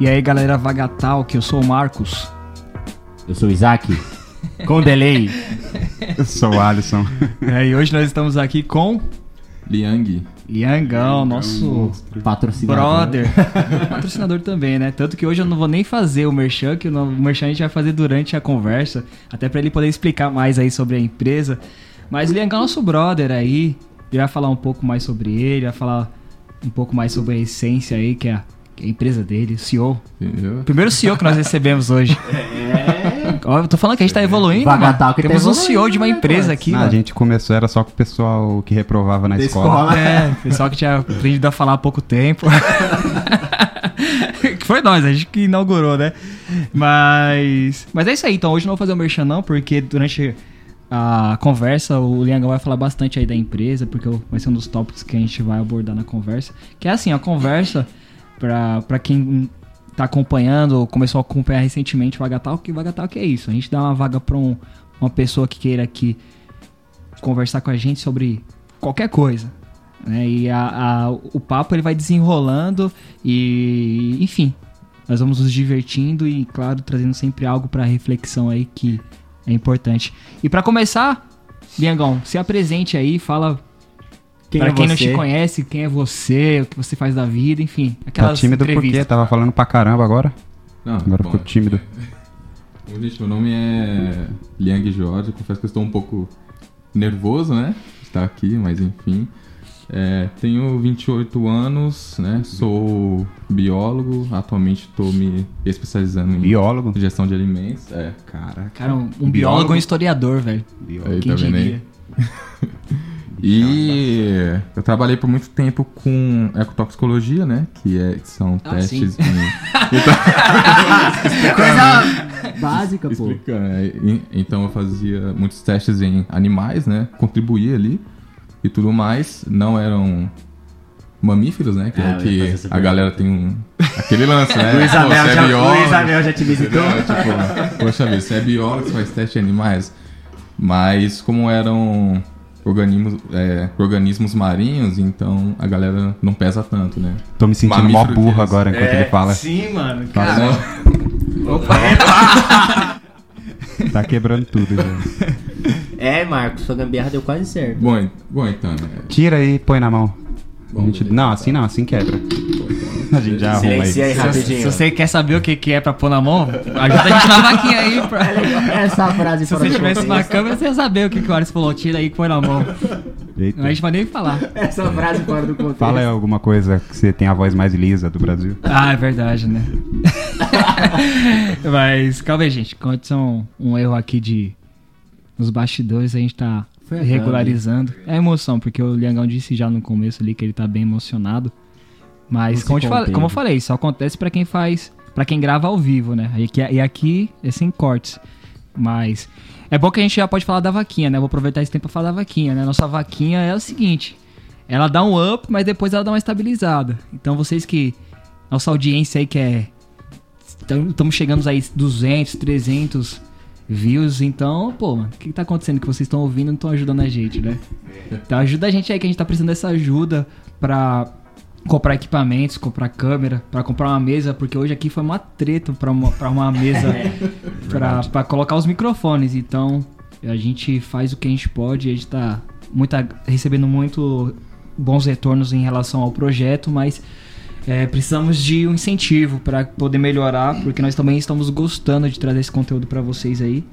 E aí, galera Vagatal, que eu sou o Marcos. Eu sou o Isaac. Com delay. Eu sou o Alisson. É, e hoje nós estamos aqui com Liang. Liangão, nosso Patrocinador. brother. Patrocinador também, né? Tanto que hoje eu não vou nem fazer o merchan, que o merchan a gente vai fazer durante a conversa, até pra ele poder explicar mais aí sobre a empresa. Mas o Liangão é nosso brother aí, ele vai falar um pouco mais sobre ele, vai falar um pouco mais sobre a essência aí, que é a, que é a empresa dele, o CEO. Entendeu? Primeiro CEO que nós recebemos hoje. É. Ó, eu tô falando que a gente tá evoluindo, Vagatal mano. que tá Temos um evoluindo, CEO de uma né, empresa aqui, Ah, a gente começou, era só com o pessoal que reprovava na escola. escola. É, pessoal que tinha aprendido a falar há pouco tempo. que foi nós, a gente que inaugurou, né? Mas. Mas é isso aí, então hoje eu não vou fazer o merchan, não, porque durante a conversa o Liangão vai falar bastante aí da empresa, porque vai ser um dos tópicos que a gente vai abordar na conversa. Que é assim, a conversa, pra quem tá acompanhando, ou começou a acompanhar recentemente o Vagatal, que Vagatal que é isso? A gente dá uma vaga pra um- uma pessoa que queira aqui conversar com a gente sobre qualquer coisa. Né? E a- a- o papo ele vai desenrolando e, enfim, nós vamos nos divertindo e, claro, trazendo sempre algo para reflexão aí que é importante. E para começar, Biangão, se apresente aí, fala Quem para é quem não você? te conhece, quem é você, o que você faz da vida, enfim, Tá aquelas tímido por quê? entrevistas. Tava falando pra caramba agora. Não, Agora bom, ficou tímido. Bom, gente, meu nome é Liang Jorge. Eu confesso que eu estou um pouco nervoso, né? De estar aqui, mas enfim. É, tenho 28 anos, né? Sou biólogo. Atualmente estou me especializando em Biólogo. gestão de alimentos. É, Caraca. Cara, um, um biólogo e um historiador, velho. Biólogo. Aí, Quem tá diria? E eu trabalhei por muito tempo com ecotoxicologia, né? Que, é, que são Ah, testes sim. em Coisa básica, pô. Explicando, é, e- Então eu fazia muitos testes em animais, né? Contribuía ali e tudo mais. Não eram mamíferos, né? Que, eu ia que a galera tem um. Aquele lance, né? Luiz você é já, biólogo, Luiz Amel já te visitou? entendeu? Tipo, poxa vida, você é biólogo, você faz teste em animais. Mas como eram organismos, é, organismos marinhos, então a galera não pesa tanto, né? Tô me sentindo mó burro agora enquanto É, ele fala. Sim, mano. Fala, Cara, né? Tá quebrando tudo já. É, Marcos, sua gambiarra deu quase certo. Bom, bom, então, né? Tira aí e põe na mão. Bom, A gente- beleza. Não, assim não, assim quebra. A gente já arruma Silencia aí aí. se, rapidinho. se você quer saber o que, que é pra pôr na mão, ajuda a gente na vaquinha aí. Pra... Essa frase Se você do tivesse na câmera, você ia saber o que, que o Alisson falou. Tira aí e põe na mão. Eita. A gente vai nem falar. Essa frase fora do contexto. Fala aí alguma coisa que você tem a voz mais lisa do Brasil. Ah, é verdade, né? Mas, calma aí, gente. Aconteceu um, um erro aqui de. Nos bastidores, a gente tá Regularizando. É emoção, porque o Liangão disse já no começo ali que ele tá bem emocionado. Mas, como eu, te falei, conteve. como eu falei, isso acontece pra quem faz. para quem grava ao vivo, né? E aqui, e aqui é sem cortes. Mas. É bom que a gente já pode falar da vaquinha, né? Vou aproveitar esse tempo pra falar da vaquinha, né? Nossa vaquinha é o seguinte: ela dá um up, mas depois ela dá uma estabilizada. Então vocês que. Nossa audiência aí que é. Estamos chegando aí 200, 300 views. Então, pô, o que, que tá acontecendo que vocês estão ouvindo e não estão ajudando a gente, né? Então ajuda a gente aí que a gente tá precisando dessa ajuda pra comprar equipamentos, comprar câmera, pra comprar uma mesa, porque hoje aqui foi uma treta pra uma, pra uma mesa pra, pra colocar os microfones. Então, a gente faz o que a gente pode, a gente tá recebendo muito bons retornos em relação ao projeto, mas é, precisamos de um incentivo para poder melhorar, porque nós também estamos gostando de trazer esse conteúdo para vocês aí,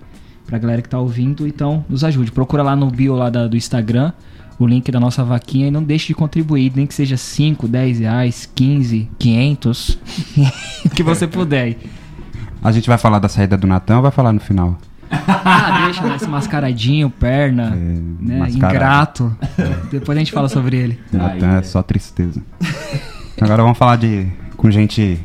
pra galera que tá ouvindo, então nos ajude. Procura lá no bio lá da- do Instagram o link da nossa vaquinha e não deixe de contribuir, nem que seja 5, 10 reais, 15, 500, que você puder. A gente vai falar da saída do Natan ou vai falar no final? Ah, deixa né, esse mascaradinho, perna, né, mascarado. ingrato. Depois a gente fala sobre ele. Natan é só tristeza. Agora vamos falar de com gente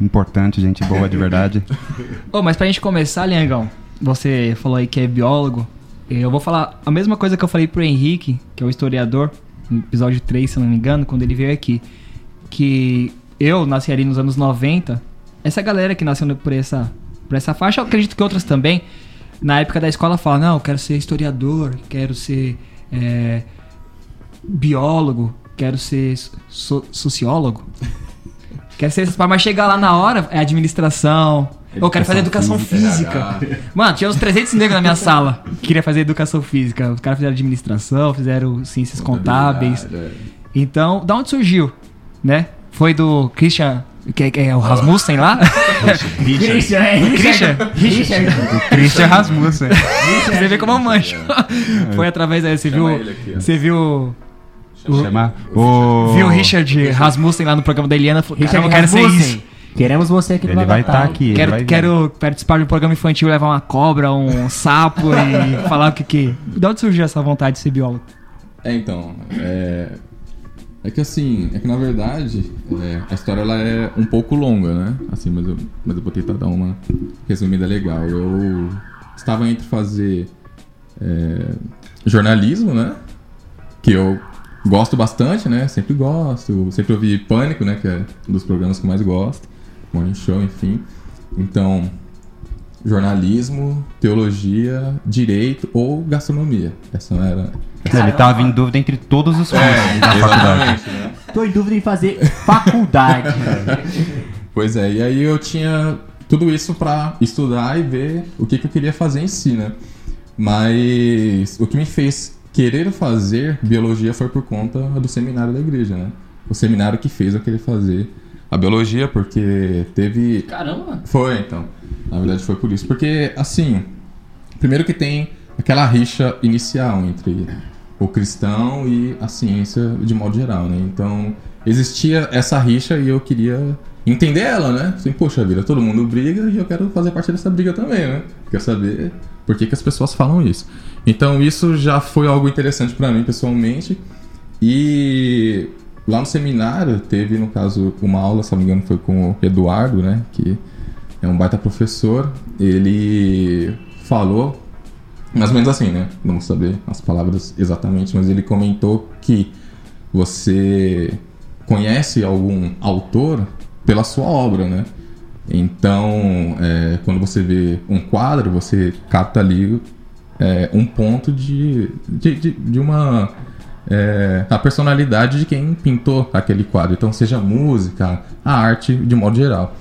importante, gente boa de verdade. Ô, mas pra gente começar, Leangão, você falou aí que é biólogo. Eu vou falar a mesma coisa que eu falei pro Henrique, que é o historiador, no episódio 3, se não me engano, quando ele veio aqui. Que eu nasci ali nos anos 90. Essa galera que nasceu por essa, por essa faixa, eu acredito que outras também, na época da escola falam, não, eu quero ser historiador, quero ser é, biólogo, quero ser so- sociólogo. Quero ser esse mas chegar lá na hora é administração. eu quero fazer educação física. Mano, tinha uns 300 negros na minha sala que queria fazer educação física. Os caras fizeram administração, fizeram ciências contábeis. É. Então, da onde surgiu, né? Foi do Christian, que é, que é o Rasmussen lá? Christian, é, Christian? Richard. Christian Rasmussen. Você vê como eu manjo. Foi através aí, você viu, você viu, Chama o... viu o Richard Rasmussen lá no programa da Eliana, falou, Richard eu quero ser Rasmussen. isso. Queremos você aqui no Ele vai estar aqui. ele Quero, vai quero participar de um programa infantil, levar uma cobra, um sapo e falar o que que... De onde surgiu essa vontade de ser biólogo? É, então, é... É que assim, é que na verdade é, a história ela é um pouco longa, né? Assim, mas eu, mas eu vou tentar dar uma resumida legal. Eu estava entre fazer é, jornalismo, né? Que eu gosto bastante, né? Sempre gosto. Sempre ouvi Pânico, né? Que é um dos programas que eu mais gosto. Morning Show, enfim. Então, jornalismo, teologia, direito ou gastronomia. Essa era. Ele tava em dúvida entre todos os cursos da faculdade. exatamente, né? Tô em dúvida em fazer faculdade. Pois é, e aí eu tinha tudo isso pra estudar e ver o que, que eu queria fazer em si, né? Mas o que me fez querer fazer biologia foi por conta do seminário da igreja, né? O seminário que fez eu querer fazer a biologia, porque teve Caramba! foi, então. Na verdade foi por isso. Porque, assim, primeiro que tem aquela rixa inicial entre o cristão e a ciência de modo geral, né? Então, existia essa rixa e eu queria entender ela, né? Assim, poxa vida, todo mundo briga e eu quero fazer parte dessa briga também, né? Quer saber por que, que as pessoas falam isso. Então, isso já foi algo interessante pra mim pessoalmente. E lá no seminário teve, no caso, uma aula, se não me engano, foi com o Eduardo, né? Que é um baita professor. Ele falou, mais ou menos assim, né? Vou saber as palavras exatamente, mas ele comentou que você conhece algum autor pela sua obra, né? Então, é, quando você vê um quadro, você capta ali é, um ponto de, de, de, de uma é, a personalidade de quem pintou aquele quadro. Então, seja a música, a arte, de modo geral.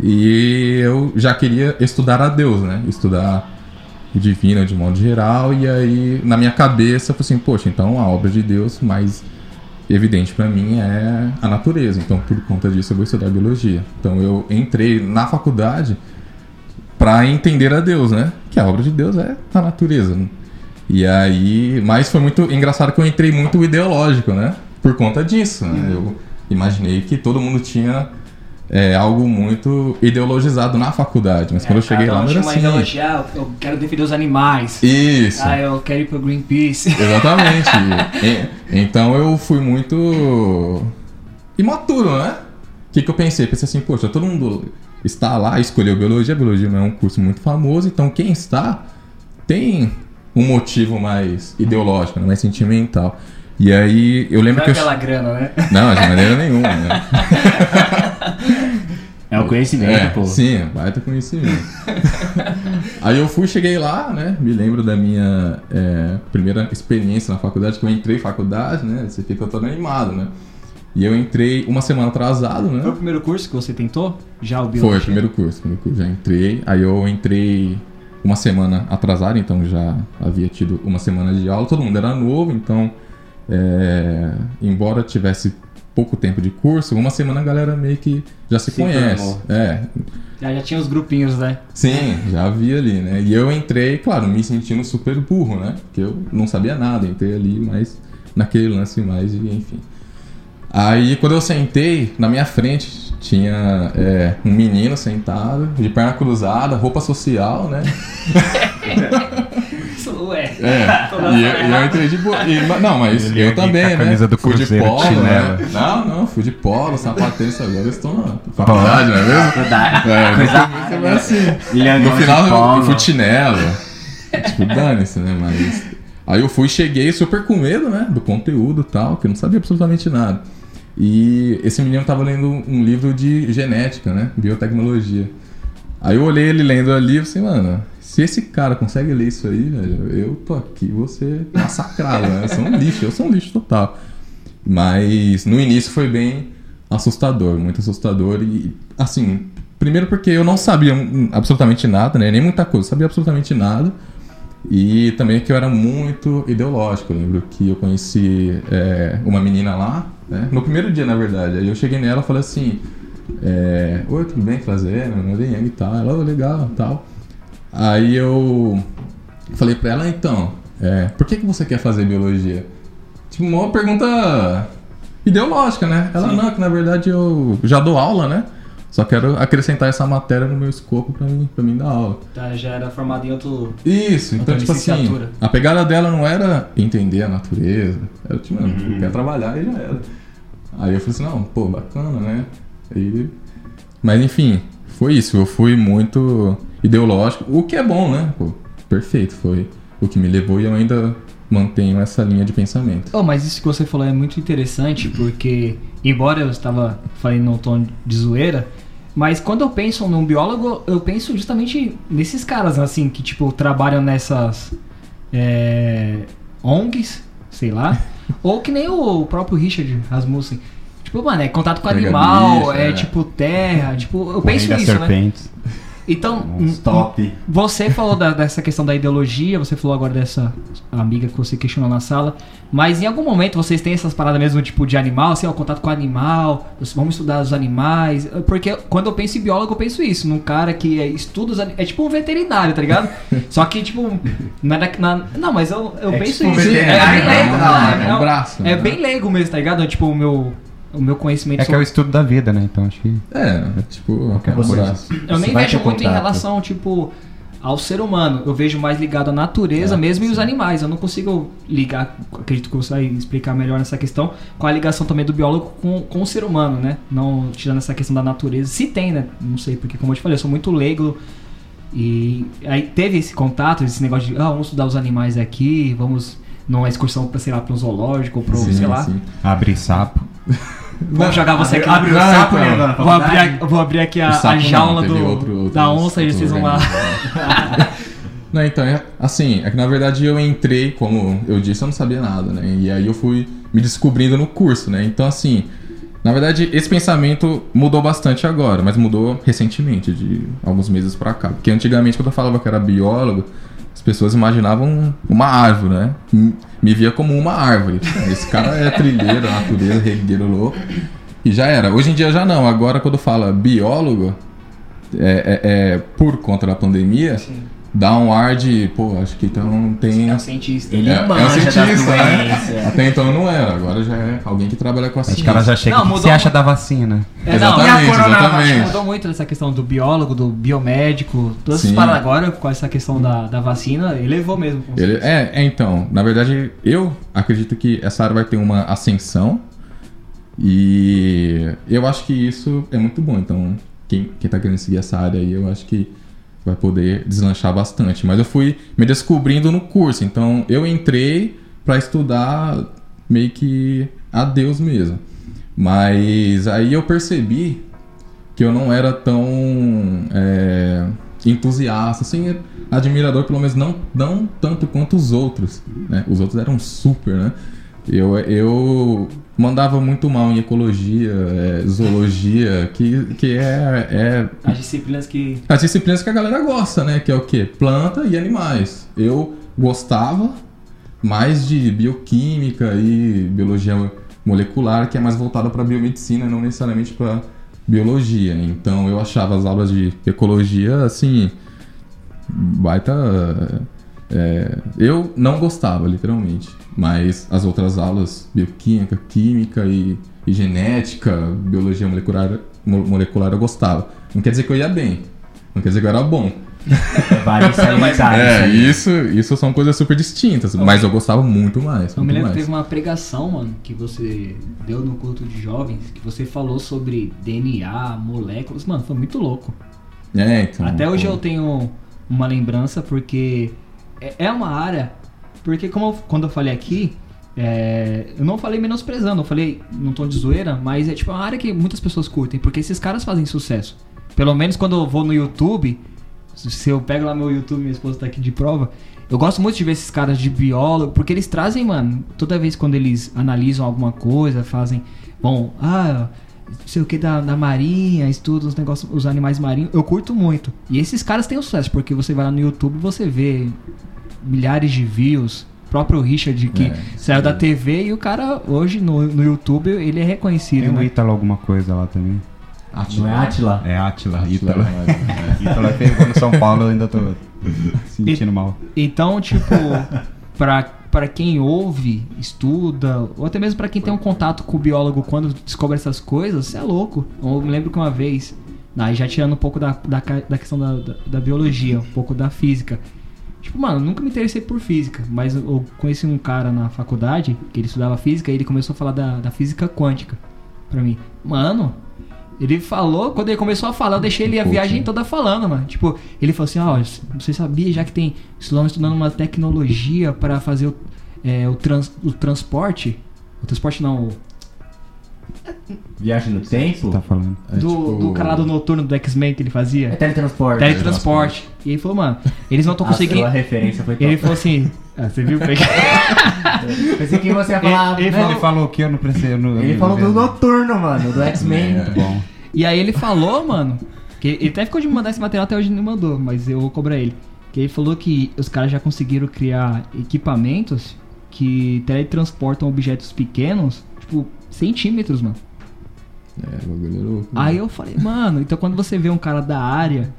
E eu já queria estudar a Deus, né? Estudar o divino de modo geral. E aí, na minha cabeça, eu falei assim: poxa, então a obra de Deus mais evidente para mim é a natureza. Então, por conta disso, eu vou estudar biologia. Então, eu entrei na faculdade para entender a Deus, né? Que a obra de Deus é a natureza. E aí, mas foi muito engraçado que eu entrei muito ideológico, né? Por conta disso, né? Eu imaginei que todo mundo tinha é, algo muito ideologizado na faculdade, mas quando eu cheguei lá não era assim. ah, eu quero defender os animais. Isso. Ah, eu quero ir pro Greenpeace. Exatamente. E- então eu fui muito imaturo, né? O que, que eu pensei? Pensei assim, poxa, todo mundo está lá, escolheu biologia, biologia não é um curso muito famoso, então quem está tem um motivo mais ideológico, né? mais sentimental. E aí eu lembro Não que é eu. pela grana, né? Não, de maneira nenhuma, né? É o conhecimento, É, pô. sim, é baita conhecimento. Aí eu fui, cheguei lá, né? Me lembro da minha é, primeira experiência na faculdade, que eu entrei em faculdade, né? Você fica todo animado, né? E eu entrei uma semana atrasado, Foi o né? primeiro curso que você tentou? Já o biologia? Foi, primeiro curso, primeiro curso. Já entrei, aí eu entrei uma semana atrasado, então já havia tido uma semana de aula, todo mundo era novo, então, é, embora tivesse pouco tempo de curso, uma semana a galera meio que já se, Se conhece. formou. É, Já, já tinha os grupinhos, né? Sim, já havia ali, né? E eu entrei, claro, me sentindo super burro, né? Porque eu não sabia nada, entrei ali, mas naquele lance mais de, enfim. Aí quando eu sentei, na minha frente tinha é, um menino sentado, de perna cruzada, roupa social, né? Ué. É, e eu, e eu entrei de boa. não, mas eu aqui também, né? camisa do fui de polo, né? Não, não, fui de polo, sapateiro, agora eu estou na faculdade, não é mesmo? Verdade. É, Coisa no começo rara, é assim. No final eu, eu fui de chinelo. tipo, dane-se, né? Mas. Aí eu fui, cheguei super com medo, né? Do conteúdo e tal, que eu não sabia absolutamente nada. E esse menino tava lendo um livro de genética, né? Biotecnologia. Aí eu olhei ele lendo ali e falei, mano, se esse cara consegue ler isso aí, velho, eu tô aqui, vou ser massacrado, né? Eu sou um lixo, eu sou um lixo total. Mas no início foi bem assustador, muito assustador. E, assim, primeiro porque eu não sabia absolutamente nada, né? Nem muita coisa, sabia absolutamente nada. E também que eu era muito ideológico. Eu lembro que eu conheci é, uma menina lá, né? no primeiro dia, na verdade. Aí eu cheguei nela e falei assim: é, Oi, tudo bem? Prazer, meu nome é Yang e tal. Ela, "Oh, legal tal. Aí eu falei pra ela: Então, é, por que, que você quer fazer biologia? Tipo, uma pergunta ideológica, né? Ela, não, que na verdade eu já dou aula, né? Só quero acrescentar essa matéria no meu escopo pra mim, pra mim dar aula. Tá, já era formado em outro. Isso, então, tipo assim, a pegada dela não era entender a natureza. Era tipo, mano, quer trabalhar e já era. Aí eu falei assim, não, pô, bacana, né? Aí... Mas enfim, foi isso. Eu fui muito ideológico, o que é bom, né? Pô, perfeito, foi o que me levou e eu ainda mantenho essa linha de pensamento. Oh, mas isso que você falou é muito interessante, porque, embora eu estava falando num tom de zoeira, mas quando eu penso num biólogo, eu penso justamente nesses caras, assim, que, tipo, trabalham nessas é, ONGs, sei lá, ou que nem o próprio Richard Rasmussen. Tipo, mano, é contato com Pega animal, bicho, é, é. tipo terra, tipo, eu penso das isso, né? Então, Stop. você falou da- dessa questão da ideologia, você falou agora dessa amiga que você questionou na sala, mas em algum momento vocês têm essas paradas mesmo, tipo, de animal, assim, ó, contato com animal, vamos estudar os animais, porque quando eu penso em biólogo, eu penso isso, num cara que é, estuda os animais, é tipo um veterinário, tá ligado? Só que, tipo, não, é na- não mas eu, eu É penso tipo isso, é, veterinário, bem leigo, não, né? é um braço, é né? bem leigo mesmo, tá ligado? Tipo, o meu, o meu conhecimento É que é o estudo da vida, né? Então acho que. É, é tipo, é Ou seja, braço. Eu nem Você vejo muito em contato. relação, tipo, ao ser humano. Eu vejo mais ligado à natureza É, mesmo e os sim. animais. Eu não consigo ligar, acredito que você vai explicar melhor nessa questão, com a ligação também do biólogo com, com o ser humano, né? Não tirando essa questão da natureza. Se tem, né? Não sei, porque como eu te falei, eu sou muito leigo. E aí teve esse contato, esse negócio de, ah, vamos estudar os animais aqui, vamos numa excursão pra, sei lá, pra um zoológico um, Sim, sei lá. sim. Abrir sapo. Vamos jogar você aqui. Abre o sapo, não. Leandro, na Vou abrir, a- vou abrir aqui a, a jaula do, outro- da onça e vocês vão lá. organismos. Não, então, é, assim, é que na verdade eu entrei, como eu disse, eu não sabia nada, né? E aí eu fui me descobrindo no curso, né? Então, assim, na verdade, esse pensamento mudou bastante agora, mas mudou recentemente, de alguns meses pra cá. Porque antigamente, quando eu falava que era biólogo, as pessoas imaginavam uma árvore, né? Me via como uma árvore. Esse cara é trilheiro, natureza, regueiro louco. E já era. Hoje em dia já não. Agora, quando fala biólogo, é, é- é por conta da pandemia, dá um ar de, pô, acho que então tem. É um cientista. Ele É, é um cientista, né? Até então não era, agora já é alguém que trabalha com a Os ciência. caras já chegam. Não, o que você acha da vacina? É, Exatamente, não, e a corona- exatamente. acho que mudou muito essa questão do biólogo, do biomédico, todas essas Sim. paradas agora, com essa questão da, da vacina, elevou mesmo. Ele, é, é, então, na verdade, eu acredito que essa área vai ter uma ascensão e eu acho que isso é muito bom. Então, quem, quem tá querendo seguir essa área aí, eu acho que vai poder deslanchar bastante. Mas eu fui me descobrindo no curso, então eu entrei para estudar meio que a Deus mesmo. Mas aí eu percebi que eu não era tão é, entusiasta, assim, admirador, pelo menos não, não tanto quanto os outros. Né? Os outros eram super, né? Eu, eu mandava muito mal em ecologia, é, zoologia, que, que é, é As disciplinas que. as disciplinas que a galera gosta, né? Que é o quê? Planta e animais. Eu gostava mais de bioquímica e biologia molecular, que é mais voltada para biomedicina, não necessariamente para biologia. Então eu achava as aulas de ecologia assim baita é, eu não gostava, literalmente. Mas as outras aulas, bioquímica, química e, e genética, biologia molecular, mo- molecular, eu gostava. Não quer dizer que eu ia bem. Não quer dizer que eu era bom. Vale salientar É, isso isso, são coisas super distintas. Mas eu gostava muito mais. Eu me lembro que mais. teve uma pregação, mano, que você deu no culto de jovens, que você falou sobre DNA, moléculas. Mano, foi muito louco. É, então. Até hoje pô. eu tenho uma lembrança porque é é uma área. Porque como eu- quando eu falei aqui, é, eu não falei menosprezando, eu falei num tom de zoeira, mas é tipo uma área que muitas pessoas curtem, porque esses caras fazem sucesso. Pelo menos quando eu vou no YouTube, se eu pego lá meu YouTube, minha esposa tá aqui de prova, eu gosto muito de ver esses caras de biólogo, porque eles trazem, mano, toda vez quando eles analisam alguma coisa, fazem, bom, ah, não sei o que da, da marinha, estuda os negócios, os animais marinhos. Eu curto muito. E esses caras têm sucesso, porque você vai lá no YouTube e você vê milhares de views. O próprio Richard que É, saiu da TV e o cara hoje no, no YouTube ele é reconhecido, Tem né? Ítalo alguma coisa lá também. Não é Atila? É Átila, Átila, Ítalo. é. Ítalo é feio no São Paulo, eu ainda tô sentindo mal. Então, tipo, pra, pra quem ouve, estuda, ou até mesmo pra quem tem um contato com o biólogo quando descobre essas coisas, você é louco. Eu me lembro que uma vez, aí já tirando um pouco da, da, da questão da, da, da biologia, um pouco da física. Tipo, mano, nunca me interessei por física, mas eu- conheci um cara na faculdade que ele estudava física e ele começou a falar da, da física quântica pra mim. Mano, ele falou, quando ele começou a falar, eu deixei ele a viagem toda falando, mano. Tipo, ele falou assim, ó, você sabia já que tem. Estão estudando uma tecnologia pra fazer o, é, o, trans- o transporte? O transporte não, Viagem no tempo? Tá falando. É do, tipo- do cara do noturno do X-Men que ele É fazia. teletransporte. Teletransporte. E ele falou, mano, eles não estão A conseguindo. sua referência foi top. Ele falou assim. Ah, você viu? Pensei que você ia falar... Ele- ele né? Ele falou o que eu não precisei. Eu não, eu Ele falou do Noturno, mano, do X-Men. É. Muito bom. E aí ele falou, mano, que ele até ficou de me mandar esse material, até hoje não me mandou, mas eu vou cobrar ele. Que ele falou que os caras já conseguiram criar equipamentos que teletransportam objetos pequenos, tipo, centímetros, mano. É, bagulho é louco. Aí eu falei, mano, então quando você vê um cara da área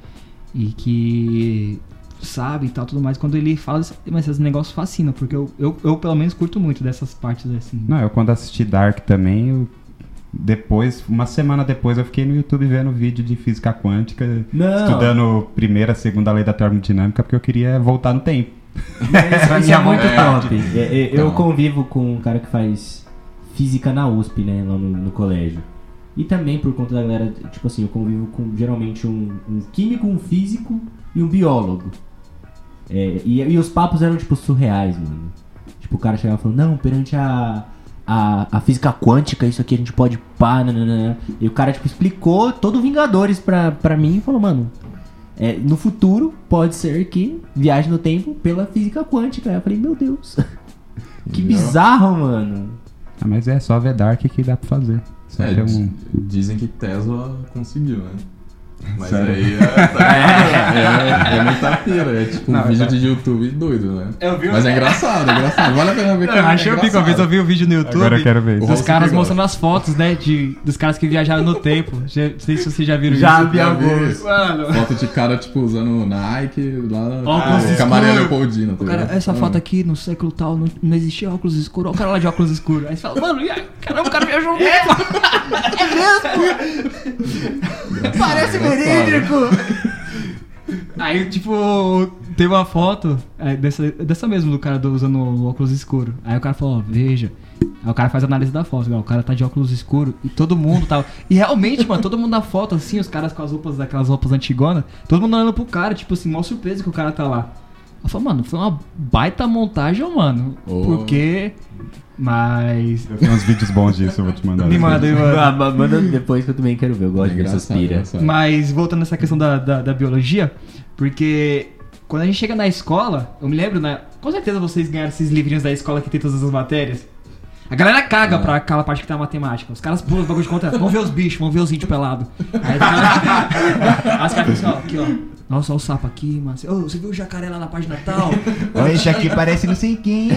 e que sabe e tal, tudo mais, quando ele fala, mas esses negócios fascinam, porque eu, eu, eu pelo menos curto muito dessas partes assim. Não, eu quando assisti Dark também, eu- depois, uma semana depois, eu fiquei no YouTube vendo vídeo de física quântica, Não. estudando primeira, segunda lei da termodinâmica, porque eu queria voltar no tempo. Isso é muito top. É, é, Eu Então. convivo com um cara que faz física na USP, né, lá no, no colégio. E também por conta da galera, tipo assim, eu convivo com geralmente um, um químico, um físico e um biólogo. É, e, e os papos eram, tipo, surreais, mano. Tipo, o cara chegava falando, não, perante a, a, a física quântica, isso aqui a gente pode pá, nananã. E o cara, tipo, explicou todo o Vingadores pra, pra mim e falou, mano, é, no futuro pode ser que viaje no tempo pela física quântica. Aí eu falei, meu Deus, que bizarro, mano. Ah, mas é só ver Dark que dá pra fazer. Só É, diz- um... Dizem que Tesla conseguiu, né? Mas Sério? aí é, tá- é, é muita pira, é tipo um Não, vídeo é- de YouTube doido, né? Eu vi Mas é engraçado, é engraçado. Vale a pena ver que é engraçado. vi o vídeo no Agora eu quero ver O. Dos Ross caras que mostrando as fotos, né? De, dos caras que viajaram no tempo. Já, não sei se vocês já viram Já isso. vi Já alguns. Mano. Foto de cara, tipo, usando Nike lá Óculos com a Maria escuros. Leopoldina. tá O cara, essa Ah. foto aqui no século tal não, não existia óculos escuros. Olha o cara lá de óculos escuros. Aí você fala, mano, caramba, o cara viajou no tempo. Parece Engraçado. Verídico. Aí, tipo, teve uma foto é, dessa, dessa mesmo do cara do- usando o óculos escuro. Aí o cara falou, ó, veja. Aí o cara faz a análise da foto, ó, o cara tá de óculos escuro e todo mundo tava. E realmente, mano, todo mundo na foto, assim, os caras com as roupas, aquelas roupas antigonas, todo mundo olhando pro cara, tipo assim, mó surpresa que o cara tá lá. Eu falei, mano, foi uma baita montagem, mano. Oh. Porque. Mas. Eu tenho uns vídeos bons disso, eu vou te mandar. Me manda, me manda. Ah, ma- Manda depois que eu também quero ver. Eu gosto É de ver essas pira. Mas voltando nessa questão da, da, da biologia, porque quando a gente chega na escola, eu me lembro, né? Com certeza vocês ganharam esses livrinhos da escola que tem todas as matérias. A galera caga pra aquela parte que tá matemática. Os caras pulam os bagulho de conta. Vamos ver os bichos, vamos ver os índios pelados. Aí os caras. Ficam ó, aqui, ó. Nossa, olha o sapo aqui, mano. Ô, você viu o jacaré lá na página tal? Esse aqui parece não sei quem.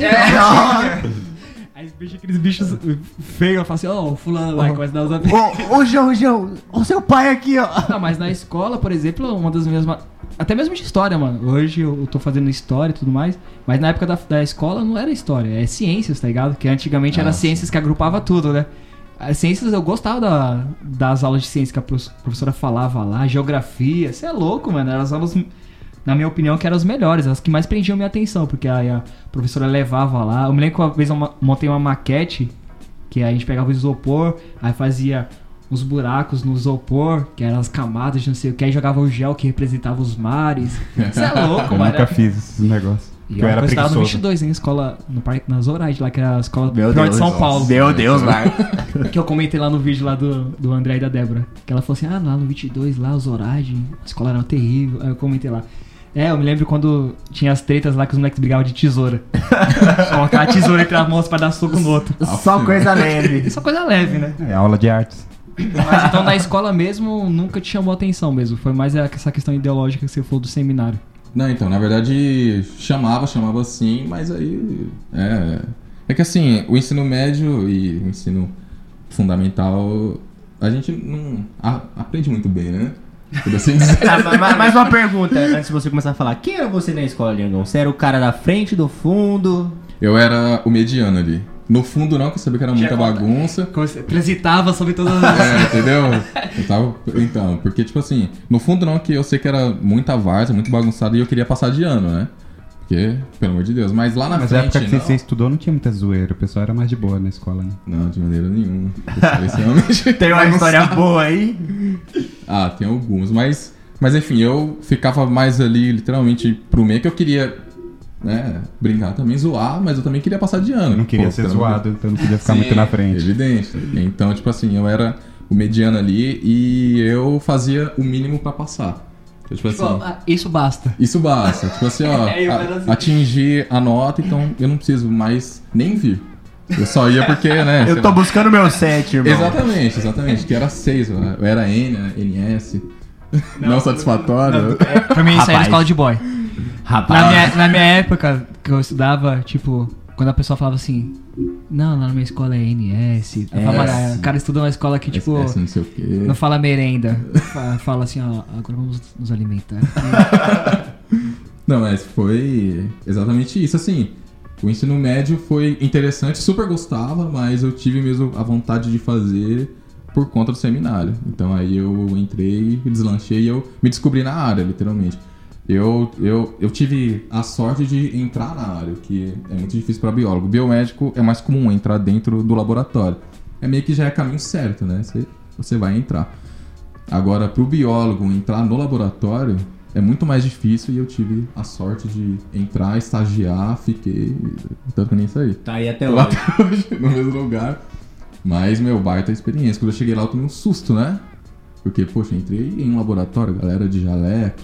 Aí os bichos, aqueles bichos feios, eu falo assim, ó, o fulano lá, começa a dar os apelidos. Ô, ô, João, João, o seu pai aqui, ó. Não, mas na escola, por exemplo, uma das minhas. Até mesmo de história, mano. Hoje eu tô fazendo história e tudo mais. Mas na época da, da escola não era história, é ciências, tá ligado? Que antigamente era Ah, ciências que agrupava tudo, né? As ciências eu gostava da- das aulas de ciência que a prof- professora falava lá, geografia. Você é louco, mano. Eram as aulas, na minha opinião, que eram as melhores, as que mais prendiam minha atenção, porque aí a professora levava lá. Eu me lembro que uma vez eu montei uma maquete que a gente pegava o isopor, aí fazia uns buracos no isopor, que eram as camadas de não sei o que, aí jogava o gel que representava os mares. Você é louco, Eu mano. nunca fiz esses negócios. E eu eu era estava no preguiçoso. 22, em escola, no parque, na Zoraide, lá que era a escola Meu pior de Deus, São. Paulo. Meu Deus, Marco. Que eu comentei lá no vídeo lá do, do André e da Débora. Que ela falou assim, ah, lá no 22, lá, os Zoraide, a escola era terrível. Aí eu comentei lá. É, eu me lembro quando tinha as tretas lá que os moleques brigavam de tesoura. Colocar a tesoura entre as mãos pra dar soco no outro. Só coisa leve. É coisa leve, né? É aula de artes. Mas então na escola mesmo nunca te chamou atenção mesmo. Foi mais essa questão ideológica que você falou do seminário. Não, então, na verdade, chamava, chamava sim, mas aí. É. É que assim, o ensino médio e o ensino fundamental, a gente não a- aprende muito bem, né? Assim dizer. Tá, ma- ma- mais uma pergunta antes de você começar a falar. Quem era você na escola, Liangão? Você era o cara da frente, do fundo? Eu era o mediano ali. No fundo, não, que eu sabia que era muita bagunça. Transitava sobre todas as. É, entendeu? Eu tava, então, porque, tipo assim, no fundo não, que eu sei que era muita várzea, muito bagunçado e eu queria passar de ano, né? Porque, pelo amor de Deus. Mas lá na Mas na frente. época que não, você estudou não tinha muita zoeira, o pessoal era mais de boa na escola, né? não, de maneira nenhuma. Realmente Tem uma história boa aí? Ah, tem alguns, mas. Mas enfim, eu ficava mais ali, literalmente, pro meio que eu queria, né, brincar também, zoar, mas eu também queria passar de ano. Eu não queria Pô, ser zoado, então não podia ficar Sim, muito na frente. Evidente. Então, tipo assim, eu era o mediano ali e eu fazia o mínimo pra passar. Então, tipo assim, ah, Isso basta. isso basta. Tipo assim, ó, É, a- assim. atingir a nota, então eu não preciso mais nem vir. Eu só ia porque, né? Eu tô lá. buscando meu set, irmão. Exatamente, exatamente. Que era 6, eu era N, NS. Não, satisfatório. Pra mim isso aí era Rapaz. escola de boy. Rapaz. Na minha, na minha época que eu estudava, tipo, quando a pessoa falava assim, não, lá na minha escola é NS. S. "Ah, o cara estuda uma escola que, tipo, SS, não sei o quê. não fala merenda. Fa- Fala assim, ó, agora vamos nos alimentar. Não, mas foi exatamente isso. Assim, o ensino médio foi interessante, super gostava, mas eu tive mesmo a vontade de fazer por conta do seminário. Então aí eu entrei, deslanchei e eu me descobri na área, literalmente. Eu, eu, eu tive a sorte de entrar na área, o que é muito difícil para biólogo. Biomédico é mais comum entrar dentro do laboratório. É meio que já é caminho certo, né? Você, você vai entrar. Agora, para o biólogo entrar no laboratório é muito mais difícil e eu tive a sorte de entrar, estagiar, fiquei. Tanto que nem saí. Tá aí até lá até hoje, no mesmo lugar. Mas, meu, baita experiência. Quando eu cheguei lá, eu tomei um susto, né? Porque, poxa, entrei em um laboratório, galera de jaleco,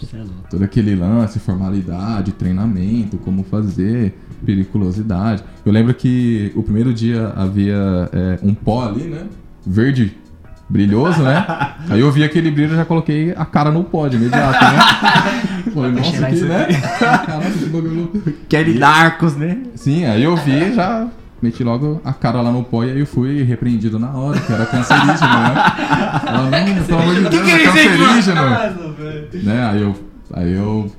todo aquele lance, formalidade, treinamento, como fazer, periculosidade. Eu lembro que o primeiro dia havia é, um pó ali, né? Verde, brilhoso, né? Aí eu vi aquele brilho e já coloquei a cara no pó de imediato, né? Falei, nossa, que, né? Caraca, que bagulho Kelly Narcos, né? Sim, aí eu vi já meti logo a cara lá no pó e aí eu fui repreendido na hora, que era cancerígeno, né? Ela, não, pelo amor de Deus, é cancerígeno. Né? Aí eu, aí eu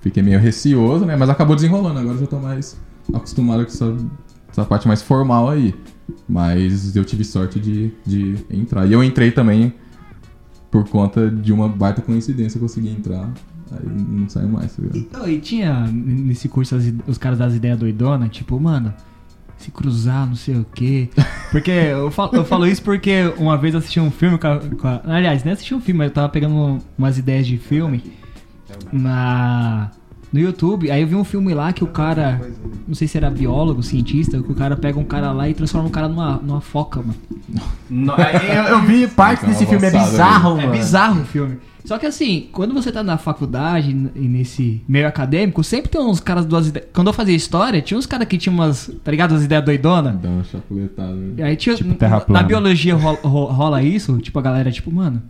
fiquei meio receoso, né? Mas acabou desenrolando, agora eu já tô mais acostumado com essa, essa parte mais formal aí. Mas eu tive sorte de, de entrar. E eu entrei também por conta de uma baita coincidência, eu consegui entrar. Aí não saiu mais, tá ligado? Então, e tinha nesse curso as os caras das ideias doidonas, tipo, mano, se cruzar, não sei o quê. Porque eu falo, eu falo isso porque uma vez eu assisti um filme com a, com a- Aliás, nem assisti um filme, mas eu tava pegando umas ideias de filme na, no YouTube. Aí eu vi um filme lá que o cara, não sei se era biólogo, cientista, que o cara pega um cara lá e transforma o cara numa, numa foca, mano. No- eu, eu vi parte Tá desse filme, é bizarro, É mano. bizarro o filme. Só que assim, quando você tá na faculdade e nesse meio acadêmico, sempre tem uns caras duas ideias. Quando eu fazia história, tinha uns caras que tinham umas, tá ligado? As ideias doidonas. Dá uma chapuletada. E né? aí tinha. Tipo terra na plana. biologia rola, ro- rola isso, tipo, a galera, tipo, mano.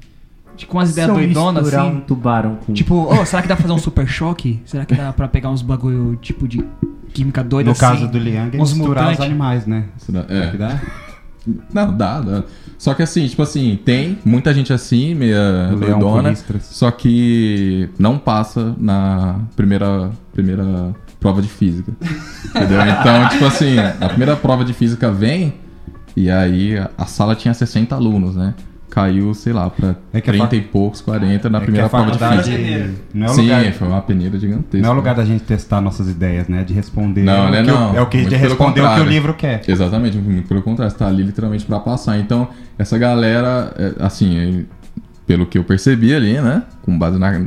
Tipo, com umas Se ideias doidonas assim. um tubarão com... Tipo, oh, será que dá pra fazer um super choque? Será que dá pra pegar uns bagulho, tipo, de química doida No assim? caso do Liang, é uns misturar mutantes. os animais, né? Será que É. dá? Não, dá, dá. Só que assim, tipo assim, tem muita gente assim, meia O leão doidona, só que não passa na primeira, primeira prova de física. Entendeu? Então, tipo assim, a primeira prova de física vem e aí a- a sala tinha 60 alunos, né? Caiu, sei lá, pra É que a 30 fac- e poucos, 40 na É primeira prova de física. Não é o Sim, lugar, foi uma peneira gigantesca. não é o lugar da gente testar nossas ideias, né? De responder. Não, é né, o- não. É o que de Muito pelo responder o que o livro quer. Exatamente, muito pelo contrário, você tá ali literalmente pra passar. Então, essa galera, é, assim, é, pelo que eu percebi ali, né? Com base na,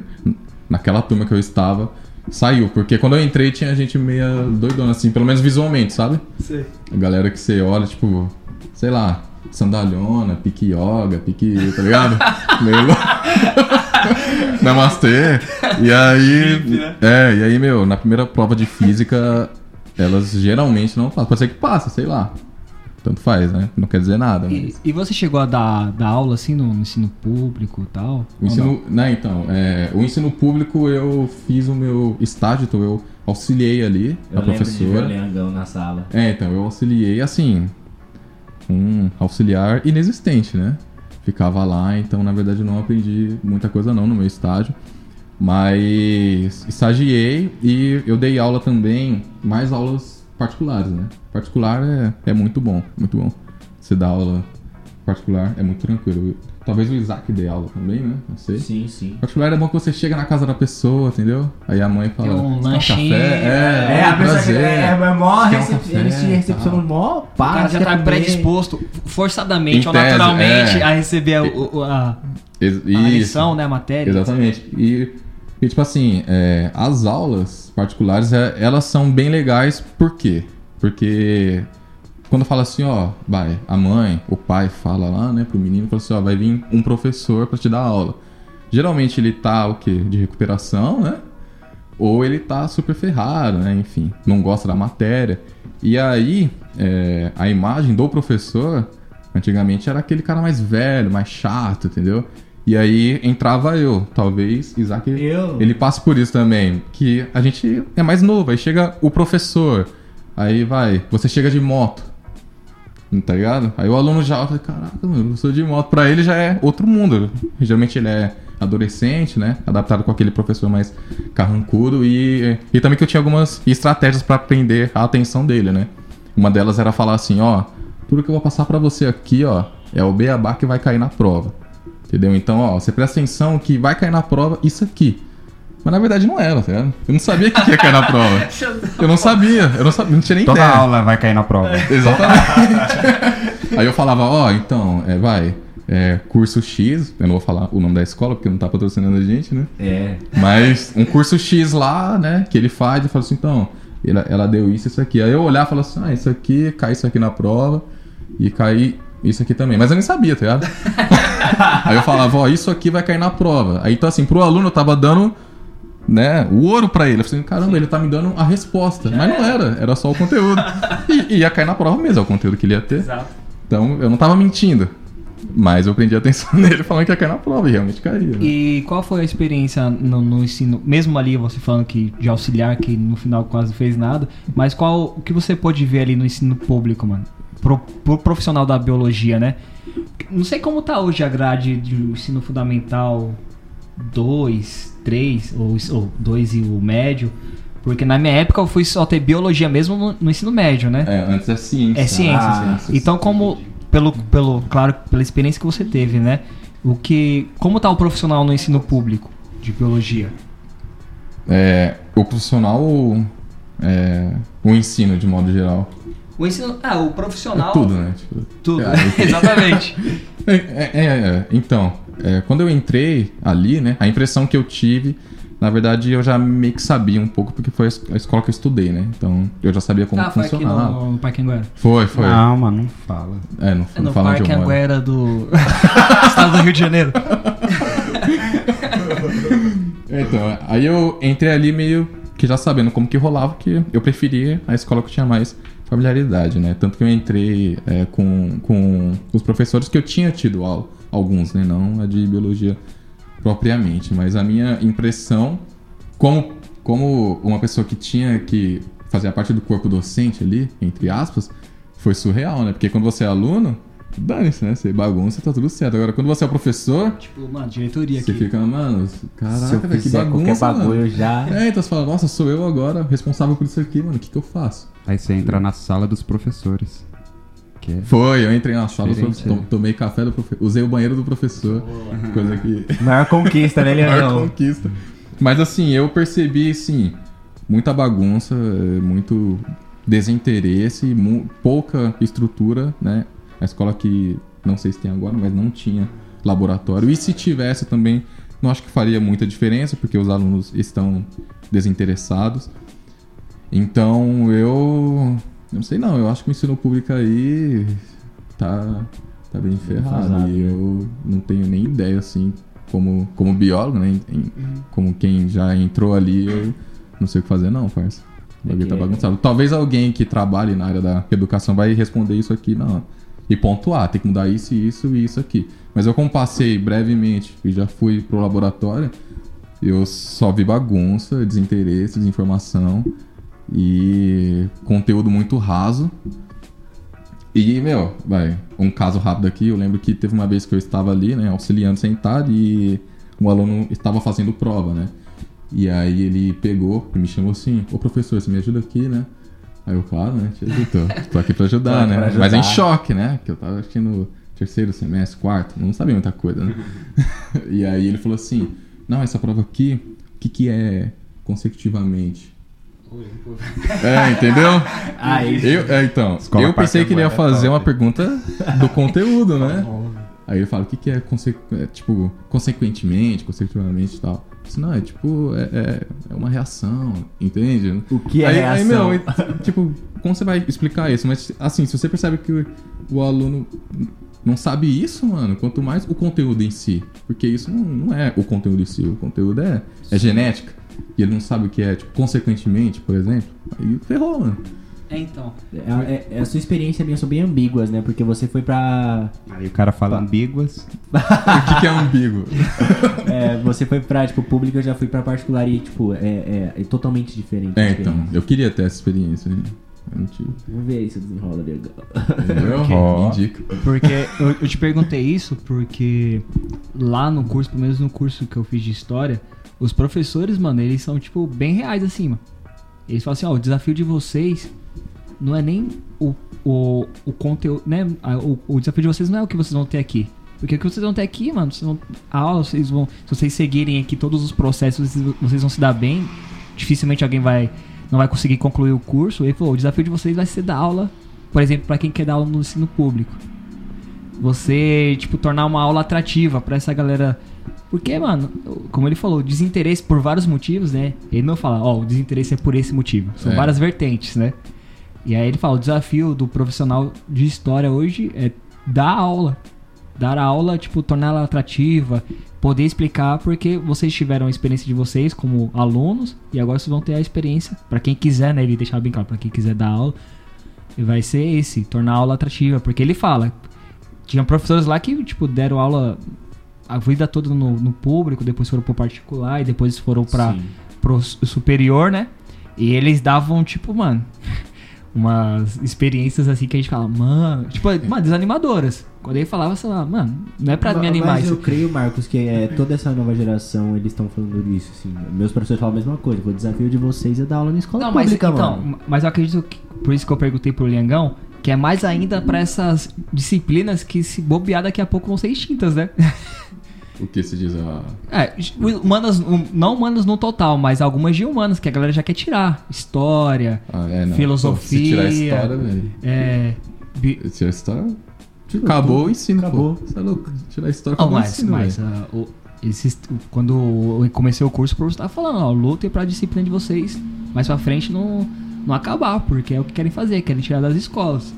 naquela turma que eu estava, saiu. Porque quando eu entrei tinha gente meia doidona, assim, pelo menos visualmente, sabe? A galera que você olha, tipo, sei lá, sandalhona, pique yoga, pique, tá ligado? Namastê. E aí. É, e aí, meu, na primeira prova de física, elas geralmente não passam. Pode ser que passa, sei lá. tanto faz, né? Não quer dizer nada. E, Mas... e você chegou a dar, dar aula assim no, no ensino público e tal? O ensino, né, então, é, o ensino público eu fiz o meu estágio, então eu auxiliei ali Eu a lembro de ver o professora. Leandão na sala. É, então, eu auxiliei assim, um auxiliar inexistente, né? Ficava lá, então na verdade não aprendi muita coisa não no meu estágio. Mas estagiei e eu dei aula também, mais aulas particulares, né? Particular é, é muito bom, muito bom. Você dá aula particular é muito tranquilo. Talvez o Isaac dê aula também, né? Não sei. Sim, sim. Particular é bom que você chega na casa da pessoa, entendeu? Aí a mãe fala, Tem um "Você quer lanchinho, café? É, É, a pessoa que é, é mó um recep... café, eles te recepcionam mó O cara já tá comer. predisposto, forçadamente Em ou tese, naturalmente, é. a receber a, a, a isso. lição, né? A matéria. Exatamente. E, e, tipo assim, é, as aulas particulares, é, elas são bem legais, por quê? Porque quando fala assim, ó, vai, a mãe, o pai fala lá, né, pro menino, fala assim, ó, vai vir um professor pra te dar aula. Geralmente ele tá, o quê? De recuperação, né? Ou ele tá super ferrado, né? Enfim, não gosta da matéria. E aí, é, a imagem do professor, antigamente, era aquele cara mais velho, mais chato, entendeu? E aí entrava eu, talvez Isaac Eu? ele passe por isso também, que a gente é mais novo, aí chega o professor, aí vai, você chega de moto, tá ligado? Aí o aluno já fala, caraca, mano, sou de moto, pra ele já é outro mundo, geralmente ele é adolescente, né, adaptado com aquele professor mais carrancudo e, e também que eu tinha algumas estratégias pra prender a atenção dele, né. Uma delas era falar assim, ó, tudo que eu vou passar pra você aqui, ó, é o beabá que vai cair na prova. Entendeu? Então, ó, você presta atenção que vai cair na prova isso aqui. Mas na verdade não era, tá ligado? Eu não sabia que ia cair na prova. Eu não sabia, eu não sabia, não tinha nem Toda ideia. aula vai cair na prova. Exatamente. Aí eu falava, ó, então, é, vai, é, curso X, eu não vou falar o nome da escola porque não tá patrocinando a gente, né? É. Mas um curso X lá, né, que ele faz, e fala assim, então, ela, ela deu isso, isso aqui. Aí eu olhar e falar assim, ah, isso aqui, cai isso aqui na prova e cai isso aqui também. Mas eu nem sabia, tá ligado? Aí eu falava, ó, isso aqui vai cair na prova. Aí então assim, pro aluno eu tava dando, né, o ouro pra ele. Eu falei, caramba, ele tá me dando a resposta. Mas não era, era só o conteúdo. E, e ia cair na prova mesmo, é o conteúdo que ele ia ter. Exato. Então eu não tava mentindo. Mas eu prendi atenção nele falando que ia cair na prova e realmente caía. né? E qual foi a experiência no, no ensino, mesmo ali você falando que de auxiliar, que no final quase não fez nada, mas qual o que você pôde ver ali no ensino público, mano? Pro, pro profissional da biologia, né? Não sei como tá hoje a grade do ensino fundamental 2, 3, ou 2 e o médio, porque na minha época eu fui só ter biologia mesmo no, no ensino médio, né? É, antes é ciência. É ciência. Ah, Então, como pelo, pelo, claro, pela experiência que você teve, né? O que, como tá o profissional no ensino público de biologia? É, o profissional ou é, o ensino de modo geral? O ensino, ah, o É profissional. tudo, né? Tipo, Tudo. É, Exatamente. É, é, é, é. então, é, quando eu entrei ali, né, a impressão que eu tive, na verdade, eu já meio que sabia um pouco, porque foi a es- a escola que eu estudei, né? Então, eu já sabia como ah, foi aqui funcionava. no, no Parque Anguera. Foi, foi. Não, mano, não fala. É, não, É não no fala onde Parque eu moro. Anguera do estado do Rio de Janeiro. Então, aí eu entrei ali meio que já sabendo como que rolava, que eu preferia a escola que tinha mais familiaridade, né? Tanto que eu entrei é, com, com os professores que eu tinha tido aula, alguns, né? Não a de biologia propriamente, mas a minha impressão, como, como uma pessoa que tinha que fazer a parte do corpo docente ali, entre aspas, foi surreal, né? Porque quando você é aluno, dane-se, né? Você bagunça, tá tudo certo. Agora, quando você é professor, tipo, mano, diretoria você aqui. fica, mano, caraca, velho, que bagunça, qualquer bagulho mano. já. É, então você fala, nossa, sou eu agora responsável por isso aqui, mano, o que, que eu faço? Aí você entra na sala dos professores. Que. Foi, eu entrei na sala, né? tomei café do professor, usei o banheiro do professor, coisa que... Maior conquista, né, maior Leandão? conquista. Mas assim, eu percebi, assim, muita bagunça, muito desinteresse, mu- pouca estrutura, né? A escola que, não sei se tem agora, mas não tinha laboratório. E se tivesse também, não acho que faria muita diferença, porque os alunos estão desinteressados. Então, eu... Não sei não, eu acho que o ensino público aí tá, tá bem ferrado. E eu não tenho nem ideia, assim, como, como biólogo, né? em- em- como quem já entrou ali, eu não sei o que fazer não, parça. O bagulho tá bagunçado. Talvez alguém que trabalhe na área da educação vai responder isso aqui não. e pontuar, tem que mudar isso, isso e isso aqui. Mas eu como passei brevemente e já fui pro laboratório, eu só vi bagunça, desinteresse, desinformação e conteúdo muito raso. E, meu, vai, um caso rápido aqui, eu lembro que teve uma vez que eu estava ali, né, auxiliando sentado e um aluno estava fazendo prova, né? E aí ele pegou e me chamou assim, ô professor, você me ajuda aqui, né? Aí eu, claro, né, te ajudo, tô, aqui pra ajudar, né? pra ajudar. Mas em choque, né? Que eu tava no terceiro semestre, quarto, não sabia muita coisa, né? e aí ele falou assim, não, essa prova aqui, o que que é consecutivamente? É, entendeu? Aí, Eu, é, então, Escola eu pensei que ele ia é fazer uma pergunta do conteúdo, né? Aí ele fala, o que, que é, conse é, tipo, consequentemente, consecutivamente e tal. Eu disse, não, é tipo, é, é, é uma reação, entende? o que é aí, reação? aí, meu, tipo, como você vai explicar isso? Mas, assim, se você percebe que o, o aluno não sabe isso, mano, quanto mais o conteúdo em si. Porque isso não, não é o conteúdo em si, o conteúdo é, é genética. E ele não sabe o que é, tipo, consequentemente, por exemplo. Aí ferrou, mano. É, então. É, é- a sua experiência minha são bem ambíguas, né? Porque você foi pra. Aí o cara fala ambíguas. O que, que é ambíguo? é, você foi pra, tipo, pública, eu já fui pra particular e, tipo, é, é- é totalmente diferente. É, então, eu queria ter essa experiência. né? Vamos ver aí se desenrola legal. Ó. Indica. Porque eu, eu te perguntei isso porque lá no curso, pelo menos no curso que eu fiz de história, os professores, mano, eles são, tipo, bem reais assim, mano. Eles falam assim, ó, o desafio de vocês não é nem o, o, o conteúdo, né? O, o desafio de vocês não é o que vocês vão ter aqui. Porque o que vocês vão ter aqui, mano, vocês vão, a aula, vocês vão. Se vocês seguirem aqui todos os processos, vocês, vocês vão se dar bem. Dificilmente alguém vai. Não vai conseguir concluir o curso. Ele falou, o desafio de vocês vai ser dar aula, por exemplo, pra quem quer dar aula no ensino público você, tipo, tornar uma aula atrativa pra essa galera. Porque, mano, como ele falou, desinteresse por vários motivos, né? Ele não fala, ó, o desinteresse é por esse motivo. São É. várias vertentes, né? E aí ele fala, o desafio do profissional de história hoje é dar aula. Dar aula, tipo, tornar ela atrativa, poder explicar porque vocês tiveram a experiência de vocês como alunos e agora vocês vão ter a experiência, pra quem quiser, né? Ele deixar bem claro, pra quem quiser dar aula, vai ser esse, tornar a aula atrativa. Porque ele fala, tinha professores lá que, tipo, deram aula a vida toda no, no público, depois foram pro particular e depois foram Sim. pro su- superior, né? E eles davam, tipo, mano, umas experiências assim que a gente fala, mano, tipo, mano, desanimadoras. Quando ele falava, sei lá, mano, não é pra Ma- me animar Mas isso. eu creio, Marcos, que é, toda essa nova geração, eles estão falando disso, assim. Meus professores falam a mesma coisa. O desafio de vocês é dar aula na escola Não, mas, pública, então, mano. mas eu acredito que, por isso que eu perguntei pro Liangão, que é mais ainda pra essas disciplinas que se bobear daqui a pouco vão ser extintas, né? O que se diz a. É, humanas, um, não humanas no total, mas algumas de humanas que a galera já quer tirar. História, Ah, é, não. Filosofia. Pô, Se tirar a história, velho. é. bi- Se tirar a história. Acabou o ensino. Acabou. Pô. Você é louco? Tirar a história Oh, acabou o mas, ensino. mas ah, o- esses- quando eu comecei o curso, o professor tava falando, ó, lutem pra disciplina de vocês mais pra frente não, não acabar, porque é o que querem fazer, querem tirar das escolas.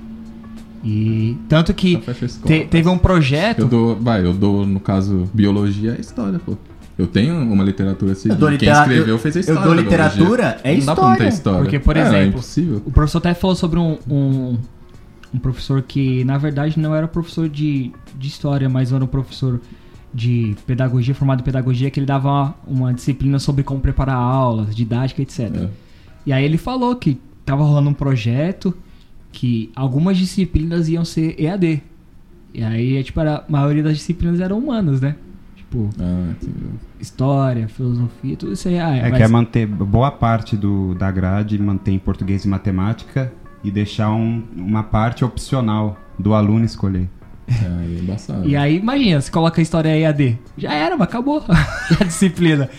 E tanto que a escola, te- teve um projeto. Eu dou, vai, eu dou, no caso, biologia é história, pô. Eu tenho uma literatura assim. Eu dou Quem litera- escreveu eu- fez a eu história. dou da biologia. literatura, é não dá pra não ter história. história. Porque, por É, É exemplo, impossível. O professor até falou sobre um, um, um professor que, na verdade, não era professor de, de história, mas era um professor de pedagogia, formado em pedagogia, que ele dava uma, uma disciplina sobre como preparar aulas, didática, etc. É. E aí ele falou que tava rolando um projeto que algumas disciplinas iam ser EAD. E aí, tipo, era, a maioria das disciplinas eram humanas, né? Tipo, Ah, história, filosofia, tudo isso aí. Ah, É mas- que é manter boa parte do, da grade, manter em português e matemática e deixar um- uma parte opcional do aluno escolher. É, aí é embaçado. E aí, imagina, você coloca a história EAD. Já era, mas acabou a disciplina.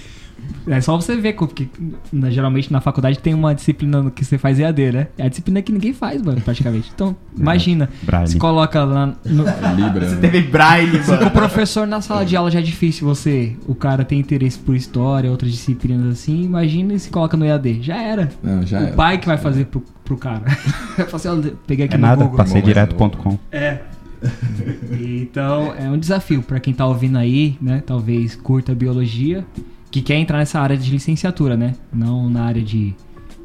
É só você ver, porque na- geralmente na faculdade tem uma disciplina que você faz EAD, né? É a disciplina que ninguém faz, mano, praticamente. Então, imagina, Braille. você coloca lá no, É Libra, né? Teve braille, Se com o mano. professor na sala de aula já é difícil você, o cara tem interesse por história, outras disciplinas assim, imagina se coloca no EAD. Já era. Não, já o era. pai que vai fazer pro, pro cara. Assim, ó, peguei aqui É no nada, Google. passei mas direto.com. É. Então, é um desafio pra quem tá ouvindo aí, né? Talvez curta biologia, que quer entrar nessa área de licenciatura, né? Não na área de,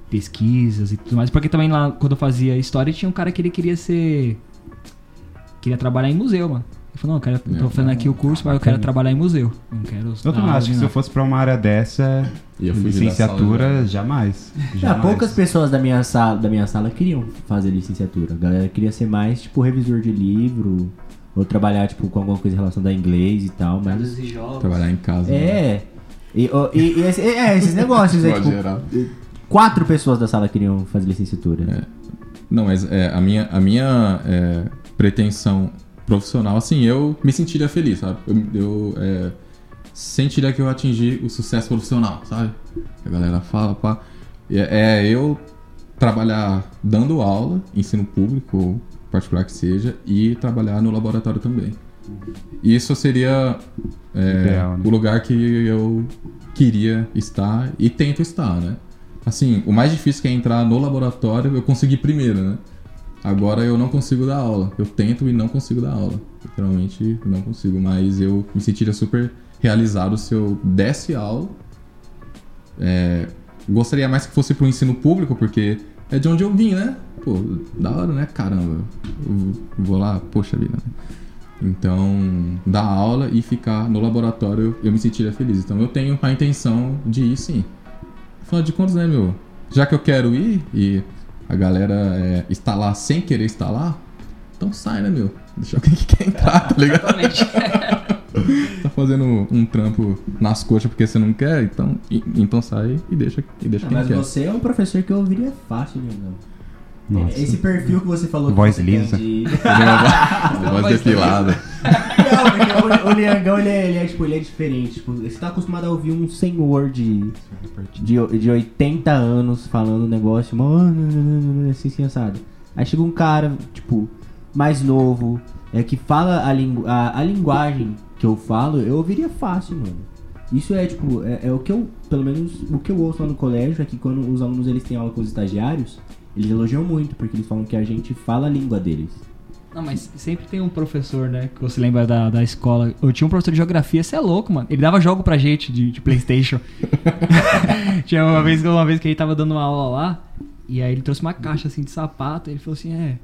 pesquisas e tudo mais. Porque também lá, quando eu fazia história, tinha um cara que ele queria ser. Queria trabalhar em museu, mano. Ele falou, não, eu quero, eu tô É. fazendo aqui o curso, mas eu quero trabalhar em museu. Não quero. Eu também acho que se eu fosse pra uma área dessa, sala, licenciatura, né? jamais. Ah, jamais. poucas pessoas da minha, sala, da minha sala queriam fazer licenciatura. A galera queria ser mais, tipo, revisor de livro, ou trabalhar, tipo, com alguma coisa relacionada a inglês e tal, mas... Traduzir jogos. Trabalhar em casa. né? É. E, ó, e- e esse- é, esses negócios aí, Pode tipo, quatro pessoas da sala queriam fazer licenciatura. É. Não, mas é, a minha, a minha é, pretensão profissional, assim, eu me sentiria feliz, sabe? Eu, eu é, sentiria que eu atingi o sucesso profissional, sabe? A galera fala, pá. É, é eu trabalhar dando aula, ensino público ou particular que seja, e trabalhar no laboratório também. Isso seria é, Ideal, né? o lugar que eu queria estar e tento estar, né? Assim, o mais difícil que é entrar no laboratório, eu consegui primeiro, né? Agora eu não consigo dar aula. Eu tento e não consigo dar aula. Literalmente não consigo, mas eu me sentiria super realizado se eu desse aula. É, gostaria mais que fosse pro ensino público, porque é de onde eu vim, né? Pô, da hora, né? Caramba. Eu vou lá, poxa vida, né? Então, dar aula e ficar no laboratório, eu me sentiria feliz. Então, eu tenho a intenção de ir sim. Afinal de contas, né, meu? Já que eu quero ir e a galera é, está lá sem querer estar lá, então sai, né, meu? Deixa alguém que quer entrar, tá ligado? Exatamente. tá fazendo um trampo nas coxas porque você não quer, então, e- então sai e deixa, e deixa Ah, quem mas quer. você é um professor que eu ouviria fácil, né? não? Nossa. Esse perfil que você falou que Voz você lisa. de... Voz depilada. Não, porque o, o Liangão, ele é, ele é, tipo, ele é diferente. Tipo, você tá acostumado a ouvir um senhor de, de, de 80 anos falando um negócio, mano, assim, assim, assado. Aí chega um cara, tipo, mais novo, é, que fala a, lingu a, a linguagem que eu falo, eu ouviria fácil, mano. Isso é, tipo, é, é o que eu, pelo menos, o que eu ouço lá no colégio é que quando os alunos, eles têm aula com os estagiários, eles elogiam muito, porque eles falam que a gente fala a língua deles. Não, mas sempre tem um professor, né? Que você lembra da, da escola. Eu tinha um professor de geografia, você é louco, mano. Ele dava jogo pra gente de, de Playstation. tinha uma vez, uma vez que ele tava dando uma aula lá, e aí ele trouxe uma caixa assim de sapato, e ele falou assim, é.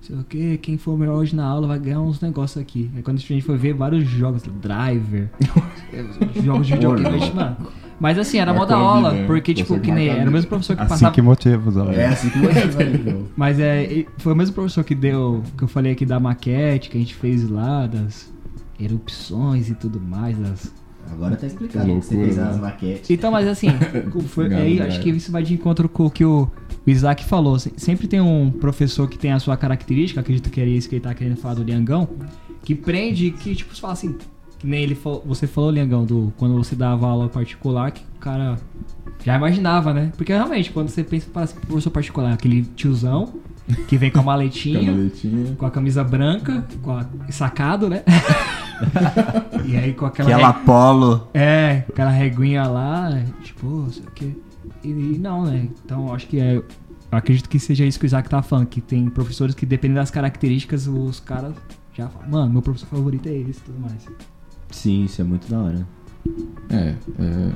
Sei o que, quem for melhor hoje na aula vai ganhar uns negócios aqui. Aí quando a gente foi ver vários jogos, driver, jogos de videogame, mano. Mas assim, era mó da aula, vida, né? porque tipo, que nem. Era o mesmo professor que Assim passava. que motiva os alunos. É assim que então. Mas é, foi o mesmo professor que deu, que eu falei aqui da maquete que a gente fez lá, das erupções e tudo mais, das... Agora tá explicado Que que você loucura, fez as né? maquetes. Então, mas assim, foi, Obrigado, aí acho que isso vai de encontro com o que o, o Isaac falou. Se- Sempre tem um professor que tem a sua característica, acredito que é isso que ele tá querendo falar do Liangão, que prende, que tipo, fala assim, que nem ele falou, você falou, Liangão, do, quando você dava aula particular, que o cara já imaginava, né? Porque realmente, quando você pensa para professor particular, aquele tiozão que vem com a maletinha, com a camisa branca, com a sacado, né? e aí com aquela Aquela polo. é, aquela reguinha lá, tipo, sei o quê. E, e não, né? Então acho que é. Eu acredito que seja isso que o Isaac tá falando, que tem professores que, dependendo das características, os caras já falam, mano, meu professor favorito é esse e tudo mais. Sim, isso é muito da hora. É, é,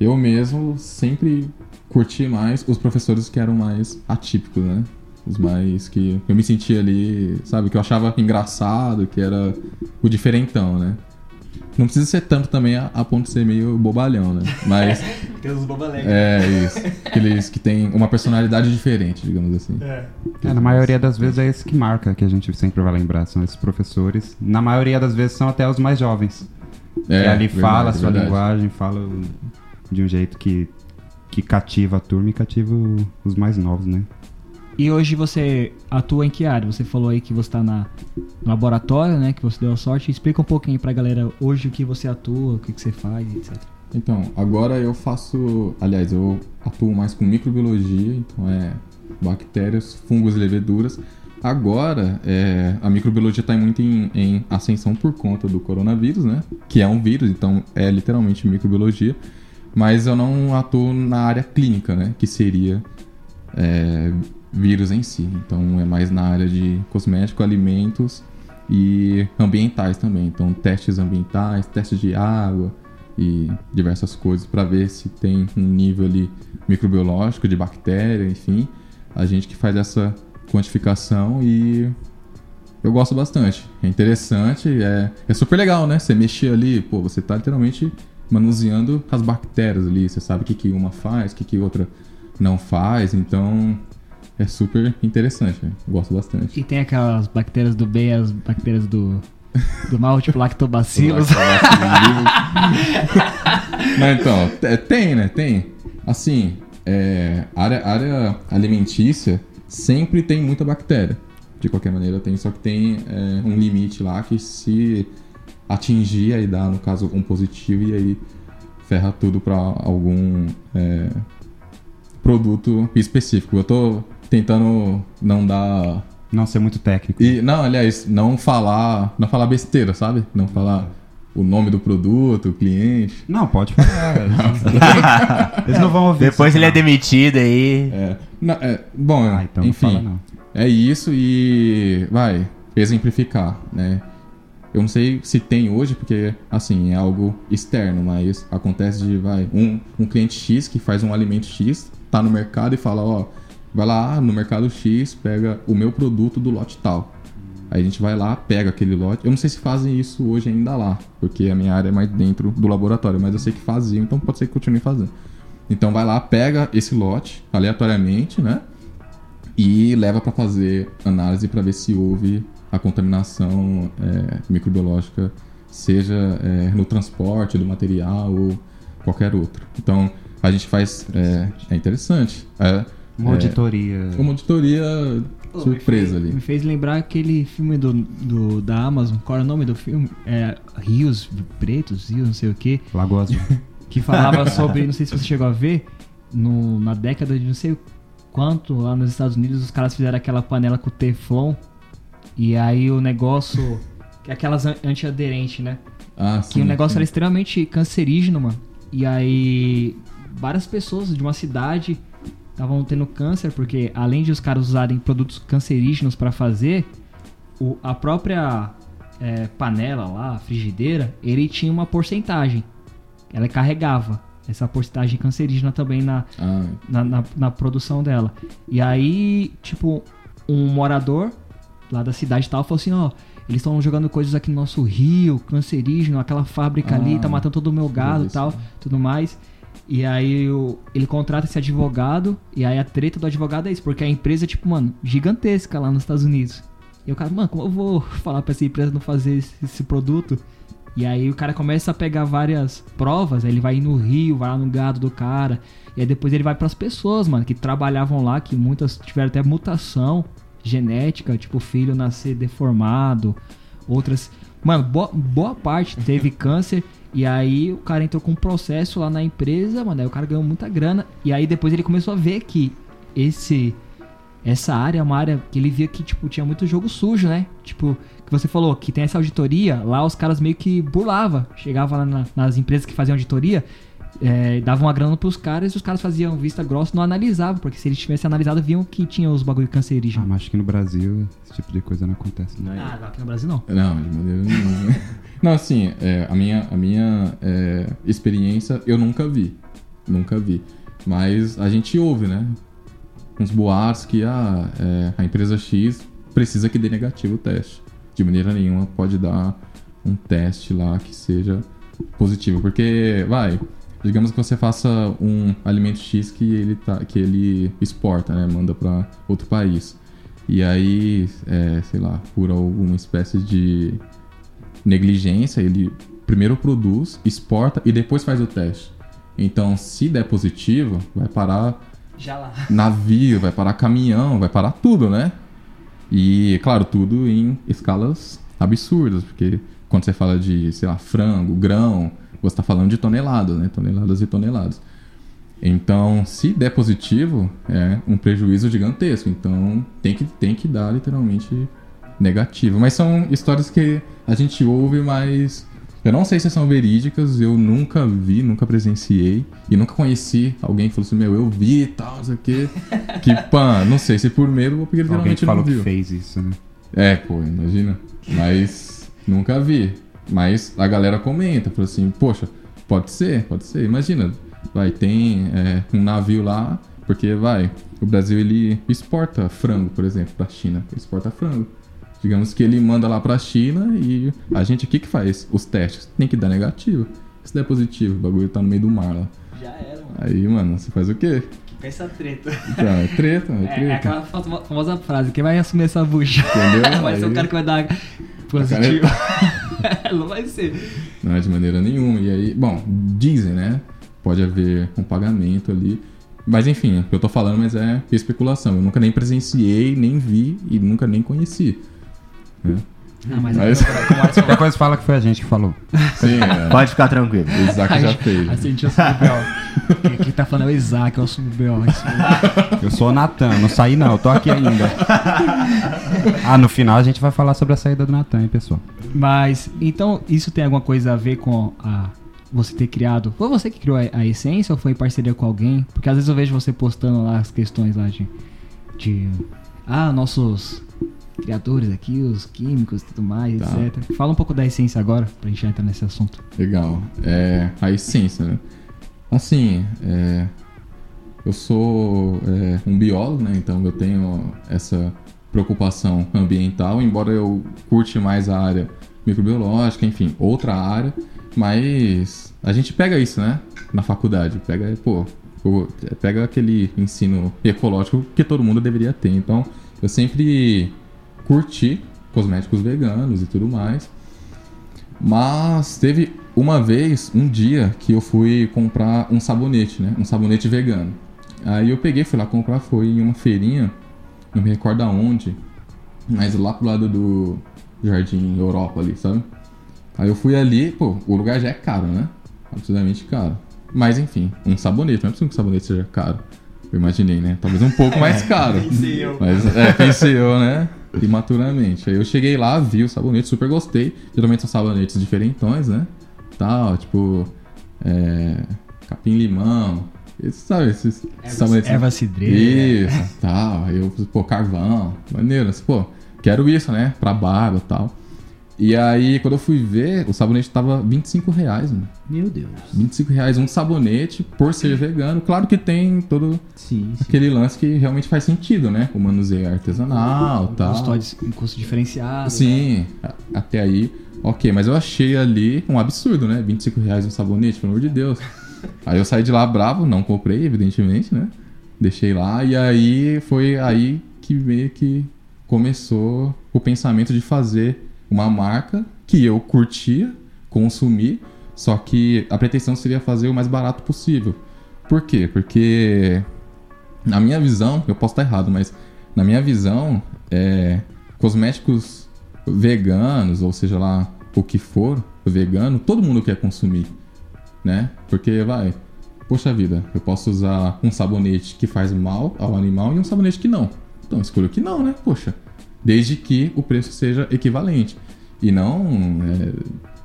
eu mesmo sempre curti mais os professores que eram mais atípicos, né? Os mais que eu me sentia ali, sabe, que eu achava engraçado, que era o diferentão, né? Não precisa ser tanto também a, a ponto de ser meio bobalhão, né? Mas Tem os bobalegos. é isso. Aqueles que têm uma personalidade diferente, digamos assim. É, na maioria das vezes é esse que marca, que a gente sempre vai lembrar, são esses professores. Na maioria das vezes são até os mais jovens. É, que ali verdade, fala a sua verdade. linguagem, fala de um jeito que, que cativa a turma e cativa os mais novos, né? E hoje você atua em que área? Você falou aí que você tá na, laboratório, né? Que você deu a sorte. Explica um pouquinho pra galera hoje o que você atua, o que, que você faz, etc. Então, agora eu faço. Aliás, eu atuo mais com microbiologia, então é bactérias, fungos e leveduras. Agora, é, a microbiologia está muito em, em ascensão por conta do coronavírus, né? Que é um vírus, então é literalmente microbiologia. Mas eu não atuo na área clínica, né? Que seria é, vírus em si. Então é mais na área de cosmético, alimentos e ambientais também. Então testes ambientais, testes de água, e diversas coisas para ver se tem um nível ali microbiológico de bactéria, enfim. A gente que faz essa quantificação e eu gosto bastante. É interessante, é, é super legal, né? Você mexer ali, pô, você tá literalmente manuseando as bactérias ali, você sabe o que, que uma faz, o que, que outra não faz, então é super interessante, né? Gosto bastante. E tem aquelas bactérias do bem e as bactérias do, do mal, tipo lactobacilos. Não, então, é, tem, né? Tem. Assim, é, área, área alimentícia sempre tem muita bactéria. De qualquer maneira tem, só que tem é, um limite lá que se atingir, aí dá, no caso, um positivo e aí ferra tudo pra algum é, produto específico. Eu tô tentando não dar Não ser muito técnico. e não, aliás, não falar, não falar besteira, sabe? Não falar o nome do produto, o cliente. Não, pode falar. Eles não vão ouvir. Depois isso, ele é não. demitido aí. É, não, é, bom, Ah, então não enfim, fala não. é isso e vai exemplificar, né? Eu não sei se tem hoje, porque assim, é algo externo, mas acontece de, vai, um, um cliente X que faz um alimento X, tá no mercado e fala, ó, vai lá no mercado X, pega o meu produto do lote tal. Aí a gente vai lá, pega aquele lote. Eu não sei se fazem isso hoje ainda lá, porque a minha área é mais dentro do laboratório, mas eu sei que faziam, então pode ser que continue fazendo. Então vai lá, pega esse lote aleatoriamente, né? E leva para fazer análise para ver se houve a contaminação é, microbiológica, seja é, no transporte do material ou qualquer outro. Então a gente faz. É, é interessante. É, Uma é, auditoria. uma auditoria surpresa ali. Me fez lembrar aquele filme do, do, da Amazon. Qual era o nome do filme? É, Rios Pretos, Rios não sei o que. Lagoa Azul. Que falava sobre, não sei se você chegou a ver, no, na década de não sei quanto, lá nos Estados Unidos, os caras fizeram aquela panela com Teflon. E aí o negócio. que é Aquelas an- antiaderentes, né? Ah, Que sim, o negócio sim. era extremamente cancerígeno, mano. E aí, várias pessoas de uma cidade estavam tendo câncer, porque além de os caras usarem produtos cancerígenos para fazer, o- a própria é, panela lá, frigideira, ele tinha uma porcentagem. Ela carregava essa porcentagem cancerígena também na, Ah, na, na, na produção dela. E aí, tipo, um morador lá da cidade tal falou assim, ó, eles estão jogando coisas aqui no nosso rio, cancerígeno, aquela fábrica ali, Ah, tá matando todo o meu gado e tal, tudo mais. E aí o- ele contrata esse advogado, e aí a treta do advogado é isso, porque a empresa é, tipo, mano, gigantesca lá nos Estados Unidos. E o cara, mano, como eu vou falar pra essa empresa não fazer esse, esse produto? E aí o cara começa a pegar várias provas, aí ele vai no rio, vai lá no gado do cara, e aí depois ele vai pras pessoas, mano, que trabalhavam lá, que muitas tiveram até mutação genética, tipo filho nascer deformado, outras, mano, boa, boa parte teve câncer. E aí o cara entrou com um processo lá na empresa, mano, aí o cara ganhou muita grana, e aí depois ele começou a ver que esse essa área é uma área que ele via que, tipo, tinha muito jogo sujo, né? Tipo, que você falou que tem essa auditoria, lá os caras meio que burlava. Chegava lá na- nas empresas que faziam auditoria, é, davam uma grana pros caras e os caras faziam vista grossa e não analisavam, porque se eles tivessem analisado, viam que tinha os bagulho Ah, cancerígenos. mas acho que no Brasil esse tipo de coisa não acontece. Não. Ah, aqui no Brasil não. Não, de maneira nenhuma. Não, assim, é, a minha, a minha é, experiência eu nunca vi. Nunca vi. Mas a gente ouve, né? Uns boatos que ah, é, a empresa X precisa que dê negativo o teste. De maneira nenhuma pode dar um teste lá que seja positivo. Porque, vai, digamos que você faça um alimento X que ele, tá, que ele exporta, né? Manda para outro país. E aí, é, sei lá, por alguma espécie de negligência, ele primeiro produz, exporta e depois faz o teste. Então, se der positivo, vai parar navio, vai parar caminhão, vai parar tudo, né? E, claro, tudo em escalas absurdas, porque quando você fala de, sei lá, frango, grão, você está falando de toneladas, né? Toneladas e toneladas. Então, se der positivo, é um prejuízo gigantesco. Então, tem que, tem que dar literalmente negativo. Mas são histórias que a gente ouve, mas eu não sei se são verídicas. Eu nunca vi, nunca presenciei e nunca conheci alguém que falou assim: Meu, eu vi e tal, não sei o quê. Que, pã, não sei se por medo ou porque ele Alguém falou não viu. que fez isso, né? É, pô, imagina. Mas nunca vi. Mas a galera comenta, fala assim, poxa, Pode ser, pode ser. Imagina, vai, tem é, um navio lá, porque vai, o Brasil ele exporta frango, por exemplo, pra China. Exporta frango. Digamos que ele manda lá pra China e a gente aqui que faz os testes. Tem que dar negativo. Se der positivo, o bagulho tá no meio do mar lá. Já era, mano. Aí, mano, você faz o quê? Pensa treta. Então, é treta, é É, treta. é aquela famo- famosa frase, quem vai assumir essa bucha? Entendeu? vai ser o cara que vai dar positivo. Não vai ser. Não é de maneira nenhuma. E aí, bom, dizem, né? Pode haver um pagamento ali. Mas enfim, é o que eu tô falando, mas é especulação. Eu nunca nem presenciei, nem vi e nunca nem conheci. né? Ah, mas, Mas- Depois fala que foi a gente que falou. Sim, é. Pode ficar tranquilo. O Isaac já fez. O B.O. Quem, quem tá falando é o Isaac, é o mesmo. Eu sou o Natan, não saí não, eu tô aqui ainda. Ah, no final a gente vai falar sobre a saída do Natan, hein, pessoal. Mas, então, isso tem alguma coisa a ver com a você ter criado. Foi você que criou a, a essência ou foi em parceria com alguém? Porque às vezes eu vejo você postando lá as questões lá de. de ah, nossos criadores aqui, os químicos e tudo mais, Tá. etc. Fala um pouco da essência agora, pra gente já entrar nesse assunto. Legal. É, a essência, né? Assim, é, eu sou é, um biólogo, né? Então eu tenho essa preocupação ambiental, embora eu curte mais a área microbiológica, enfim, outra área, mas a gente pega isso, né? Na faculdade, pega, pô, pega aquele ensino ecológico que todo mundo deveria ter. Então, eu sempre curti cosméticos veganos e tudo mais. Mas teve uma vez, um dia, que eu fui comprar um sabonete, né? Um sabonete vegano. Aí eu peguei, fui lá comprar, foi em uma feirinha, não me recordo aonde, mas lá pro lado do Jardim Europa ali, sabe? Aí eu fui ali, pô, o lugar já é caro, né? Absolutamente caro. Mas enfim, um sabonete, não é possível que o sabonete seja caro. Eu imaginei, né? Talvez um pouco mais caro. Mas é, pensei eu, né? Imaturamente. Aí eu cheguei lá, vi o sabonete, super gostei. Geralmente são sabonetes diferentões, né? Tal, tipo. É, Capim-limão. Esses, sabe, esses sabonetes. Erva cidreira. Isso, tal. Aí eu, pô, carvão. Maneiro. Pô, quero isso, né? Pra barba e tal. E aí, quando eu fui ver, o sabonete tava 25 reais, mano. Meu Deus. 25 reais um sabonete por ser vegano. Claro que tem todo Sim, sim. aquele lance que realmente faz sentido, né? O manuseio artesanal e tal. Custo, um custo diferenciado. Sim, a- até aí, ok. Mas eu achei ali um absurdo, né? 25 reais um sabonete, pelo amor de Deus. Aí eu saí de lá bravo, não comprei, evidentemente, né? Deixei lá e aí foi aí que meio que começou o pensamento de fazer uma marca que eu curtia, consumir, só que a pretensão seria fazer o mais barato possível. Por quê? Porque na minha visão, eu posso estar errado, mas na minha visão, é, cosméticos veganos, ou seja lá o que for vegano, todo mundo quer consumir, né? Porque vai, poxa vida, eu posso usar um sabonete que faz mal ao animal e um sabonete que não. Então escolho que não, né? Poxa, desde que o preço seja equivalente e não é,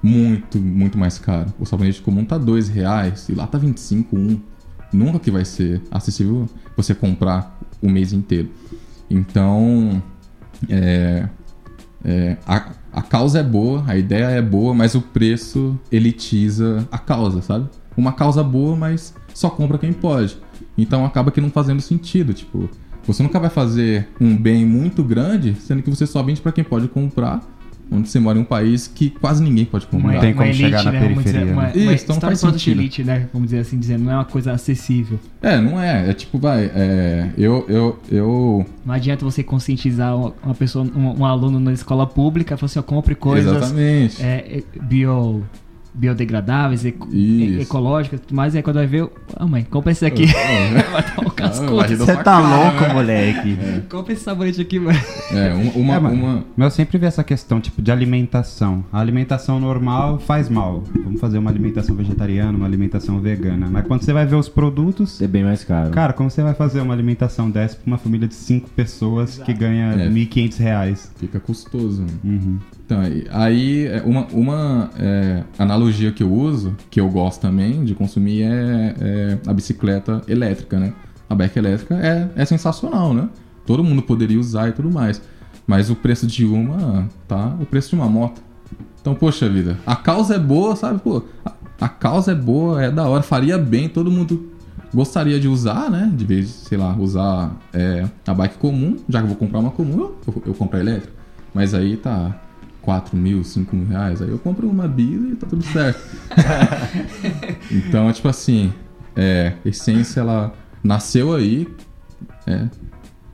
muito, muito mais caro. O sabonete comum tá dois reais e lá tá 25, um. Nunca que vai ser acessível você comprar o mês inteiro. Então, é, é, a, a causa é boa, a ideia é boa, mas o preço elitiza a causa, sabe? Uma causa boa, mas só compra quem pode. Então acaba que não fazendo sentido, tipo, você nunca vai fazer um bem muito grande, sendo que você só vende para quem pode comprar, onde você mora em um país que quase ninguém pode comprar. Não tem como chegar na né? Vamos dizer, periferia, uma, né? uma Isso, então faz sentido. elite, né? Vamos dizer assim, dizendo, não é uma coisa acessível. É, não é. É tipo, vai, é, eu, eu, eu Não adianta você conscientizar uma pessoa, um, um aluno na escola pública, falar assim, ó, compre coisas Exatamente. é, é, bio, biodegradáveis, Isso. e- ecológicas, mas aí quando vai ver, ah mãe, compra esse aqui. vai dar um cascudo. Você tá cara, louco, né? moleque. Compra esse sabonete aqui, mãe. É, uma, uma, É, mas- uma- Mas eu sempre vi essa questão, tipo, de alimentação. A alimentação normal faz mal. Vamos fazer uma alimentação vegetariana, uma alimentação vegana. Mas quando você vai ver os produtos, É bem mais caro. cara, como você vai fazer uma alimentação dessa pra uma família de cinco pessoas que ganha É. 1.500 reais? fica custoso. né? Uhum. Então, aí- é, uma, uma é, analogia que eu uso, que eu gosto também de consumir, é, é a bicicleta elétrica, né? A bike elétrica é, é sensacional, né? Todo mundo poderia usar e tudo mais. Mas o preço de uma tá o preço de uma moto. Então, poxa vida, a causa é boa, sabe? Pô, a- a causa é boa, é da hora, faria bem, todo mundo gostaria de usar, né? De vez, sei lá, usar é, a bike comum, já que eu vou comprar uma comum, eu, eu compro a elétrica. Mas aí tá 4 mil, 5 mil reais, aí eu compro uma bis e tá tudo certo. então, tipo assim, é, a essência, ela nasceu aí, é,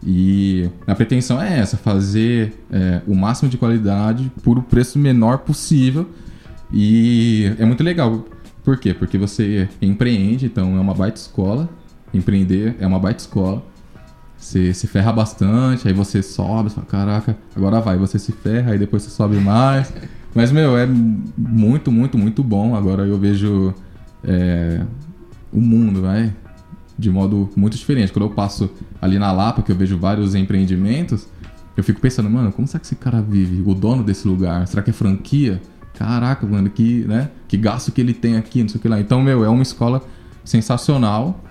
e a pretensão é essa, fazer é, o máximo de qualidade por o preço menor possível. E é muito legal. Por quê? Porque você empreende, então é uma baita escola. Empreender é uma baita escola. Você se ferra bastante, aí você sobe, você fala, caraca, agora vai, você se ferra, aí depois você sobe mais. Mas, meu, é muito, muito, muito bom. Agora eu vejo é, o mundo, vai, de modo muito diferente. Quando eu passo ali na Lapa, que eu vejo vários empreendimentos, eu fico pensando, mano, como será que esse cara vive? O dono desse lugar? Será que é franquia? Caraca, mano, que, né? Que gasto que ele tem aqui, não sei o que lá. Então, meu, é uma escola sensacional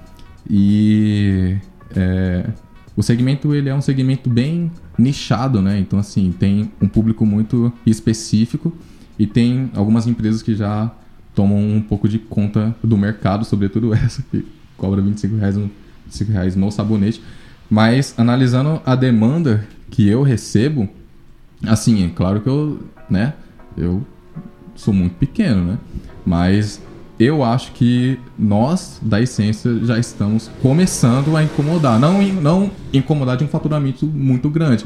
e é, o segmento ele é um segmento bem nichado, né? Então, assim, tem um público muito específico e tem algumas empresas que já tomam um pouco de conta do mercado, sobretudo essa que cobra 25 reais no, 25 reais no sabonete. Mas analisando a demanda que eu recebo, assim, é claro que eu, né, eu sou muito pequeno, né? Mas eu acho que nós, da essência, já estamos começando a incomodar. Não, não incomodar de um faturamento muito grande,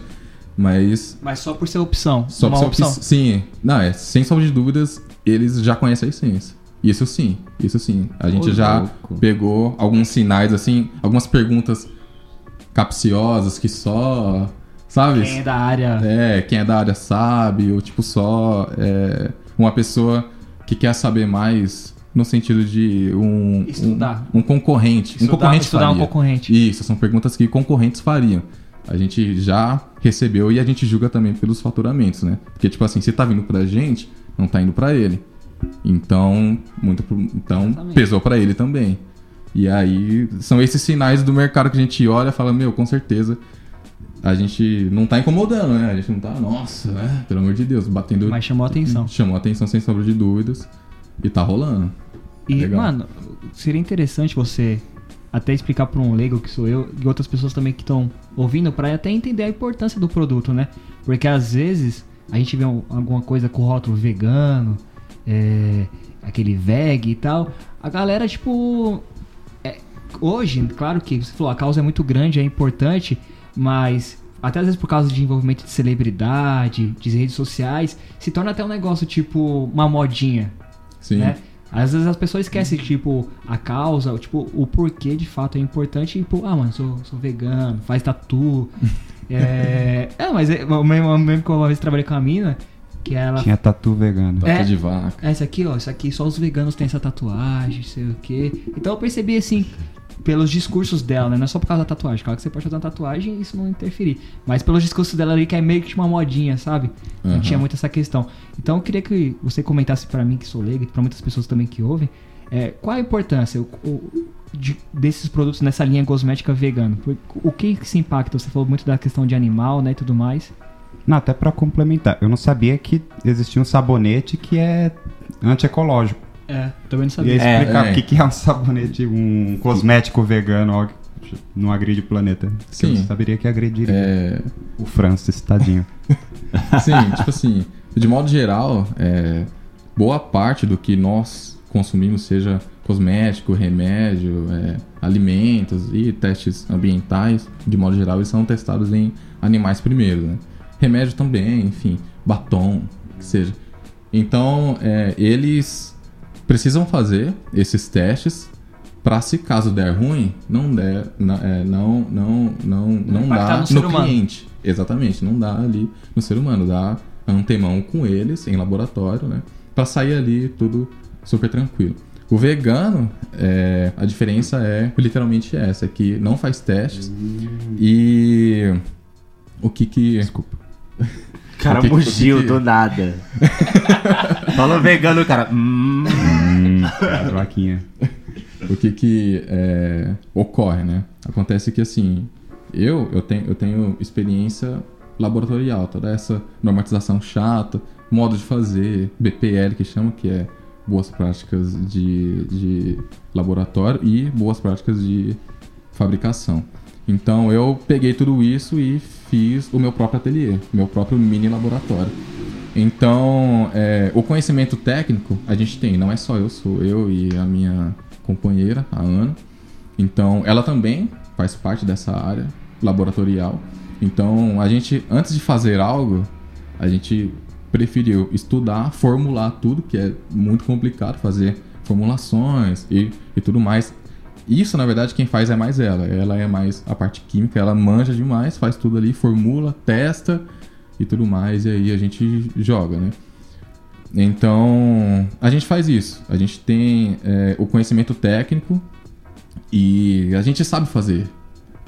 mas Mas só por ser opção. só uma pra opção. opção. Sim, não, é, sem sombra de dúvidas, eles já conhecem a essência. Isso sim, isso sim. A gente Ô, já louco. pegou alguns sinais, assim, algumas perguntas capciosas que só. Sabe? Quem é da área. É, quem é da área sabe, ou tipo só é, uma pessoa que quer saber mais no sentido de um Estudar. um, um concorrente, um Estudar- concorrente estudar um faria. concorrente. Isso, são perguntas que concorrentes fariam. A gente já recebeu e a gente julga também pelos faturamentos, né? Porque tipo assim, se tá vindo pra gente, não tá indo pra ele. Então, muito então Exatamente. pesou pra ele também. E aí são esses sinais do mercado que a gente olha e fala, meu, com certeza a gente não tá incomodando, né? A gente não tá, nossa, né? Pelo amor de Deus, batendo. Mas chamou a atenção. Chamou a atenção sem sombra de dúvidas. E tá rolando. E, Legal. mano, seria interessante você até explicar pra um leigo que sou eu e outras pessoas também que estão ouvindo pra até entender a importância do produto, né? Porque às vezes a gente vê um- alguma coisa com rótulo vegano, é, aquele veg e tal. A galera, tipo. é, hoje, claro que você falou, a causa é muito grande, é importante, mas até às vezes por causa de envolvimento de celebridade, de redes sociais, se torna até um negócio tipo uma modinha Sim. né? Às vezes as pessoas esquecem, tipo, a causa, tipo, o porquê de fato é importante. Tipo, ah, mano, sou, sou vegano, faz tatu. é... é, mas é, eu mesmo, eu mesmo que eu uma vez trabalhei com a mina, que ela... Tinha tatu vegano. É. de vaca. É, esse aqui, ó, isso aqui, só os veganos têm essa tatuagem, sei o quê. Então eu percebi, assim, pelos discursos dela, né? Não é só por causa da tatuagem. Claro que você pode fazer uma tatuagem e isso não interferir. Mas pelos discursos dela ali, que é meio que uma modinha, sabe? Não tinha muito essa questão. Então eu queria que você comentasse pra mim, que sou leigo, e pra muitas pessoas também que ouvem, é, qual a importância o- o- de- desses produtos nessa linha cosmética vegana? Por- O que que se impacta? Você falou muito da questão de animal, né, e tudo mais. Não, até pra complementar, eu não sabia que existia um sabonete que é antiecológico. É, também não Ia sabia. É, explicar é. o que, que é um sabonete, um cosmético vegano que não agride o planeta. Sim. Eu saberia que agrediria. É, O Francis, tadinho. Sim, tipo assim, de modo geral, é, boa parte do que nós consumimos, seja cosmético, remédio, é, alimentos e testes ambientais, de modo geral, eles são testados em animais primeiro, né? Remédio também, enfim, batom, que seja. Então, é, eles precisam fazer esses testes para se caso der ruim, não der, é, não, não, não, não, impactar dá no no humano. cliente. Exatamente, não dá ali no ser humano, dá antemão com eles em laboratório, né? Pra sair ali tudo super tranquilo. O vegano, é, a diferença é literalmente essa, é que não faz testes e o que que Desculpa. O cara que mugiu que do nada. Falou vegano, cara. Hum. Hum, a vaquinha. o que que é, ocorre, né? Acontece que assim, eu eu tenho, eu tenho experiência laboratorial, toda essa normatização chata, modo de fazer, BPL que chama, que é boas práticas de, de laboratório e boas práticas de fabricação. Então eu peguei tudo isso e fiz o meu próprio ateliê, meu próprio mini laboratório. Então, é, o conhecimento técnico a gente tem, não é só eu, sou eu e a minha companheira, a Ana. Então, ela também faz parte dessa área laboratorial. Então, a gente, antes de fazer algo, a gente preferiu estudar, formular tudo, que é muito complicado fazer formulações e, e tudo mais. Isso, na verdade, quem faz é mais ela. Ela é mais a parte química, ela manja demais, faz tudo ali, formula, testa e tudo mais, e aí a gente joga, né? Então, a gente faz isso. A gente tem é, o conhecimento técnico e a gente sabe fazer.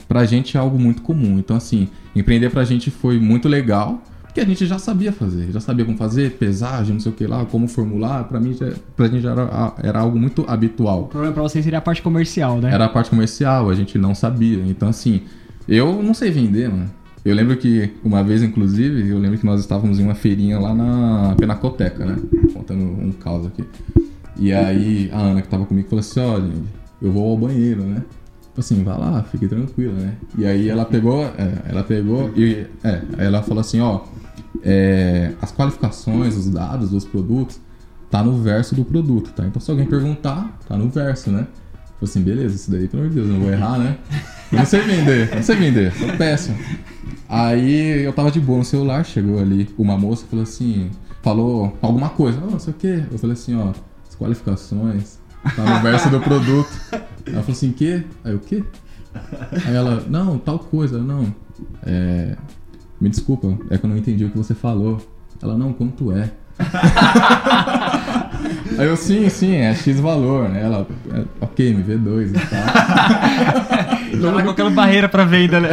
Pra gente é algo muito comum. Então, assim, empreender pra gente foi muito legal, porque a gente já sabia fazer. Já sabia como fazer, pesagem, não sei o que lá, como formular. Pra, mim, já, pra gente já era, era algo muito habitual. O problema pra vocês seria a parte comercial, né? Era a parte comercial, a gente não sabia. Então, assim, eu não sei vender, mano. Eu lembro que, uma vez, inclusive, eu lembro que nós estávamos em uma feirinha lá na Penacoteca, né? Contando um caos aqui. E aí, a Ana, que tava comigo, falou assim: olha, eu vou ao banheiro, né? Tipo assim, vai lá, fique tranquila, né? E aí ela pegou, é, ela pegou e, é, ela falou assim: ó, é, as qualificações, os dados dos produtos, tá no verso do produto, tá? Então se alguém perguntar, tá no verso, né? Falei assim, beleza, isso daí, pelo amor de Deus, eu não vou errar, né? Eu não sei vender, não sei vender, sou péssimo. Aí eu tava de boa no celular, chegou ali uma moça falou assim, falou alguma coisa, não sei o quê. Eu falei assim, ó, as qualificações, tá no verso do produto. Ela falou assim, quê? Aí o quê? Aí ela, não, tal coisa, não. É, me desculpa, é que eu não entendi o que você falou. Ela, não, quanto é? Aí eu, sim, sim, é X valor, né? Ela, é, ok, me vê dois e tal. Tá colocando barreira pra venda, né?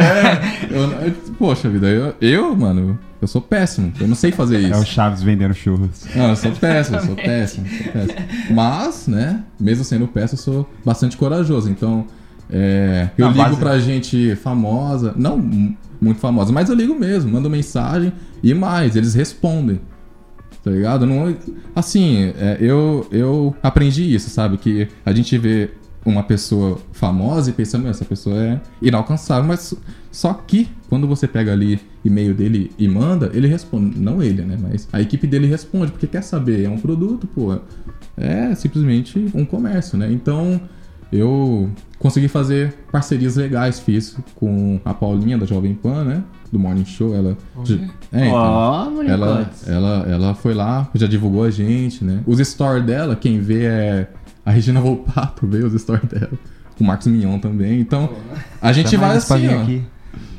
Eu, eu- poxa vida, eu, eu, mano, eu sou péssimo. Eu não sei fazer É o isso. Chaves vendendo churros. Não, eu sou péssimo, eu sou péssimo, sou péssimo. Mas, né, mesmo sendo péssimo, eu sou bastante corajoso. Então, é, eu Na ligo base- pra gente famosa, não muito famosa, mas eu ligo mesmo, mando mensagem e mais, eles respondem. Tá ligado? Não, assim, é, eu, eu aprendi isso, sabe? Que a gente vê uma pessoa famosa e pensa, meu, essa pessoa é inalcançável, mas só que quando você pega ali e-mail dele e manda, ele responde, não ele, né? Mas a equipe dele responde, porque quer saber, é um produto, pô, é simplesmente um comércio, né? Então eu consegui fazer parcerias legais, fiz com a Paulinha da Jovem Pan, né? Do Morning Show, ela. É, então. Ó, Ela, ela, ela foi lá, já divulgou a gente, né? Os stories dela, quem vê é a Regina Volpato, vê os stories dela. O Marcos Mignon também. Então, a gente Chama vai assim, ó. aqui.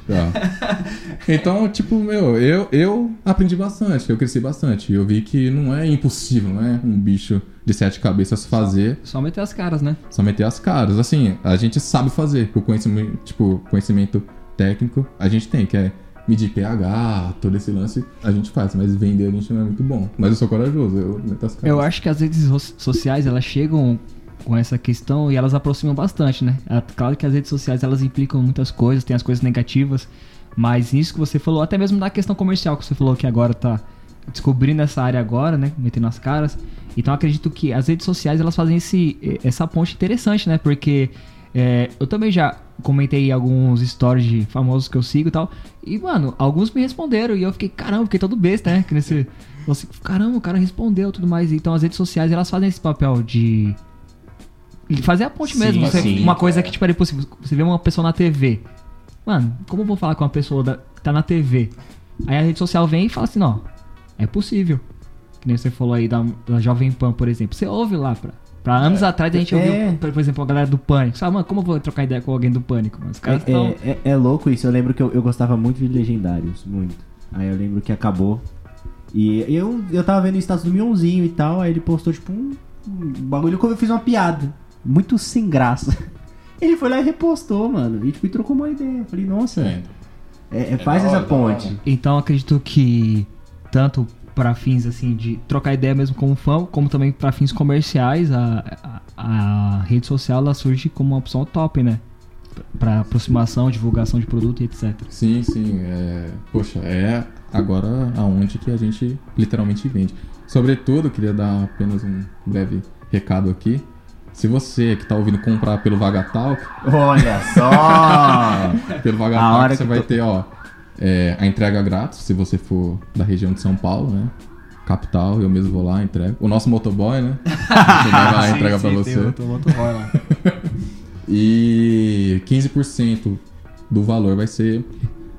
Tá. Então, tipo, meu, eu, eu aprendi bastante, eu cresci bastante. Eu vi que não é impossível, não é um bicho de sete cabeças fazer, Só meter as caras, né? só meter as caras. Assim, a gente sabe fazer. O conhecimento, tipo, conhecimento técnico a gente tem, que é medir pH, todo esse lance, a gente faz, mas vender a gente não é muito bom. Mas eu sou corajoso, eu meto as caras. Eu acho que as redes so- sociais, elas chegam com essa questão e elas aproximam bastante, né? É Claro que as redes sociais, elas implicam muitas coisas, tem as coisas negativas, mas nisso que você falou, até mesmo da questão comercial que você falou que agora tá descobrindo essa área agora, né? Metendo as caras. Então acredito que as redes sociais, elas fazem esse, essa ponte interessante, né? Porque é, eu também já comentei alguns stories de famosos que eu sigo e tal. E, mano, alguns me responderam e eu fiquei, caramba, fiquei todo besta, né? Que nesse, você, caramba, o cara respondeu e tudo mais. Então as redes sociais, elas fazem esse papel de fazer a ponte Sim, mesmo. Você- sim. uma coisa que, tipo, era impossível. Você vê uma pessoa na TV. Mano, como eu vou falar com uma pessoa da- que tá na TV? Aí a rede social vem e fala assim, ó, é possível. Que nem você falou aí da, da Jovem Pan, por exemplo. Você ouve lá pra. Pra anos atrás a gente é. ouviu, por por exemplo, a galera do Pânico. Sabe, mano, como eu vou trocar ideia com alguém do Pânico? Mas os caras É, estão. é, é- é louco isso. Eu lembro que eu, eu gostava muito de Legendários, muito. Aí eu lembro que acabou. E eu, eu tava vendo o status do Mionzinho e tal, aí ele postou tipo um, um bagulho que eu fiz uma piada. Muito sem graça. Ele foi lá e repostou, mano. E tipo, e trocou uma ideia. Eu falei, nossa, É. é, é, faz essa ponte. Então acredito que tanto para fins assim de trocar ideia mesmo como fã, como também para fins comerciais, a, a, a rede social ela surge como uma opção top, né? Para aproximação, divulgação de produto e etc. Sim, sim. É... Poxa, é agora aonde que a gente literalmente vende. Sobretudo, queria dar apenas um breve recado aqui. Se você que tá ouvindo comprar pelo Vagatalk, Olha só! pelo Vagatalk você vai tô- ter, ó, é, a entrega grátis, se você for da região de São Paulo, né? Capital, eu mesmo vou lá, entrego. O nosso motoboy, né? Ele vai lá, entrega pra você. lá. E 15% do valor vai ser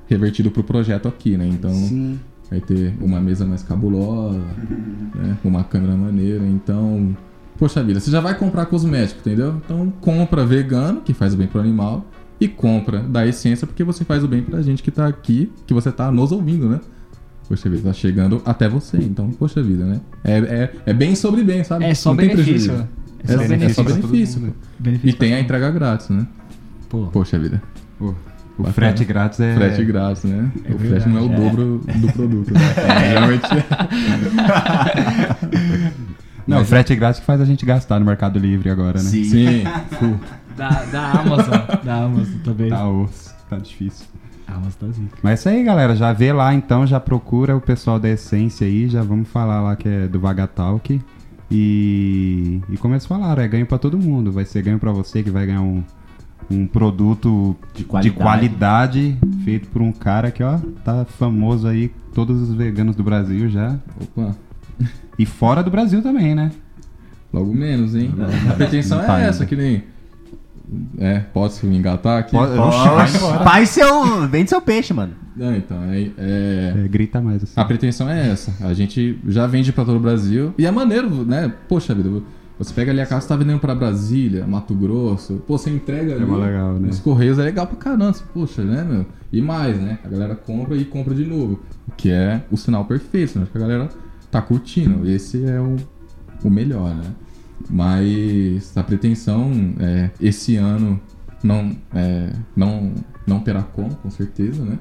revertido pro projeto aqui, né? Então Sim. vai ter uma mesa mais cabulosa, né? uma câmera maneira. Então, poxa vida, você já vai comprar cosmético, entendeu? Então compra vegano, que faz bem pro animal, e compra da essência, porque você faz o bem pra gente que tá aqui, que você tá nos ouvindo, né? Poxa vida, tá chegando até você. Então, poxa vida, né? É, é, é bem sobre bem, sabe? É só Não tem benefício. prejuízo. É só É, é benefício. só pra todo benefício. pô. Benefício E tem a entrega grátis, né? Pô, Poxa vida. O, o Bacana. frete grátis é. Frete grátis, né? É o frete não é o verdade, dobro do produto, né? É, Geralmente. Não, Mas- o frete grátis que faz a gente gastar no Mercado Livre agora, né? Sim. Sim. Da, da Amazon. Da Amazon também. Tá osso, tá difícil. A Amazon tá zica. Mas é isso aí, galera. Já vê lá então, já procura o pessoal da Essência aí. Já vamos falar lá que é do Vagatalk. E, e como eles falaram, é ganho pra todo mundo. Vai ser ganho pra você que vai ganhar um, um produto De de qualidade. qualidade feito por um cara que, ó, tá famoso aí, todos os veganos do Brasil já. Opa. E fora do Brasil também, né? Logo menos, hein? A pretensão tá é ainda. essa, que nem. É, posso me engatar aqui? Pode-. Faz seu. Vende seu peixe, mano. Não, então, é, é- É, grita mais assim. A pretensão é essa. A gente já vende pra todo o Brasil. E é maneiro, né? Poxa vida, você pega ali a casa, tá vendendo pra Brasília, Mato Grosso. Pô, você entrega ali mó legal, né? nos Correios, é legal pra caramba. Você, Poxa, né, meu? E mais, né? A galera compra e compra de novo. O que é o sinal perfeito, né? Que a galera tá curtindo. Esse é o, o melhor, né? Mas a pretensão é esse ano não, é, não, não terá como, com certeza, né?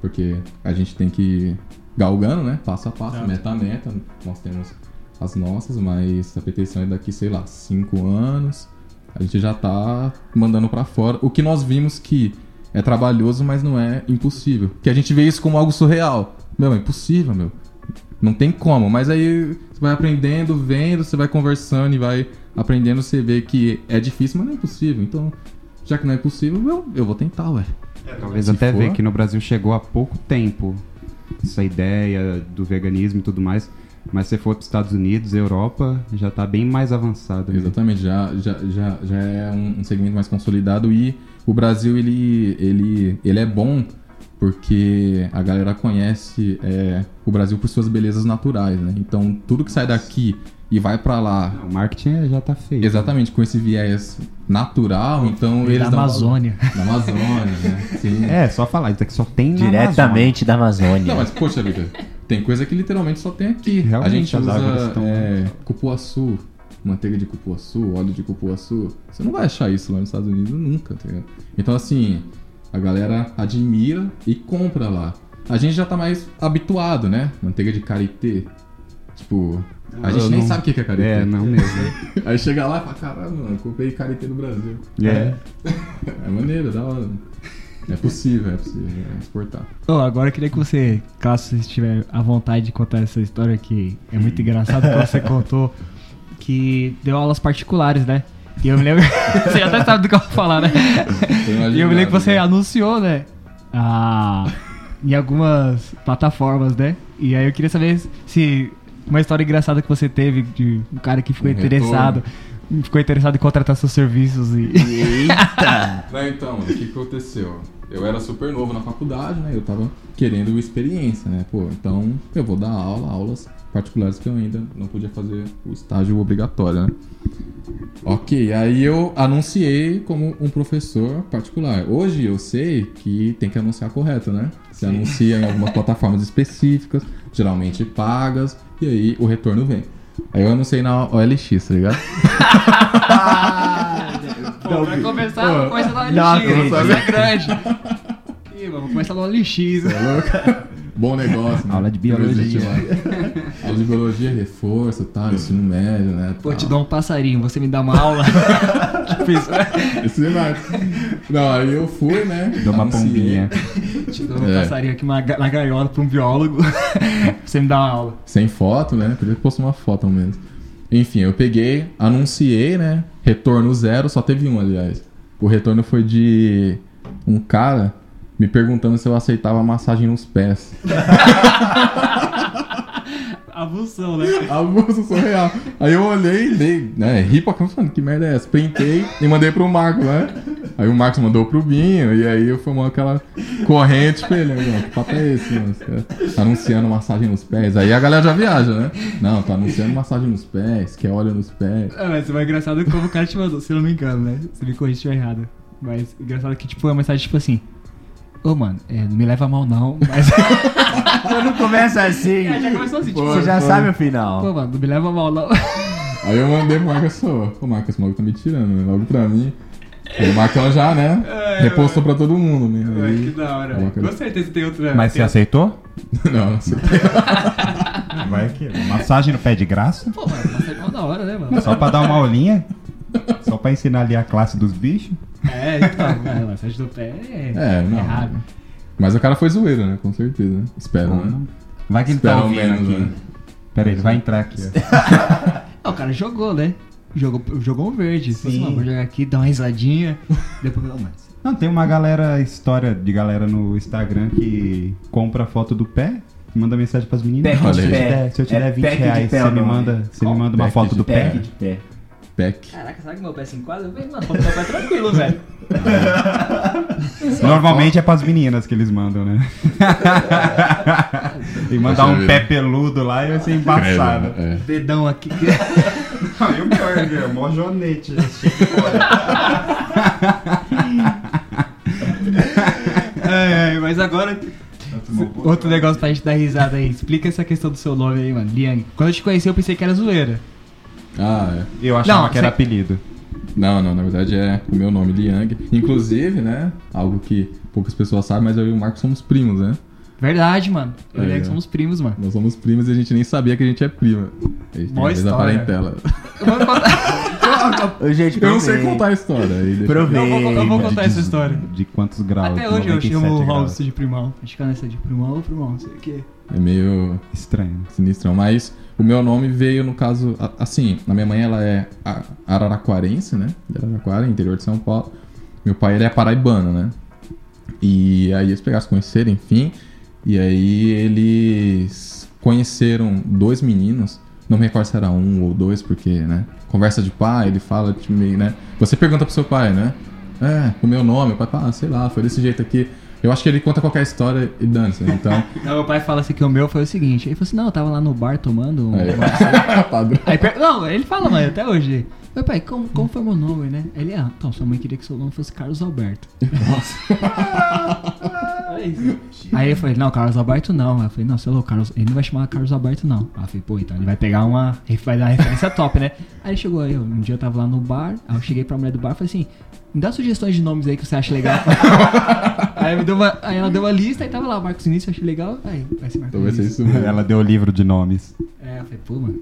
Porque a gente tem que ir galgando, né? Passo a passo, meta a meta. Nós temos as nossas, mas a pretensão é daqui, sei lá, cinco anos. A gente já tá mandando pra fora. O que nós vimos que é trabalhoso, mas não é impossível. Que a gente vê isso como algo surreal. Meu, é impossível, meu. Não tem como, mas aí você vai aprendendo, vendo, você vai conversando e vai aprendendo, você vê que é difícil, mas não é impossível. Então, já que não é possível, eu, eu vou tentar, ué. Talvez Se até for. ver que no Brasil chegou há pouco tempo essa ideia do veganismo e tudo mais. Mas se for para os Estados Unidos, Europa, já tá bem mais avançado. né? Exatamente, já, já, já, já é um, um segmento mais consolidado e o Brasil ele, ele, ele é bom porque a galera conhece é, o Brasil por suas belezas naturais, né? Então tudo que sai daqui e vai pra lá, O marketing é- já tá feito. exatamente com esse viés natural, então Da eles dão- Amazônia. Da Amazônia, né? Sim. É, só falar, isso aqui só tem na Diretamente da Amazônia. Não, mas poxa vida, tem coisa que literalmente só tem aqui. Realmente, a gente as usa estão- é, cupuaçu, manteiga de cupuaçu, óleo de cupuaçu. Você não vai achar isso lá nos Estados Unidos nunca, tá ligado? Então assim, a galera admira e compra lá. A gente já tá mais habituado, né? Manteiga de karité. Tipo, a Eu gente nem não- sabe o que é karité. É, não mesmo. Aí chega lá e fala, caramba, mano, comprei karité no Brasil. É. É maneiro, da hora. É possível, é possível é exportar. Ô, agora eu queria que você, caso você estiver à vontade de contar essa história que é muito engraçado que você contou que deu aulas particulares, né? E eu me lembro. você até sabe do que eu vou falar, né? E eu me lembro que você anunciou, né? Ah, em algumas plataformas, né? E aí eu queria saber se uma história engraçada que você teve de um cara que ficou Um interessado, ficou interessado em contratar seus serviços e. Eita! Não, então, o que que aconteceu? Eu era super novo na faculdade, né? Eu tava querendo experiência, né? Pô, então eu vou dar aula, aulas particulares que eu ainda não podia fazer o estágio obrigatório, né? Ok, aí eu anunciei como um professor particular. Hoje eu sei que tem que anunciar correto, né? Você anuncia em algumas plataformas específicas, geralmente pagas, e aí o retorno vem. Aí eu anunciei na OLX, tá ligado? Pô, pra começar, no Não OLX, acredito. coisa é grande. Ih, vamos começar no OLX. Bom negócio, né? Aula de biologia. Aula de biologia, reforço, tá? Ensino médio, né? Pô, te dou um passarinho, você me dá uma aula. tipo isso, né? Esse demais. Não, aí eu fui, né? Deu uma pombinha. Te dou um É. passarinho aqui na, ga- na gaiola pra um biólogo. você me dar uma aula. Sem foto, né? Podia postar uma foto ao menos. Enfim, eu peguei, anunciei, né? Retorno zero, só teve um, aliás. O retorno foi de um cara me perguntando se eu aceitava massagem nos pés. Abusão, né? Abuso surreal. Aí eu olhei, dei, né? Ri pra caramba, falando, que merda é essa? Printei e mandei pro Marco, né? Aí o Marcos mandou pro Binho, e aí eu formou aquela corrente com ele. Aí, ó, que papo é esse, mano? Tá anunciando massagem nos pés. Aí a galera já viaja, né? Não, tá anunciando massagem nos pés, que é óleo nos pés. É, mas foi engraçado como o cara te mandou, se eu não me engano, né? Me se eu estiver errado. Mas engraçado que, tipo, é uma mensagem tipo assim. Ô, mano, é, não me leva a mal não, mas. Quando começa assim, É, já começou assim, tipo, você já foi. sabe o final. Pô, mano, não me leva mal não. Aí eu mandei pro Marcos só. Ô, Marcos, esse maluco tá me tirando, né? Logo pra mim. O Marcão já, né? É, Repostou pra todo mundo, né? Aí- que da hora. Com certeza tem outra. Mas você tem... aceitou? Não, não sei. Vai que massagem no pé de graça? Pô, mano, mas é mó da hora, né, mano? Só pra dar uma aulinha? Só pra ensinar ali a classe dos bichos? É, então, é, massagem do pé é. É, não. raro. Mas o cara foi zoeiro, né? Com certeza. Espero, né? Vai que ele tá Espero ouvindo menos, aqui. né? Pera aí, ele vai entrar aqui. ó. O cara jogou, né? Jogou, jogou um verde. Falou assim, Sim. mano, vou jogar aqui, dar uma risadinha. Depois, não, mas. Não, tem uma galera, história de galera no Instagram que compra foto do pé, manda mensagem pras meninas. Pack "Ó, de se, eu te pé. der, se eu te É der 20 pack de reais, pé você me manda, você me manda uma foto do pé. de pé. Peck. Caraca, será que meu pé se enquadra? Eu falei, mano, meu pé é tranquilo, velho. Normalmente é pras meninas que eles mandam, né? e mandar um pé peludo lá e vai ser embaçado. Credo, é. Dedão aqui. Aí o pior é o mó jonete. É, mas agora. Outro negócio pra gente dar risada aí. Explica essa questão do seu nome aí, mano. Liang. Quando eu te conheci, eu pensei que era zoeira. Ah, é. Eu achava Não, que era você- apelido. Não, não, na verdade é o meu nome, Liang. Inclusive, né? Algo que poucas pessoas sabem, mas eu e o Marco somos primos, né? Verdade, mano. Eu e o É. Liang somos primos, mano. Nós somos primos e a gente nem sabia que a gente é prima. A gente tem a parentela. Eu vou contar, Ô, Gente, Eu não sei contar a história. Aí deixa- Provei. eu vou, eu vou contar De- essa história. De quantos graus? Até hoje eu 97 chamo o. Robson de primão. A gente fica nessa de primão ou primão, não sei o quê. É meio Estranho. sinistrão. Mas o meu nome veio, no caso, assim, a minha mãe ela é araraquarense, né? De Araraquara, interior de São Paulo. Meu pai ele é paraibano, né? E aí eles pegaram, se conheceram, enfim. E aí eles conheceram dois meninos. Não me recordo se era um ou dois, porque, né? Conversa de pai, ele fala, tipo, meio, né? Você pergunta pro seu pai, né? É, o meu nome, o pai ah, sei lá, foi desse jeito aqui. Eu acho que ele conta qualquer história e dança, então. Não, meu pai fala assim que o meu foi o seguinte. Ele falou assim, não, eu tava lá no bar tomando um... Aí. Aí, não, ele fala, mano, até hoje. Meu pai, como, como foi meu nome, né? Ele, ah, então, sua mãe queria que seu nome fosse Carlos Alberto. Isso. Aí eu falei, não, Carlos Alberto não. Eu falei, não, sei lá, Carlos, ele não vai chamar Carlos Alberto não. Aí eu falei, pô, então ele vai pegar uma, vai dar uma referência top, né? Aí chegou aí, um dia eu tava lá no bar, aí eu cheguei pra mulher do bar e falei assim, me dá sugestões de nomes aí que você acha legal. Aí, me deu uma, aí ela deu uma lista e tava lá, Marcos Início, eu achei legal. Aí, vai ser Marcos Então vai ser Início. isso mesmo. Ela deu o livro de nomes. É, eu falei, pô, mano.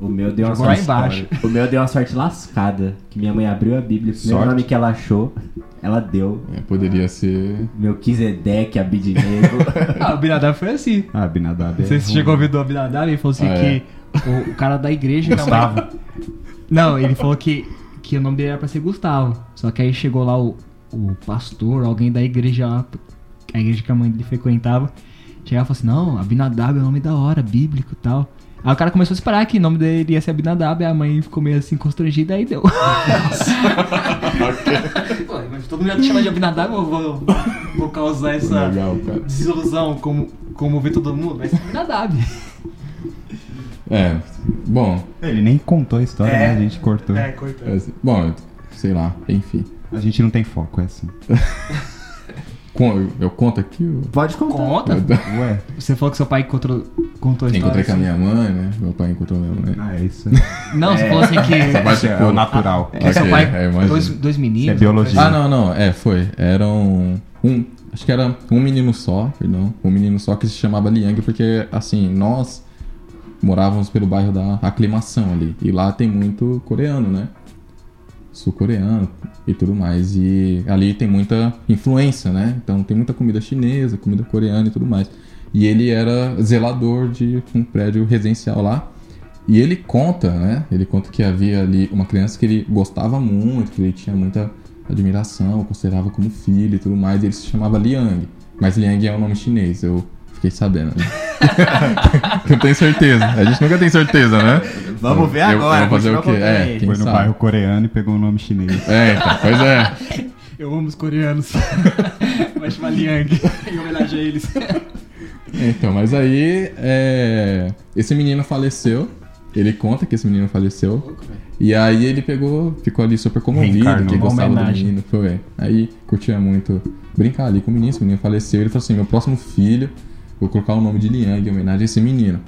O meu deu uma Jogou lá sorte. embaixo. O meu deu uma sorte lascada. Que minha mãe abriu a Bíblia, o primeiro Sorte? nome que ela achou, ela deu. É, poderia ser. Meu Kisedek, Abidnego. Ah, o Binadab foi assim. Ah, Binadab. Não sei se você chegou a ouvir do Abinadab, ele falou assim Ah, é. que o, o cara da igreja. Gustavo. Não, ele falou que, que o nome dele era pra ser Gustavo. Só que aí chegou lá o, o pastor, alguém da igreja lá, a igreja que a mãe dele frequentava. Chegava e falou assim: Não, Abinadab é um nome da hora, bíblico e tal. Aí o cara começou a esperar que o nome dele ia ser Abinadab, a mãe ficou meio assim constrangida, aí deu. Pô, mas todo mundo já te chama de Abinadab, eu vou, vou causar essa Legal, desilusão, como, como ver todo mundo, vai ser Abinadab. É, bom, Ele nem contou a história, É. né? A gente cortou. cortando. é, bom, sei lá, enfim. A gente não tem foco, é assim. Eu, eu conto aqui o. Pode contar. Conta. Ué. Você falou que seu pai encontrou, contou a história. Encontrei com a minha mãe, né? Meu pai encontrou minha mãe. Ah, é isso. Não, você falou assim que. Isso ser é o natural. que seu Ok, pai. é, dois, dois meninos. Isso é biologia. Ah, não, não, é, foi. Eram um. Acho que era um menino só, perdão. Um menino só que se chamava Liang, porque, assim, nós morávamos pelo bairro da Aclimação ali. E lá tem muito coreano, né? Sul-coreano e tudo mais. E ali tem muita influência, né? Então tem muita comida chinesa, comida coreana e tudo mais. E ele era zelador de um prédio residencial lá. E ele conta, né? Ele conta que havia ali uma criança que ele gostava muito, que ele tinha muita admiração, considerava como filho e tudo mais. E ele se chamava Liang. Mas Liang é um nome chinês, eu fiquei sabendo. Né? não tenho certeza. A gente nunca tem certeza, né? Vamos ver Eu- eu agora. vou fazer o quê? É, Foi no sabe? bairro coreano e pegou o nome chinês. É, então, pois é. Eu amo os coreanos. Vai chamar Liang em homenagem a eles. Então, mas aí é, esse menino faleceu. Ele conta que esse menino faleceu. E aí ele pegou, ficou ali super comovido, Reencarnou. que gostava do homenagem. menino. Foi. Aí curtia muito brincar ali com o menino, esse menino faleceu. Ele falou assim: meu próximo filho, vou colocar o nome de Liang em homenagem a esse menino.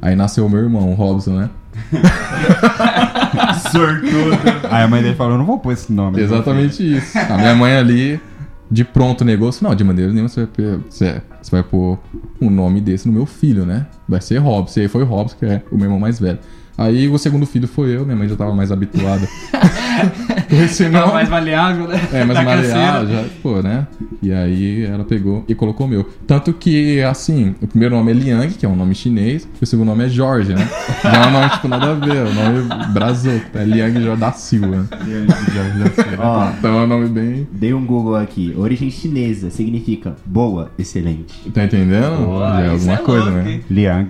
Aí nasceu o meu irmão, o Robson, né? Sortudo. Aí a mãe dele falou, não vou pôr esse nome. Exatamente isso. A minha mãe ali, de pronto, negócio, não, de maneira nenhuma você vai, você, você vai pôr um nome desse no meu filho, né? Vai ser Robson. E aí foi o Robson, que é o meu irmão mais velho. Aí o segundo filho foi eu, minha mãe já tava mais habituada com esse Não, nome. mais maleável, né? É, mas Da maleável, já, pô, né? E aí ela pegou e colocou o meu. Tanto que, assim, o primeiro nome é Liang, que é um nome chinês, e o segundo nome é Jorge, né? Já é um nome, tipo, nada a ver, o nome brazuco, é Liang Jorge da Silva. Ó, Então é um nome bem... dei um Google aqui. Origem chinesa significa boa, excelente. Tá entendendo? Já é alguma é coisa, louco, né? hein? Liang.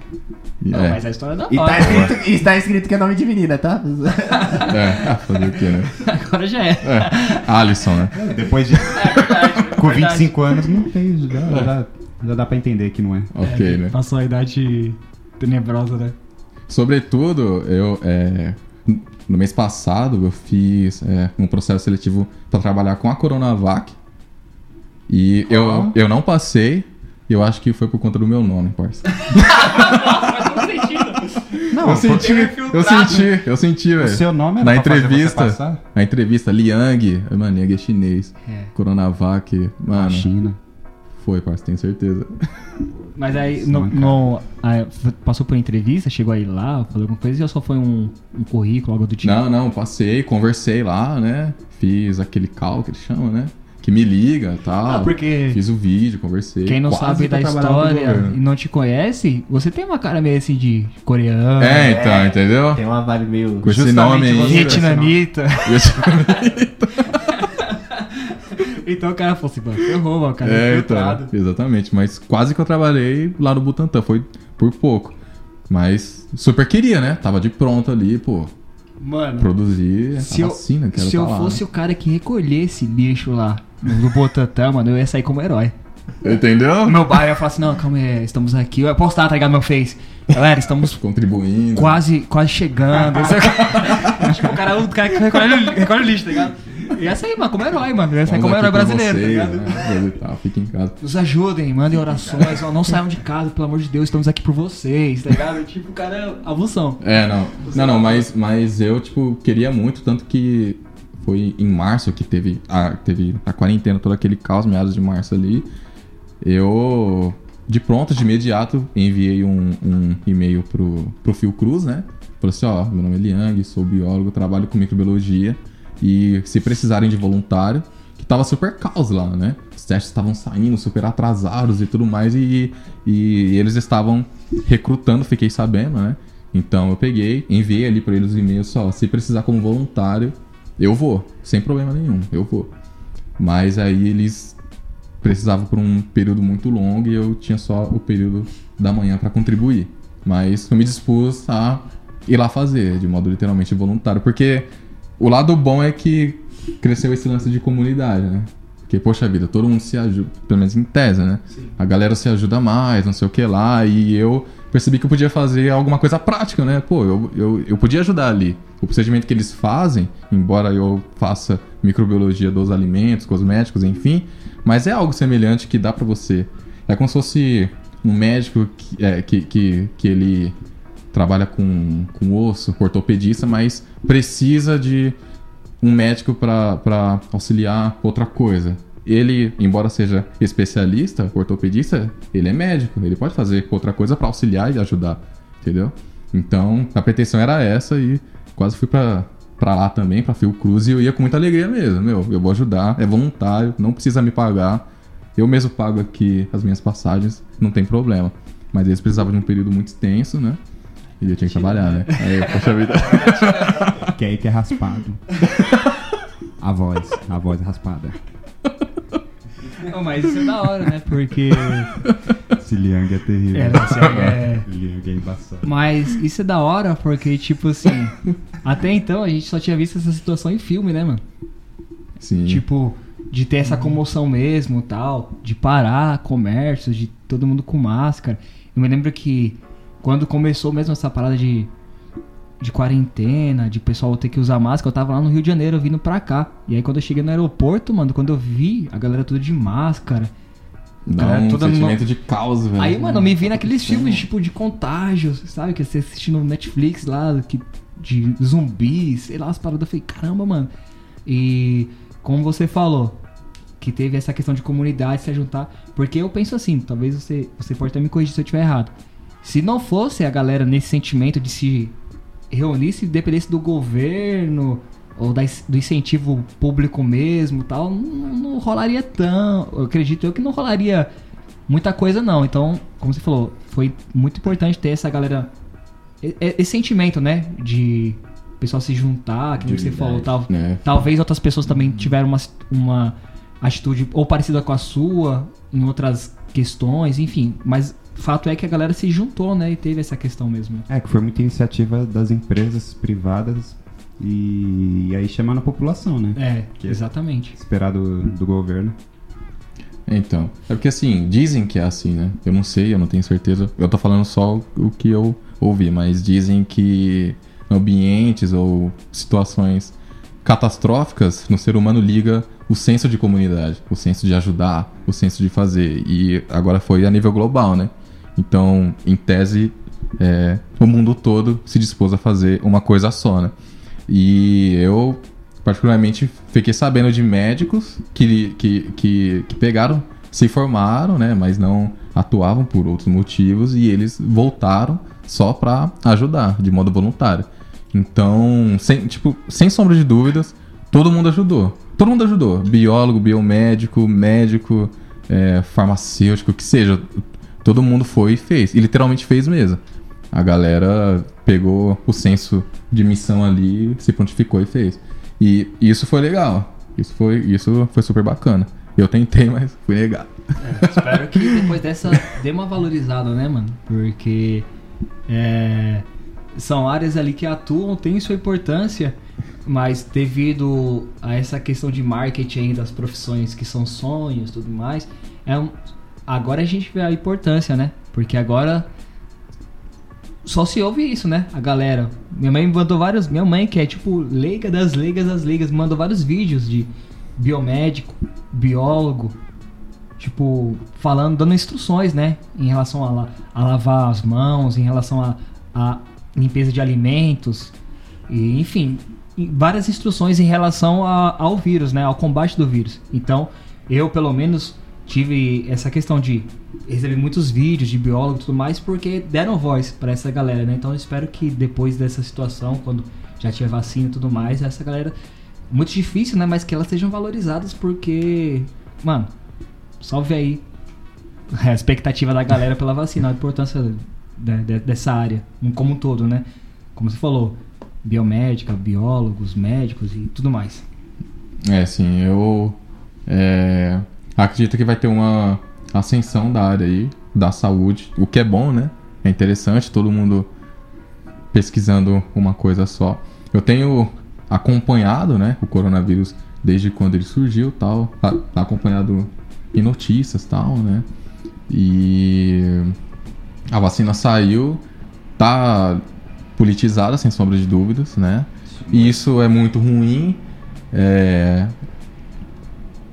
Não, é. mas a história da E tá, hora. escrito, e tá escrito que é nome de menina, tá? É, ah, fazer o quê, né? Agora já é. É, Alisson, né? Depois de... verdade, Com verdade. 25 anos, não tem, já, já, já dá pra entender que não é. Ok, né? Passou a idade tenebrosa, né? Sobretudo, eu, é, no mês passado, eu fiz é, um processo seletivo para trabalhar com a Coronavac. E eu, Ó. eu não passei, e eu acho que foi por conta do meu nome, parça. Não, eu senti, é eu senti, eu senti, o velho. seu nome era Na fazer você entrevista, na entrevista, Liang, mano, Liang é chinês. É. Coronavac, mano, China. foi, parça, tenho certeza. Mas aí, Sim, no, no- aí, passou por entrevista, chegou aí lá, falou alguma coisa, ou só foi um, um currículo, algo do tipo? Não, não, passei, conversei lá, né? Fiz aquele call que eles chamam, né? Que me liga e tal. Ah, porque Fiz o vídeo, conversei. quem não sabe que da história e não te conhece, você tem uma cara meio assim de coreano, É, então, entendeu? Tem uma vibe meio. Com esse nome aí. vietnamita. Então o cara falou assim, mano, ferrou, mano, o cara é, é, então, exatamente. Mas quase que eu trabalhei lá no Butantan, foi por pouco. Mas super queria, né? Tava de pronto ali, pô, Mano, produzir se a eu, vacina, quero se eu tá lá, fosse né? o cara que recolhesse lixo lá no Botatã, mano, eu ia sair como herói. Entendeu? O meu bairro ia falar assim, não, calma aí, estamos aqui. Eu ia postar, tá ligado, meu face. Galera, estamos Contribuindo. quase, quase chegando. Acho que o cara, o cara que recolhe, recolhe o lixo, tá ligado? Ia sair, mano, como herói, mano. Ia sair Estamos como herói brasileiro, tá vocês, ligado? né? Fica em casa. Nos ajudem, mandem orações, ó, não saiam de casa, pelo amor de Deus, estamos aqui por vocês, tá ligado? Tipo, o cara é avulsão. É, não. Não, não, mas, mas eu, tipo, queria muito, tanto que foi em março que teve a, teve a quarentena, todo aquele caos, meados de março ali. Eu, de pronto, de imediato, enviei um, um e-mail pro, pro Fiocruz, né? Falei assim, ó, meu nome é Liang, sou biólogo, trabalho com microbiologia e se precisarem de voluntário, que tava super caos lá, né? Os testes estavam saindo super atrasados e tudo mais e, e eles estavam recrutando, fiquei sabendo, né? Então eu peguei, enviei ali para eles os e-mails só, se precisar como voluntário, eu vou, sem problema nenhum, eu vou. Mas aí eles precisavam por um período muito longo e eu tinha só o período da manhã para contribuir. Mas eu me dispus a ir lá fazer, de modo literalmente voluntário, porque o lado bom é que cresceu esse lance de comunidade, né? Porque, poxa vida, todo mundo se ajuda, pelo menos em tese, né? A galera se ajuda mais, não sei o que lá, e eu percebi que eu podia fazer alguma coisa prática, né? Pô, eu, eu, eu podia ajudar ali. O procedimento que eles fazem, embora eu faça microbiologia dos alimentos, cosméticos, enfim, mas é algo semelhante que dá pra você. É como se fosse um médico que, é, que, que, que ele trabalha com, com osso, ortopedista, mas precisa de um médico para auxiliar outra coisa. Ele, embora seja especialista, ortopedista, ele é médico, ele pode fazer outra coisa para auxiliar e ajudar, entendeu? Então, a pretensão era essa e quase fui para lá também, pra Fiocruz, e eu ia com muita alegria mesmo. Meu, eu vou ajudar, é voluntário, não precisa me pagar. Eu mesmo pago aqui as minhas passagens, não tem problema. Mas eles precisavam de um período muito extenso, né? E eu tinha que trabalhar, né? Aí, poxa vida. Que aí que é raspado. A voz, a voz é raspada. Não, mas isso é da hora, né? Porque. Esse Liang é terrível. É, esse é- Liang é embaçado. Mas isso é da hora porque, tipo assim. até então a gente só tinha visto essa situação em filme, né, mano? Sim. Tipo, de ter essa comoção mesmo tal, de parar comércios, de todo mundo com máscara. Eu me lembro que quando começou mesmo essa parada de, de quarentena, de pessoal ter que usar máscara, eu tava lá no Rio de Janeiro vindo pra cá. E aí quando eu cheguei no aeroporto, mano, quando eu vi a galera toda de máscara. Dá cara, um toda no- sentimento de caos, velho. Aí, mano, eu me vi naqueles filmes tipo de contágio, sabe? Que você assiste no Netflix lá, que, de zumbis, sei lá, as paradas. Eu falei, caramba, mano. E como você falou, que teve essa questão de comunidade se juntar. Porque eu penso assim, talvez você, você pode até me corrigir se eu estiver errado. Se não fosse a galera nesse sentimento de se reunir, se dependesse do governo ou da, do incentivo público mesmo tal, não, não rolaria tão. Eu acredito eu que não rolaria muita coisa não. Então, como você falou, foi muito importante ter essa galera. Esse sentimento, né? De o pessoal se juntar, que nem você falou, tal. né? Talvez outras pessoas também tiveram uma, uma atitude ou parecida com a sua em outras questões, enfim. Mas fato é que a galera se juntou, né? E teve essa questão mesmo. É, que foi muita iniciativa das empresas privadas e, e aí chamando a população, né? É, Que- exatamente. Esperar do, do governo. Então, é porque assim, dizem que é assim, né? Eu não sei, eu não tenho certeza. Eu tô falando só o que eu ouvi, mas dizem que ambientes ou situações catastróficas no ser humano liga o senso de comunidade, o senso de ajudar, o senso de fazer. E agora foi a nível global, né? Então, em tese, é, o mundo todo se dispôs a fazer uma coisa só, né? E eu, particularmente, fiquei sabendo de médicos que, que, que, que pegaram, se formaram, né? Mas não atuavam por outros motivos e eles voltaram só para ajudar, de modo voluntário. Então, sem, tipo, sem sombra de dúvidas, todo mundo ajudou. Todo mundo ajudou. Biólogo, biomédico, médico, é, farmacêutico, que seja. Todo mundo foi e fez. E literalmente fez mesmo. A galera pegou o senso de missão ali, se prontificou e fez. E isso foi legal. Isso foi, isso foi super bacana. Eu tentei, mas fui negado. Espero que depois dessa dê uma valorizada, né, mano? Porque é, são áreas ali que atuam, têm sua importância, mas devido a essa questão de marketing aí das profissões que são sonhos e tudo mais, é um- agora a gente vê a importância, né? Porque agora só se ouve isso, né? A galera. Minha mãe mandou vários. Minha mãe, que é tipo leiga das leigas das leigas, mandou vários vídeos de biomédico, biólogo, tipo, falando, dando instruções, né? Em relação a, a lavar as mãos, em relação a, a limpeza de alimentos, e, enfim, várias instruções em relação a- ao vírus, né? Ao combate do vírus. Então, eu, pelo menos, tive essa questão de receber muitos vídeos de biólogo e tudo mais, porque deram voz para essa galera, né? Então, eu espero que depois dessa situação, quando já tiver vacina e tudo mais, essa galera muito difícil, né? Mas que elas sejam valorizadas porque, mano, salve aí a expectativa da galera pela vacina, a importância de- de- dessa área, como um todo, né? Como você falou, biomédica, biólogos, médicos e tudo mais. É, sim, eu é, acredito que vai ter uma ascensão da área aí, da saúde, o que é bom, né? É interessante, todo mundo pesquisando uma coisa só. Eu tenho acompanhado, né, o coronavírus desde quando ele surgiu, tal, acompanhado em notícias, tal, né? E a vacina saiu, tá politizada sem sombra de dúvidas, né? E isso é muito ruim. É...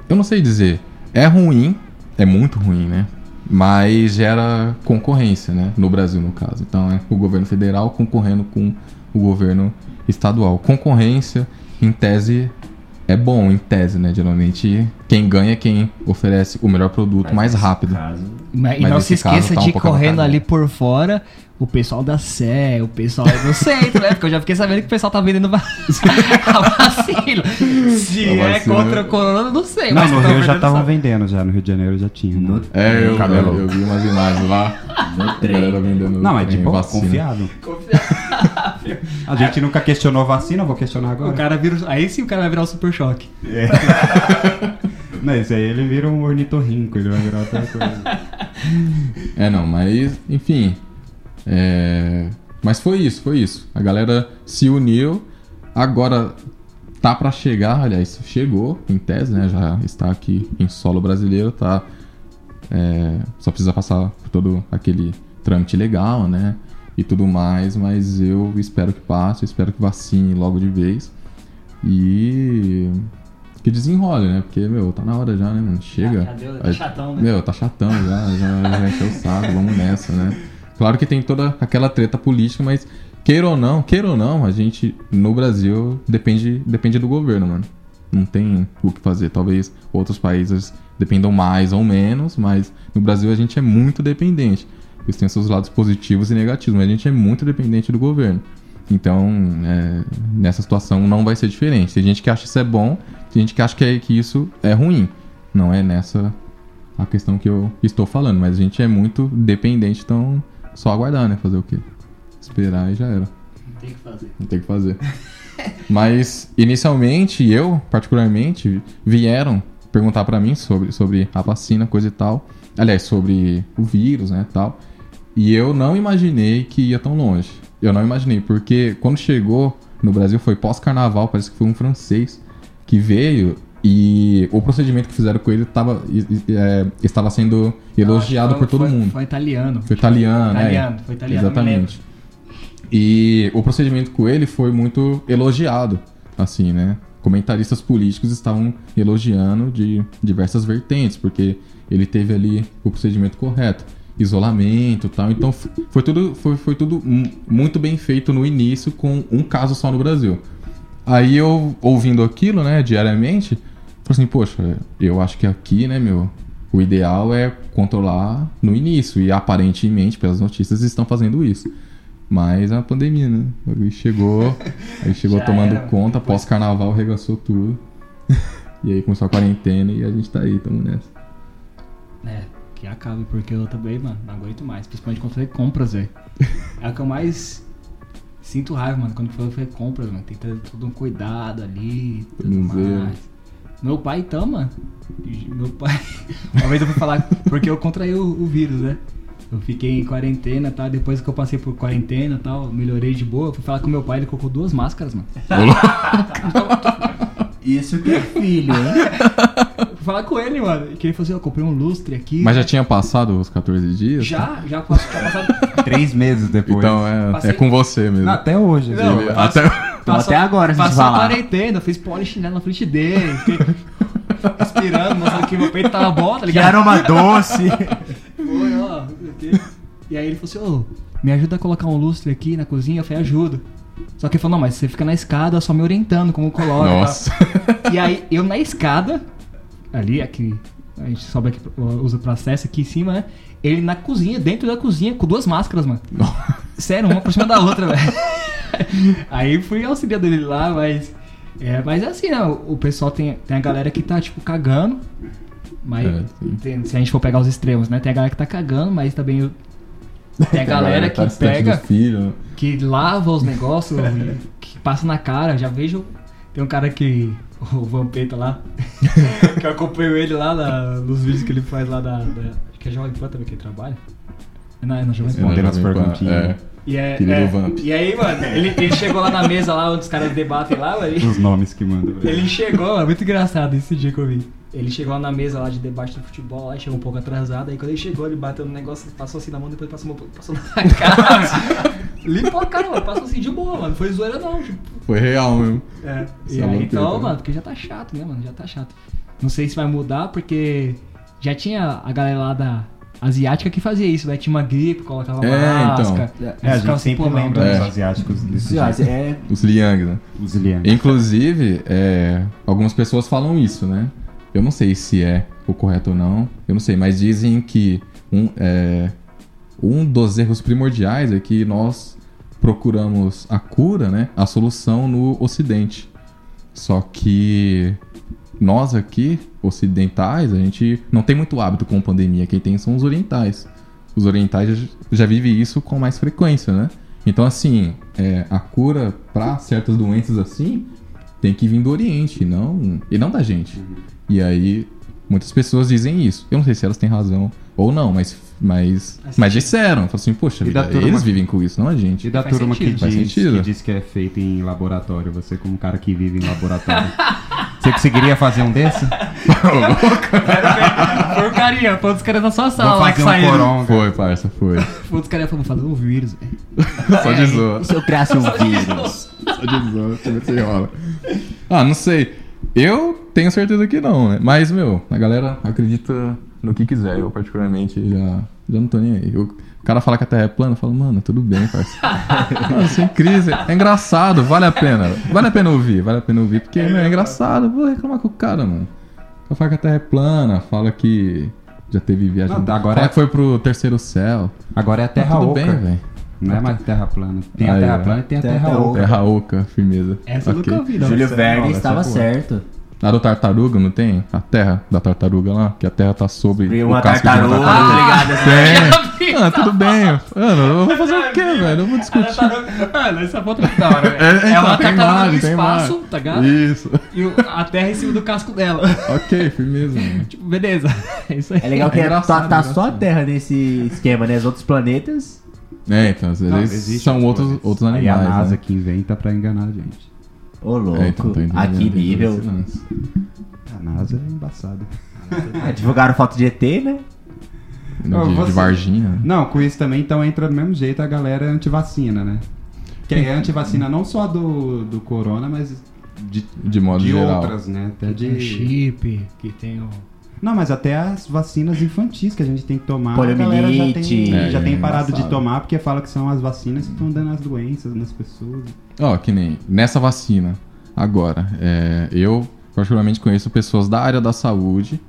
Eu não sei dizer. É ruim, é muito ruim, né? Mas gera concorrência, né? No Brasil, no caso. Então é o governo federal concorrendo com o governo estadual. Concorrência, em tese, é bom em tese, né? Geralmente quem ganha é quem oferece o melhor produto mais rápido. Caso, Mas, e Mas não se esqueça tá um de ir pouco correndo ali por fora o pessoal da Sé, o pessoal do centro, né? Porque eu já fiquei sabendo que o pessoal tá vendendo va- a vacina. Se A é contra o corona, não sei. Não, mas no Rio já estavam vendendo, já. No Rio de Janeiro já tinha. né? É, eu, Cabelo. eu, eu vi umas imagens lá. no trem. vendendo Não, é de boa, vacina. confiável. A gente nunca questionou vacina, vou questionar O agora. cara vira, aí sim o cara vai virar o super choque. Não, esse aí ele vira um ornitorrinco, ele vai virar outra coisa. É, não, mas, enfim. é, Mas foi isso, foi isso. A galera se uniu. Agora tá pra chegar, aliás, chegou em tese, né? Já está aqui em solo brasileiro, tá? é, Só precisa passar por todo aquele trâmite legal, né? E tudo mais, mas eu espero que passe, espero que vacine logo de vez. E que desenrole, né? Porque, meu, tá na hora já, né, mano? Chega. Deu, tá chatão, né? meu, tá chatão já, já, já encheu o saco, vamos nessa, né? Claro que tem toda aquela treta política, mas queira ou não, queira ou não, a gente no Brasil depende, depende do governo, mano. Não tem o que fazer. Talvez outros países dependam mais ou menos, mas no Brasil a gente é muito dependente. Isso tem seus lados positivos e negativos, mas a gente é muito dependente do governo. Então, é, nessa situação não vai ser diferente. Tem gente que acha isso é bom, tem gente que acha que, é, que isso é ruim. Não é nessa a questão que eu estou falando, mas a gente é muito dependente, então só aguardar, né? Fazer o quê? Esperar e já era. Não tem o que fazer. Não tem o que fazer. Mas, inicialmente, eu, particularmente, vieram perguntar pra mim sobre, sobre a vacina, coisa e tal. Aliás, sobre o vírus, né, tal. E eu não imaginei que ia tão longe. Eu não imaginei, porque quando chegou no Brasil foi pós-carnaval, parece que foi um francês que veio e o procedimento que fizeram com ele tava, é, estava sendo elogiado Foi- por todo foi- mundo. Foi italiano. Foi italiano, né? Italiano, foi italiano, me Exatamente. E o procedimento com ele foi muito elogiado, assim, né? Comentaristas políticos estavam elogiando de diversas vertentes, porque ele teve ali o procedimento correto, isolamento, e tal. Então foi tudo foi, foi tudo mu- muito bem feito no início com um caso só no Brasil. Aí eu ouvindo aquilo, né, diariamente, falei assim, poxa, eu acho que aqui, né, meu, o ideal é controlar no início e aparentemente, pelas notícias, estão fazendo isso. Mas uma pandemia, né? O bagulho chegou, aí chegou tomando era. conta, pós-carnaval regaçou tudo. e aí começou a quarentena e a gente tá aí, tamo nessa. É, que acabe, porque eu também, mano, não aguento mais. Principalmente quando foi compras, velho. É o que eu mais sinto raiva, mano, quando foi, foi compras, mano. Tem que ter todo um cuidado ali tudo ver. mais. Meu pai então, mano. Meu pai. Uma vez eu fui falar, porque eu contraí o, o vírus, né? Eu fiquei em quarentena e tal. Depois que eu passei por quarentena e tal, melhorei de boa. Eu fui falar com meu pai, ele colocou duas máscaras, mano. Isso que é filho, hein? Falar com ele, mano. Que ele falou assim: eu comprei um lustre aqui. Mas já tinha passado os 14 dias? Já, já passou, já passado. Três meses depois. Então é, Passei- é com você mesmo. Não, até hoje. Não, viu? Até... Então, até agora, se Passou a falar. quarentena, eu fiz polichinelo na frente dele. Fiquei respirando, mostrando que meu peito tava bom, tá Que ligado? aroma doce. Foi, ó, não sei o quê. E aí ele falou assim, ô, me ajuda a colocar um lustre aqui na cozinha? Eu falei, ajudo. Só que ele falou, não, mas você fica na escada só me orientando como coloca. Nossa. tá? E aí eu na escada, ali, aqui, a gente sobe aqui, usa processo aqui em cima, né? Ele na cozinha, dentro da cozinha, com duas máscaras, mano. Sério, uma por cima da outra, velho. Aí fui auxiliar dele lá, mas. É, mas é assim, né? O pessoal tem, tem a galera que tá, tipo, cagando. Mas É, tem- se a gente for pegar os extremos, né? Tem a galera que tá cagando, mas também tem a galera que tá pega, que lava os negócios, que passa na cara. Já vejo. Tem um cara que. O Vampeta lá. que eu acompanho ele lá na- nos vídeos que ele faz lá da. da acho que é Jovem Pan também que ele trabalha. Não, é na Jovem Pan. Respondendo as perguntinhas. É. E, é, é, Vamp. e aí, mano, ele, ele chegou lá na mesa lá onde os caras debatem lá. Ele, Os nomes que mandam. ele chegou, é muito engraçado esse dia que eu vi. Ele chegou lá na mesa lá de debate do futebol, lá, chegou um pouco atrasado, aí quando ele chegou, ele bateu no negócio, passou assim na mão, depois passou, passou na cara. Limpou a cara, mano, passou assim de boa, mano. Não foi zoeira não, tipo. Foi real mesmo. É. E aí, então, mano, porque já tá chato, né, mano? Já tá chato. Não sei se vai mudar, porque já tinha a galera lá da, asiática que fazia isso, né? Tinha uma gripe, colocava É, máscara. então. É, a gente sempre se lembra dos É. asiáticos desse jeito. é, Os Liang, né? Os Liang. Inclusive, é, algumas pessoas falam isso, né? Eu não sei se é o correto ou não, eu não sei, mas dizem que um, é, um dos erros primordiais é que nós procuramos a cura, né? A solução no Ocidente. Só que nós aqui, ocidentais, a gente não tem muito hábito com pandemia. Quem tem são os orientais. Os orientais já, já vivem isso com mais frequência, né? Então, assim, é, a cura para certas doenças assim tem que vir do Oriente, não, e não da gente. E aí, muitas pessoas dizem isso. Eu não sei se elas têm razão ou não, mas, mas, mas disseram. Falaram assim, poxa, E da vida, turma- eles vivem com isso, não a E gente. da Faz turma sentido, que faz diz, sentido. que diz que é feito em laboratório, você como um cara que vive em laboratório, você conseguiria fazer um desse? Porcaria, foi os caras na sua sala lá que um. Foi, parça, foi. Foi os caras falando, o vírus, velho. Só de zoa. e se eu criasse um vírus? Só de zoa, deixa eu ver se rola. Ah, não sei. Eu tenho certeza que não, né? Mas, meu, a galera acredita no que quiser. Eu, particularmente, já, já não tô nem aí. Eu- o cara fala que a Terra é plana, eu falo, mano, tudo bem, parceiro. Mano, sem crise. É engraçado, vale a pena. Vale a pena ouvir, vale a pena ouvir, porque meu, é engraçado. Vou reclamar com o cara, mano. Eu falo que a Terra é plana, fala que já teve viagem. Não, agora fala é- que foi pro terceiro céu. Agora é a Tá terra tudo oca. bem, velho. Não é mais terra plana. Tem a terra plana e tem a terra terra oca. Terra oca, firmeza. Essa eu Ok. nunca ouvi, não. Júlio Verne estava é certo. A do tartaruga, não tem? A terra da tartaruga lá, que a terra tá sobre E o uma casco de tartaruga, uma tá tartaruga. ligado? Assim, Tem. Ah, tudo bem. Mano, eu vou fazer o quê, velho? Eu vou discutir. Mano, essa foto é da hora, velho. É, É, uma tem tartaruga no imagem, espaço, imagem. tá ligado? Isso. E o- a terra em cima do casco dela. Ok, firmeza, mano. tipo, beleza. É isso aí. É legal que É tá, tá é só a. Terra nesse esquema, né? Os outros planetas. É, então, às Não, vezes existe são outros, outros Aí animais. a NASA né? que inventa pra enganar a gente. Ô, louco. É, então, a que nível. A NASA é embaçada. Ah, divulgaram foto de ET, né? De, de você- Varginha. né? Não, com isso também, então entra do mesmo jeito a galera antivacina, né? Que é antivacina não só do, do corona, mas de, De modo de geral. outras, né? Até Tem de... chip, que tem o... Não, mas até as vacinas infantis que a gente tem que tomar, a galera já Poliomielite. tem, É, já é tem parado de tomar porque fala que são as vacinas que estão dando as doenças nas pessoas. Ó, que nem nessa vacina. Agora, é, eu particularmente conheço pessoas da área da saúde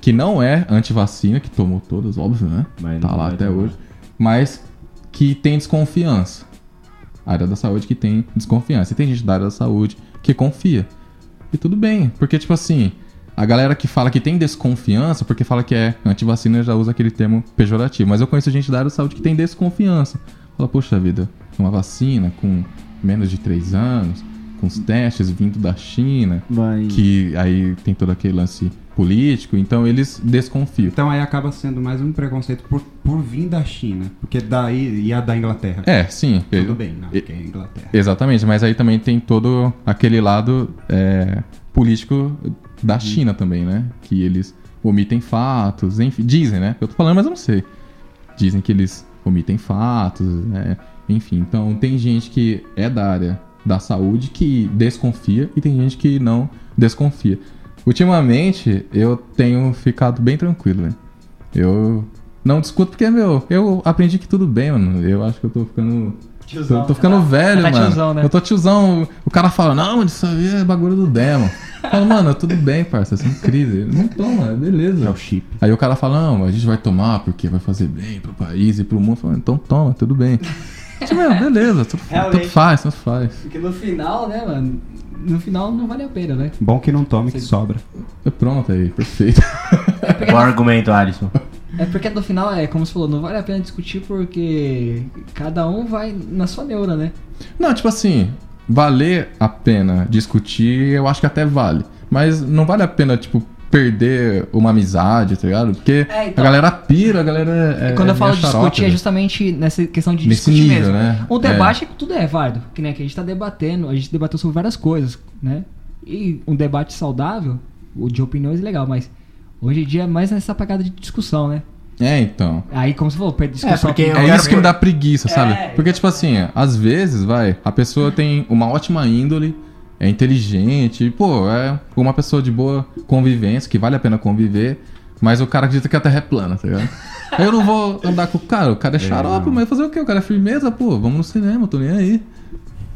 que não é antivacina, que tomou todas, óbvio, né? Mas tá lá até tomar. hoje. Mas que tem desconfiança. A área da saúde que tem desconfiança. E tem gente da área da saúde que confia. E tudo bem, porque tipo assim, a galera que fala que tem desconfiança, porque fala que é antivacina, já usa aquele termo pejorativo. Mas eu conheço gente da área da saúde que tem desconfiança. Fala, poxa vida, uma vacina com menos de 3 anos, com os testes vindo da China, Mas... que aí tem todo aquele lance político, então eles desconfiam. Então aí acaba sendo mais um preconceito por, por vir da China, porque daí ia da Inglaterra. É, sim. Tudo bem, não, E- porque é Inglaterra. Exatamente, mas aí também tem todo aquele lado é, político da China também, né? Que eles omitem fatos, enfim, dizem, né? Eu tô falando, mas eu não sei. Dizem que eles omitem fatos, né? enfim. Então tem gente que é da área da saúde que desconfia e tem gente que não desconfia. Ultimamente eu tenho ficado bem tranquilo, né? Eu não discuto porque, meu, eu aprendi que tudo bem, mano. Eu acho que eu tô ficando Tô, tô ficando velho, Tá mano. tiozão, né? Eu tô tiozão. O cara fala, não, isso aí é bagulho do demo. Eu falo, mano, tudo bem, parça, sem crise. Ele Não toma, beleza. É o chip. Aí o cara fala, não, a gente vai tomar porque vai fazer bem pro país e pro mundo. Eu falo, então toma, tudo bem. Tipo, meu, beleza, tudo, Realmente. tudo faz, tudo faz. Porque no final, né, mano? No final não vale a pena, né? Bom que não tome, que sobra. É Pronto aí, perfeito. Bom argumento, Alisson. É porque no final, é como você falou, não vale a pena discutir porque cada um vai na sua neura, né? Não, tipo assim, valer a pena discutir, eu acho que até vale. Mas não vale a pena, tipo, perder uma amizade, tá ligado? Porque É, então. a galera pira, a galera é. Quando eu é falo de discutir, é velho. justamente nessa questão de Nesse discutir nível, mesmo. né? O debate, tudo é válido. Que nem aqui a gente tá debatendo, a gente debateu sobre várias coisas, né? E um debate saudável, o de opiniões é legal, mas hoje em dia é mais nessa pegada de discussão, né? É, então. Aí, como você falou, perder discussão. porque aqui- Eu é isso que me ver- dá preguiça, sabe? É, Porque, tipo assim, às vezes, vai, a pessoa tem uma ótima índole, é inteligente, pô, é uma pessoa de boa convivência, que vale a pena conviver, mas o cara acredita que a Terra é plana, tá ligado? Aí eu não vou andar com o cara, o cara é xarope, mas fazer o quê? O cara é firmeza, pô, vamos no cinema, tô nem aí.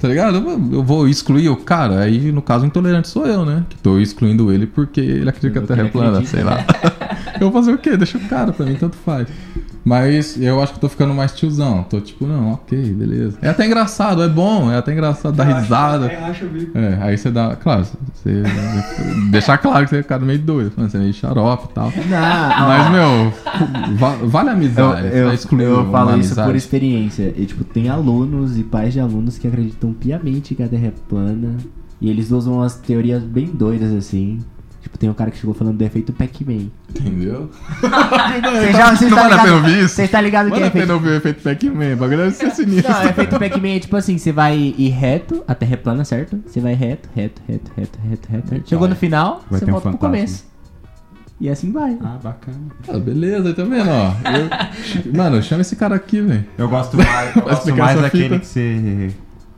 Tá ligado? Eu- vou excluir o cara, aí no caso o intolerante sou eu, né? Que tô excluindo ele porque ele acredita que a Terra é plana, sei lá. eu vou fazer o quê? Deixa o cara, pra mim tanto faz. Mas eu acho que eu tô ficando mais tiozão. Tô tipo, não, ok, beleza. É até engraçado, é bom, é até engraçado, dá risada. Acho. É, aí você dá, claro, você deixar claro que você é um cara meio doido, mano, você é meio xarope e tal. Não, Mas, meu, va- vale a Eu, amizade. eu, vai eu uma falo isso amizade. por experiência. E, tipo, tem alunos e pais de alunos que acreditam piamente que a Terra é plana. E eles usam umas teorias bem doidas assim. Tipo, tem um cara que chegou falando do efeito Pac-Man. Entendeu? Você já você não tá vale a pena ligado, ouvir isso? você tá ligado que Vale é a pena efeito... ouvir o efeito Pac-Man, o bagulho deve ser sinistro. Não, o efeito Pac-Man é tipo assim, você vai ir reto, a Terra é plana, certo? Você vai reto, reto, reto, reto, reto, reto. reto. Chegou no final, Vai você ter um volta pro começo. E assim vai. Ah, bacana. Ah, beleza, tá vendo, ó. Eu- Mano, chama esse cara aqui, velho. Eu gosto mais, eu gosto mais daquele fita? que você.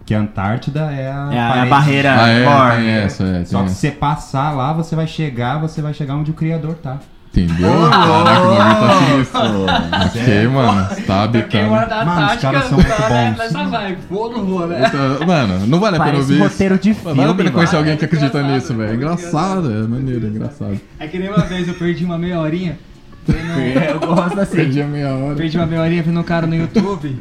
Que a Antártida é a. É a, parede. barreira Ah, é, maior. essa, é, Só que se você passar lá, você vai chegar, você vai chegar onde o criador tá. Entendeu? Caraca, o bagulho tá sinistro. Ok, mano, você tá habitando. Mano, os caras são muito né, bons. Nessa vibe. Vou ou não vou, né? Então, Mano, não vale a pena ouvir um isso. roteiro de Mano, filme, Vale a pena conhecer mano. alguém que acredita Engraçado, nisso, velho. É engraçado, é maneiro, é engraçado. É que nem uma vez eu perdi uma meia horinha. Eu gosto assim. Perdi a meia hora. Perdi uma meia horinha vendo um cara no YouTube.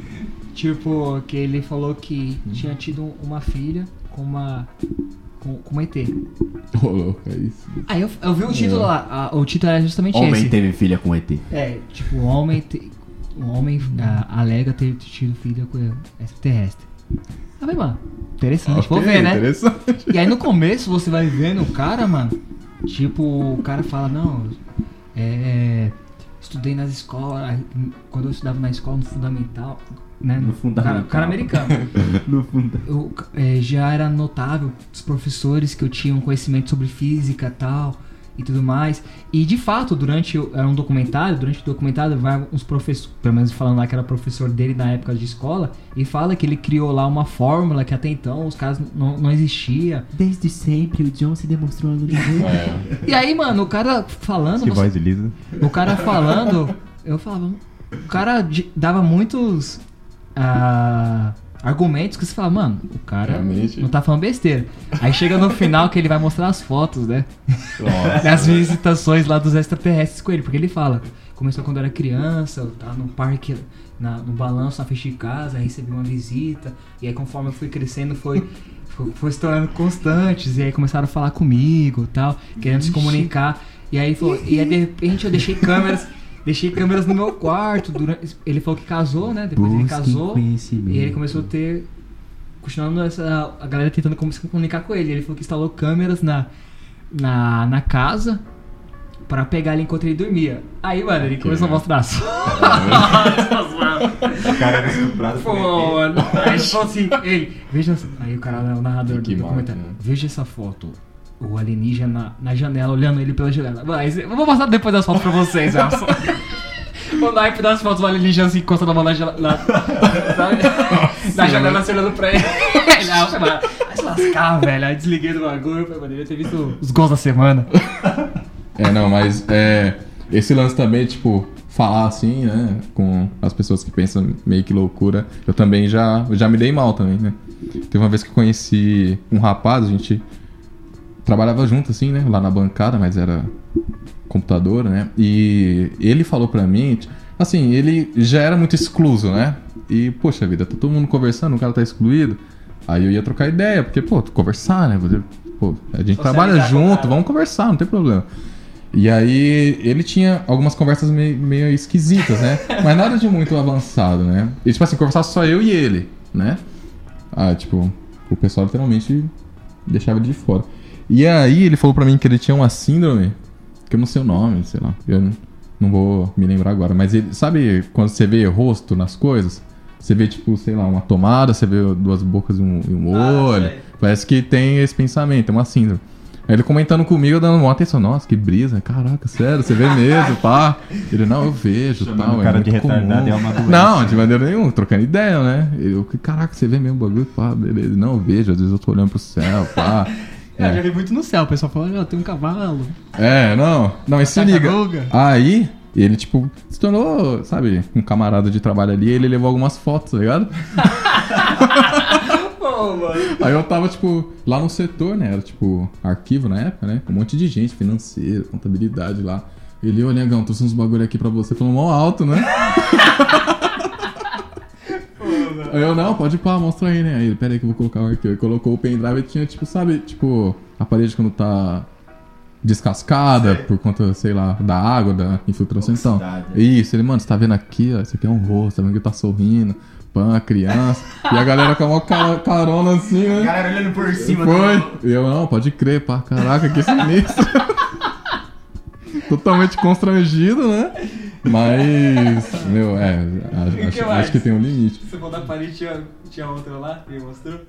Tipo, que ele falou que tinha tido uma filha com uma. com, com uma ET. Ô, louco, é isso. Aí eu, eu vi o título lá. a- o título era justamente Homem esse. teve filha com ET. É, tipo, o homem, te, o homem ah, alega ter tido filha com extraterrestre. Ah, falei, mano, interessante, vou Ok, ver, né? Interessante. E aí no começo você vai vendo o cara, mano. Tipo, o cara fala, não, é. Estudei nas escolas. Quando eu estudava na escola, no fundamental. Né, No o fundamental. Cara, o cara americano. No fundo. eu, é, já era notável os professores que eu tinha um conhecimento sobre física e tal e tudo mais. E de fato, durante era um documentário, durante o documentário vai uns professores, pelo menos falando lá que era professor dele na época de escola, e fala que ele criou lá uma fórmula que até então os caras não, não existia. Desde sempre o John se demonstrou aluno de E aí, mano, o cara falando, Que voz de Lisa. o cara falando, eu falava, o cara dava muitos ah, argumentos que você fala, mano, o cara Realmente. não tá falando besteira. Aí chega no final que ele vai mostrar as fotos, né? Nossa. Das visitações lá dos extraterrestres com ele, porque ele fala, começou quando eu era criança, eu tava no parque, na- no balanço na frente de casa, aí recebi uma visita, e aí conforme eu fui crescendo foi. Foi, foi se tornando constantes, e aí começaram a falar comigo tal, querendo se comunicar. E aí falou, e aí de repente eu deixei câmeras, deixei câmeras no meu quarto. Durante, ele falou que casou, né? Depois ele casou. E ele começou a ter. Continuando essa. A galera tentando como se comunicar com ele. Ele falou que instalou câmeras na, na, na casa pra pegar ele enquanto ele dormia. Aí, mano, ele começou a mostrar as O cara era estuprado Pô, mano. Aí ele falou assim, ele, veja. Aí o cara, o narrador Que do documentário, máquina. veja essa foto. O alienígena na, na janela, olhando ele pela janela. Mas eu vou mostrar depois das fotos pra vocês, Elson. O naipe das fotos do alienígena assim, encostando a mão na, janela- na, na, na janela, assim, olhando pra ele. Ah, vai se lascar, velho. Aí desliguei do bagulho, falei, mano, eu ter visto os gols da semana. É, não, mas é, esse lance também, tipo, falar assim, né, com as pessoas que pensam meio que loucura, eu também já, já me dei mal também, né. Teve uma vez que eu conheci um rapaz, a gente trabalhava junto, assim, né, lá na bancada, mas era computador, né, e ele falou pra mim, assim, ele já era muito excluso, né, e, poxa vida, tá todo mundo conversando, o cara tá excluído, aí eu ia trocar ideia, porque, pô, conversar, né, pô, a gente trabalha junto, vamos conversar, não tem problema. E aí ele tinha algumas conversas meio, meio esquisitas, né? Mas nada de muito avançado, né? E tipo assim, conversar só eu e ele, né? Ah, tipo, o pessoal literalmente deixava ele de fora. E aí ele falou pra mim que ele tinha uma síndrome, que eu não sei o nome, sei lá, eu não, vou me lembrar agora, mas ele, sabe quando você vê rosto nas coisas? Você vê, tipo, sei lá, uma tomada, você vê duas bocas e um, e um olho. Parece que tem esse pensamento, é uma síndrome. Aí ele comentando comigo, dando uma atenção, nossa, que brisa, caraca, sério, você vê mesmo, pá. Ele, não, eu vejo, Chamando tal, o é cara muito de retardado comum. é uma doença. Não, de maneira nenhuma, trocando ideia, né? Eu, caraca, você vê mesmo o bagulho, pá, beleza. Não, eu vejo, às vezes eu tô olhando pro céu, pá. É, eu já vi muito no céu, o pessoal falando, tem um cavalo. É, não, não, mas se liga. Tartaruga. Aí, ele, tipo, se tornou, sabe, um camarada de trabalho ali. Ele levou algumas fotos, tá ligado? Aí eu tava, tipo, lá no setor, né? Era, tipo, arquivo na época, né? Com um monte de gente, financeiro, contabilidade lá. Ele, ô, Negão, trouxe uns bagulho aqui pra você. Falou mó alto, né? Eu, não, pode pá, mostra aí, né? Aí pera aí que eu vou colocar o arquivo. Ele colocou o pendrive e tinha, tipo, sabe, tipo, a parede quando tá descascada por conta, sei lá, da água, da infiltração. Então, Oxidada. isso, ele, mano, você tá vendo aqui, ó, isso aqui é um rosto, tá vendo que ele tá sorrindo, pã, criança. e a galera com a maior ca- carona assim, né? Galera olhando por cima Foi. E eu, não, pode crer, pá, caraca, que sinistro. Totalmente constrangido, né? Mas, meu, é, acho, acho que tem um limite. Você falou da parede, tinha, tinha outra lá, ele mostrou?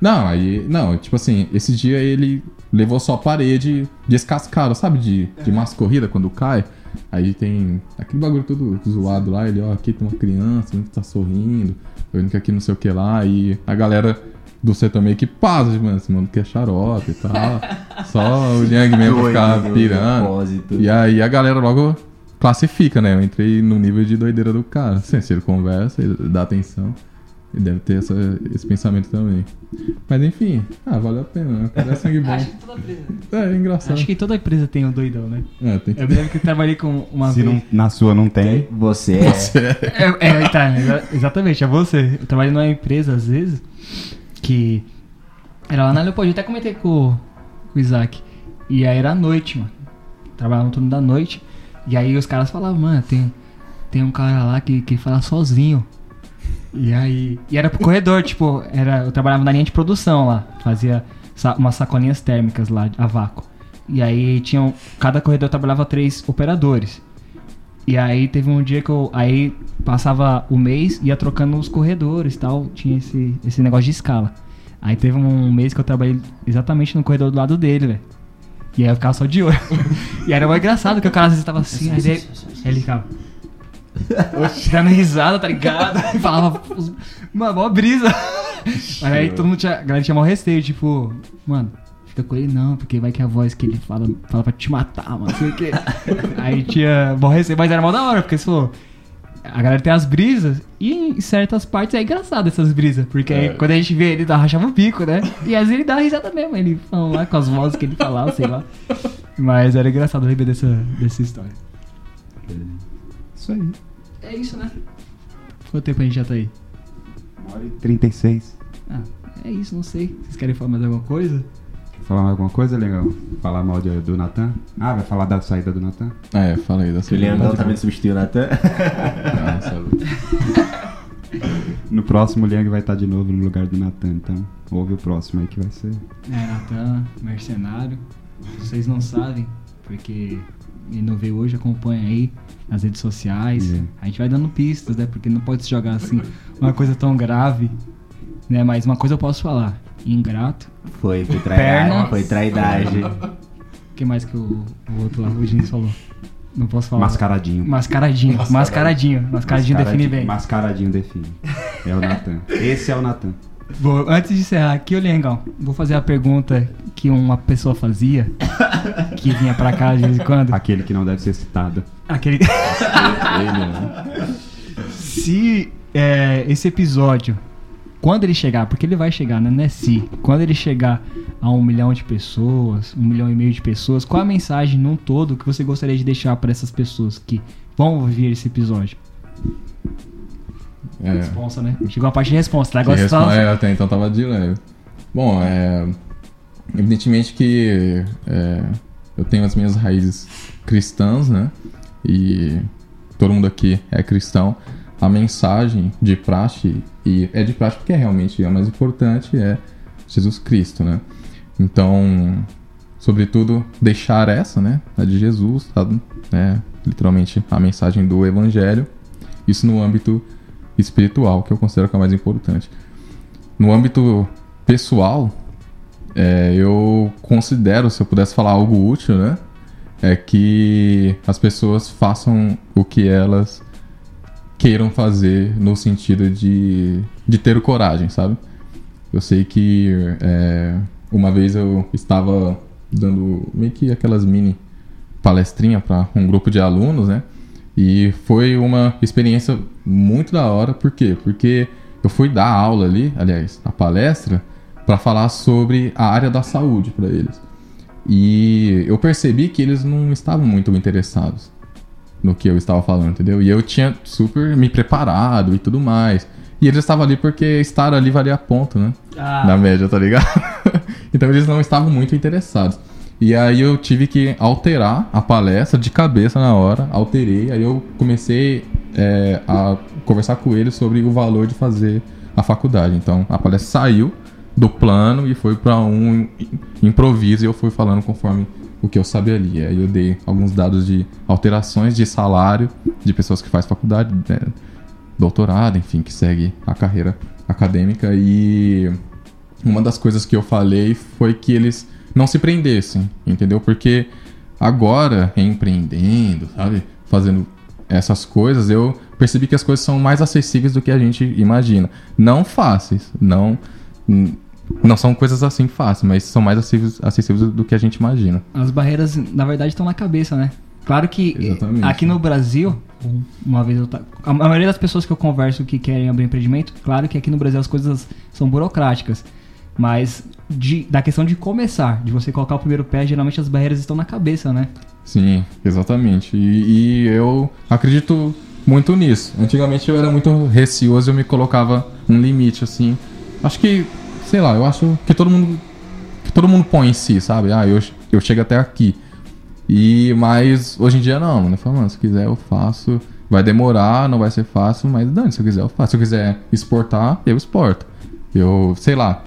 Não, aí, não, tipo assim, esse dia ele levou só a parede descascada, sabe? De, de massa corrida quando cai. Aí tem aquele bagulho todo zoado lá, ele, ó, aqui tem uma criança, que tá sorrindo, vendo que aqui não sei o que lá, e a galera do setor meio que passa, mano, esse mano que é xarope e tal. Só o Yang mesmo pra ficar pirando. E aí a galera logo classifica, né? Eu entrei no nível de doideira do cara. Assim, se ele conversa, ele dá atenção. Ele deve ter essa, esse pensamento também. Mas enfim, ah, valeu a pena, né? O cara é sangue bom. Acho que toda empresa. É, é engraçado. Acho que toda empresa tem um doidão, né? É, tem que Eu me lembro que eu trabalhei com uma Se vez. não, na sua não tem, Você é. É, é, tá, exa- exatamente, é você. Eu trabalhei numa empresa, às vezes, que era lá na Leopold, eu até comentei com, com o Isaac. E aí era à noite, mano. Trabalhava no turno da noite. E aí os caras falavam, mano, tem, tem um cara lá que, que fala sozinho. E aí. E era pro corredor, tipo, era, eu trabalhava na linha de produção lá. Fazia sa- umas sacolinhas térmicas lá, a vácuo. E aí tinham. Cada corredor trabalhava três operadores. E aí teve um dia que eu. Aí passava o mês, ia trocando os corredores e tal. Tinha esse, esse negócio de escala. Aí teve um mês que eu trabalhei exatamente no corredor do lado dele, velho. E aí eu ficava só de olho. e era mais engraçado que o cara às vezes tava assim, aí, aí ele ficava. Dando risada, tá ligado? E falava, mano, mó brisa. Mas aí todo mundo tinha, a galera tinha mó receio, tipo, mano, fica com ele não, porque vai que a voz que ele fala, fala pra te matar, mano, não sei o quê. Aí tinha mó receio, mas era mó da hora, porque você falou, a galera tem as brisas, e em certas partes é engraçado essas brisas, porque aí quando a gente vê ele, dá rachava o bico, né? E às vezes ele dá risada mesmo, ele falando lá com as vozes que ele falava, sei lá. Mas era engraçado lembrar dessa, dessa história. isso aí. É isso, né? Quanto tempo a gente já tá aí? Uma hora e 36. Ah, é isso, não sei. Vocês querem falar mais alguma coisa? Falar mais alguma coisa, legal? Falar mal de- do Natan? Ah, vai falar da saída do Natan? É, fala aí da Que o Leandrão também substituiu o Natan. No próximo, o Liang vai estar de novo no lugar do Natan, então ouve o próximo aí que vai ser. É, Natan, mercenário. Vocês não sabem, porque ele não veio hoje, acompanha aí nas redes sociais. É. A gente vai dando pistas, né? Porque não pode se jogar assim uma coisa tão grave. Né? Mas uma coisa eu posso falar. Ingrato. Foi, foi Perna. traidade. Foi traidade. O que mais que o, o outro lá, o Diniz falou? Não posso falar. Mascaradinho. Mascaradinho. Mascaradinho. Mascaradinho define bem. Mascaradinho define. É o Natan. Esse é o Natan. Vou, antes de encerrar aqui, ô Leangão, vou fazer a pergunta que uma pessoa fazia, que vinha pra cá de vez em quando. Aquele que não deve ser citado. Aquele. Ele, né? se é, esse episódio, quando ele chegar, porque ele vai chegar, né? Não é se. Quando ele chegar a um milhão de pessoas, um milhão e meio de pessoas, qual a mensagem num todo que você gostaria de deixar pra essas pessoas que vão ouvir esse episódio? É. Responsa, né? Chegou a parte de resposta. tá? Agora Que você respo- fala. é, até então tava de leve. Bom, é. Evidentemente que é, eu tenho as minhas raízes cristãs, né? E todo mundo aqui é cristão. A mensagem de praxe, e é de praxe porque realmente é o mais importante, é Jesus Cristo, né? Então, sobretudo, deixar essa, né? A de Jesus, tá? É, literalmente a mensagem do Evangelho. Isso no âmbito espiritual, que eu considero que é o mais importante. No âmbito pessoal, é, eu considero, se eu pudesse falar algo útil, né? É que as pessoas façam o que elas queiram fazer no sentido de, de ter coragem, sabe? Eu sei que é, uma vez eu estava dando meio que aquelas mini palestrinhas para um grupo de alunos, né? E foi uma experiência muito da hora, por quê? Porque eu fui dar aula ali, aliás, a palestra, para falar sobre a área da saúde para eles. E eu percebi que eles não estavam muito interessados no que eu estava falando, entendeu? E eu tinha super me preparado e tudo mais. E eles estavam ali porque estar ali valia ponto, né? Ah, Na média, tá ligado? então eles não estavam muito interessados. E aí eu tive que alterar a palestra de cabeça na hora, alterei, aí eu comecei é, a conversar com eles sobre o valor de fazer a faculdade. Então a palestra saiu do plano e foi para um improviso e eu fui falando conforme o que eu sabia ali. Aí eu dei alguns dados de alterações de salário de pessoas que faz faculdade, né, doutorado, enfim, que segue a carreira acadêmica e uma das coisas que eu falei foi que eles não se prendessem, entendeu? Porque agora, empreendendo, sabe? Fazendo essas coisas, eu percebi que as coisas são mais acessíveis do que a gente imagina. Não fáceis, não. Não são coisas assim fáceis, mas são mais acessíveis, acessíveis do que a gente imagina. as barreiras, na verdade, estão na cabeça, né? Claro que Exatamente. aqui no Brasil, uma vez eu ta- a maioria das pessoas que eu converso que querem abrir empreendimento, claro que aqui no Brasil as coisas são burocráticas, mas de- da questão de começar, de você colocar o primeiro pé, geralmente as barreiras estão na cabeça, né? Sim, exatamente. E, e eu acredito muito nisso. Antigamente eu era muito receoso e eu me colocava um limite, assim. Acho que, sei lá, eu acho que todo mundo. Que todo mundo põe em si, sabe? Ah, eu, eu chego até aqui. E, mas hoje em dia não, né? Fala, mano, se quiser eu faço. Vai demorar, não vai ser fácil, mas dane, se eu quiser eu faço. Se eu quiser exportar, eu exporto. Eu, sei lá,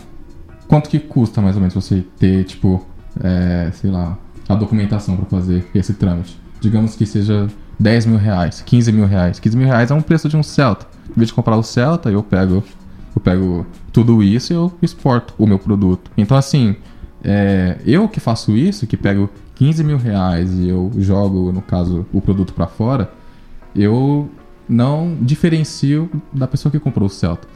quanto que custa mais ou menos você ter, tipo, é, sei lá, a documentação para fazer esse trâmite? Digamos que seja 10 mil reais, 15 mil reais. 15 mil reais é um preço de um Celta. Em vez de comprar o Celta, eu pego, eu pego tudo isso e eu exporto o meu produto. Então, assim, é, eu que faço isso, que pego 15 mil reais e eu jogo, no caso, o produto para fora, eu não diferencio da pessoa que comprou o Celta.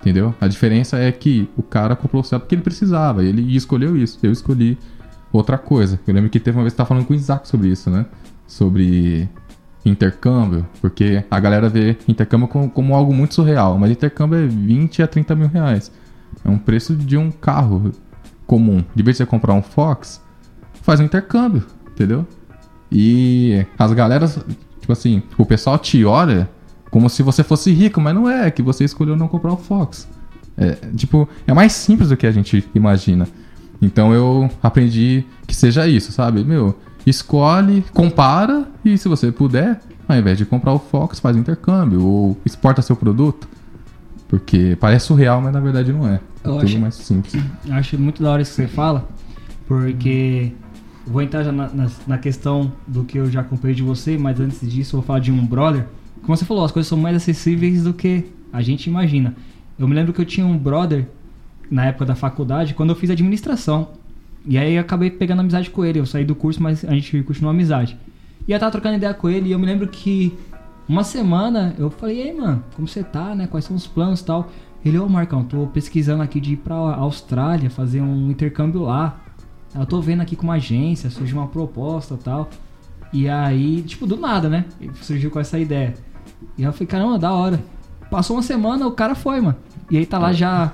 Entendeu? A diferença é que o cara comprou o Celta porque ele precisava, ele escolheu isso. Eu escolhi outra coisa. Eu lembro que teve uma vez que tava falando com o Isaac sobre isso, né? Sobre intercâmbio, porque a galera vê intercâmbio como, como algo muito surreal, mas intercâmbio é 20 a 30 mil reais. É um preço de um carro comum. De vez de você comprar um Fox, faz um intercâmbio, entendeu? E as galeras, tipo assim, o pessoal te olha como se você fosse rico, mas não é, é que você escolheu não comprar o Fox. É, tipo, é mais simples do que a gente imagina. Então eu aprendi que seja isso, sabe? Meu, escolhe, compara e se você puder, ao invés de comprar o Fox, faz intercâmbio ou exporta seu produto. Porque parece surreal, mas na verdade não é. É Eu tudo acho- mais simples. Eu acho muito da hora isso que você fala, porque vou entrar já na, na, na questão do que eu já acompanhei de você, mas antes disso eu vou falar de um brother. Como você falou, as coisas são mais acessíveis do que a gente imagina. Eu me lembro que eu tinha um brother na época da faculdade, quando eu fiz administração. E aí eu acabei pegando amizade com ele. Eu saí do curso, mas a gente continuou amizade. E eu tava trocando ideia com ele e eu me lembro que uma semana eu falei, e aí, mano, como você tá, né? Quais são os planos e tal? Ele, ô Marcão, tô pesquisando aqui de ir pra Austrália, fazer um intercâmbio lá. Eu tô vendo aqui com uma agência, surgiu uma proposta e tal. E aí, tipo, do nada, né? Ele surgiu com essa ideia. E eu falei, caramba, da hora. Passou uma semana, o cara foi, mano. E aí tá lá já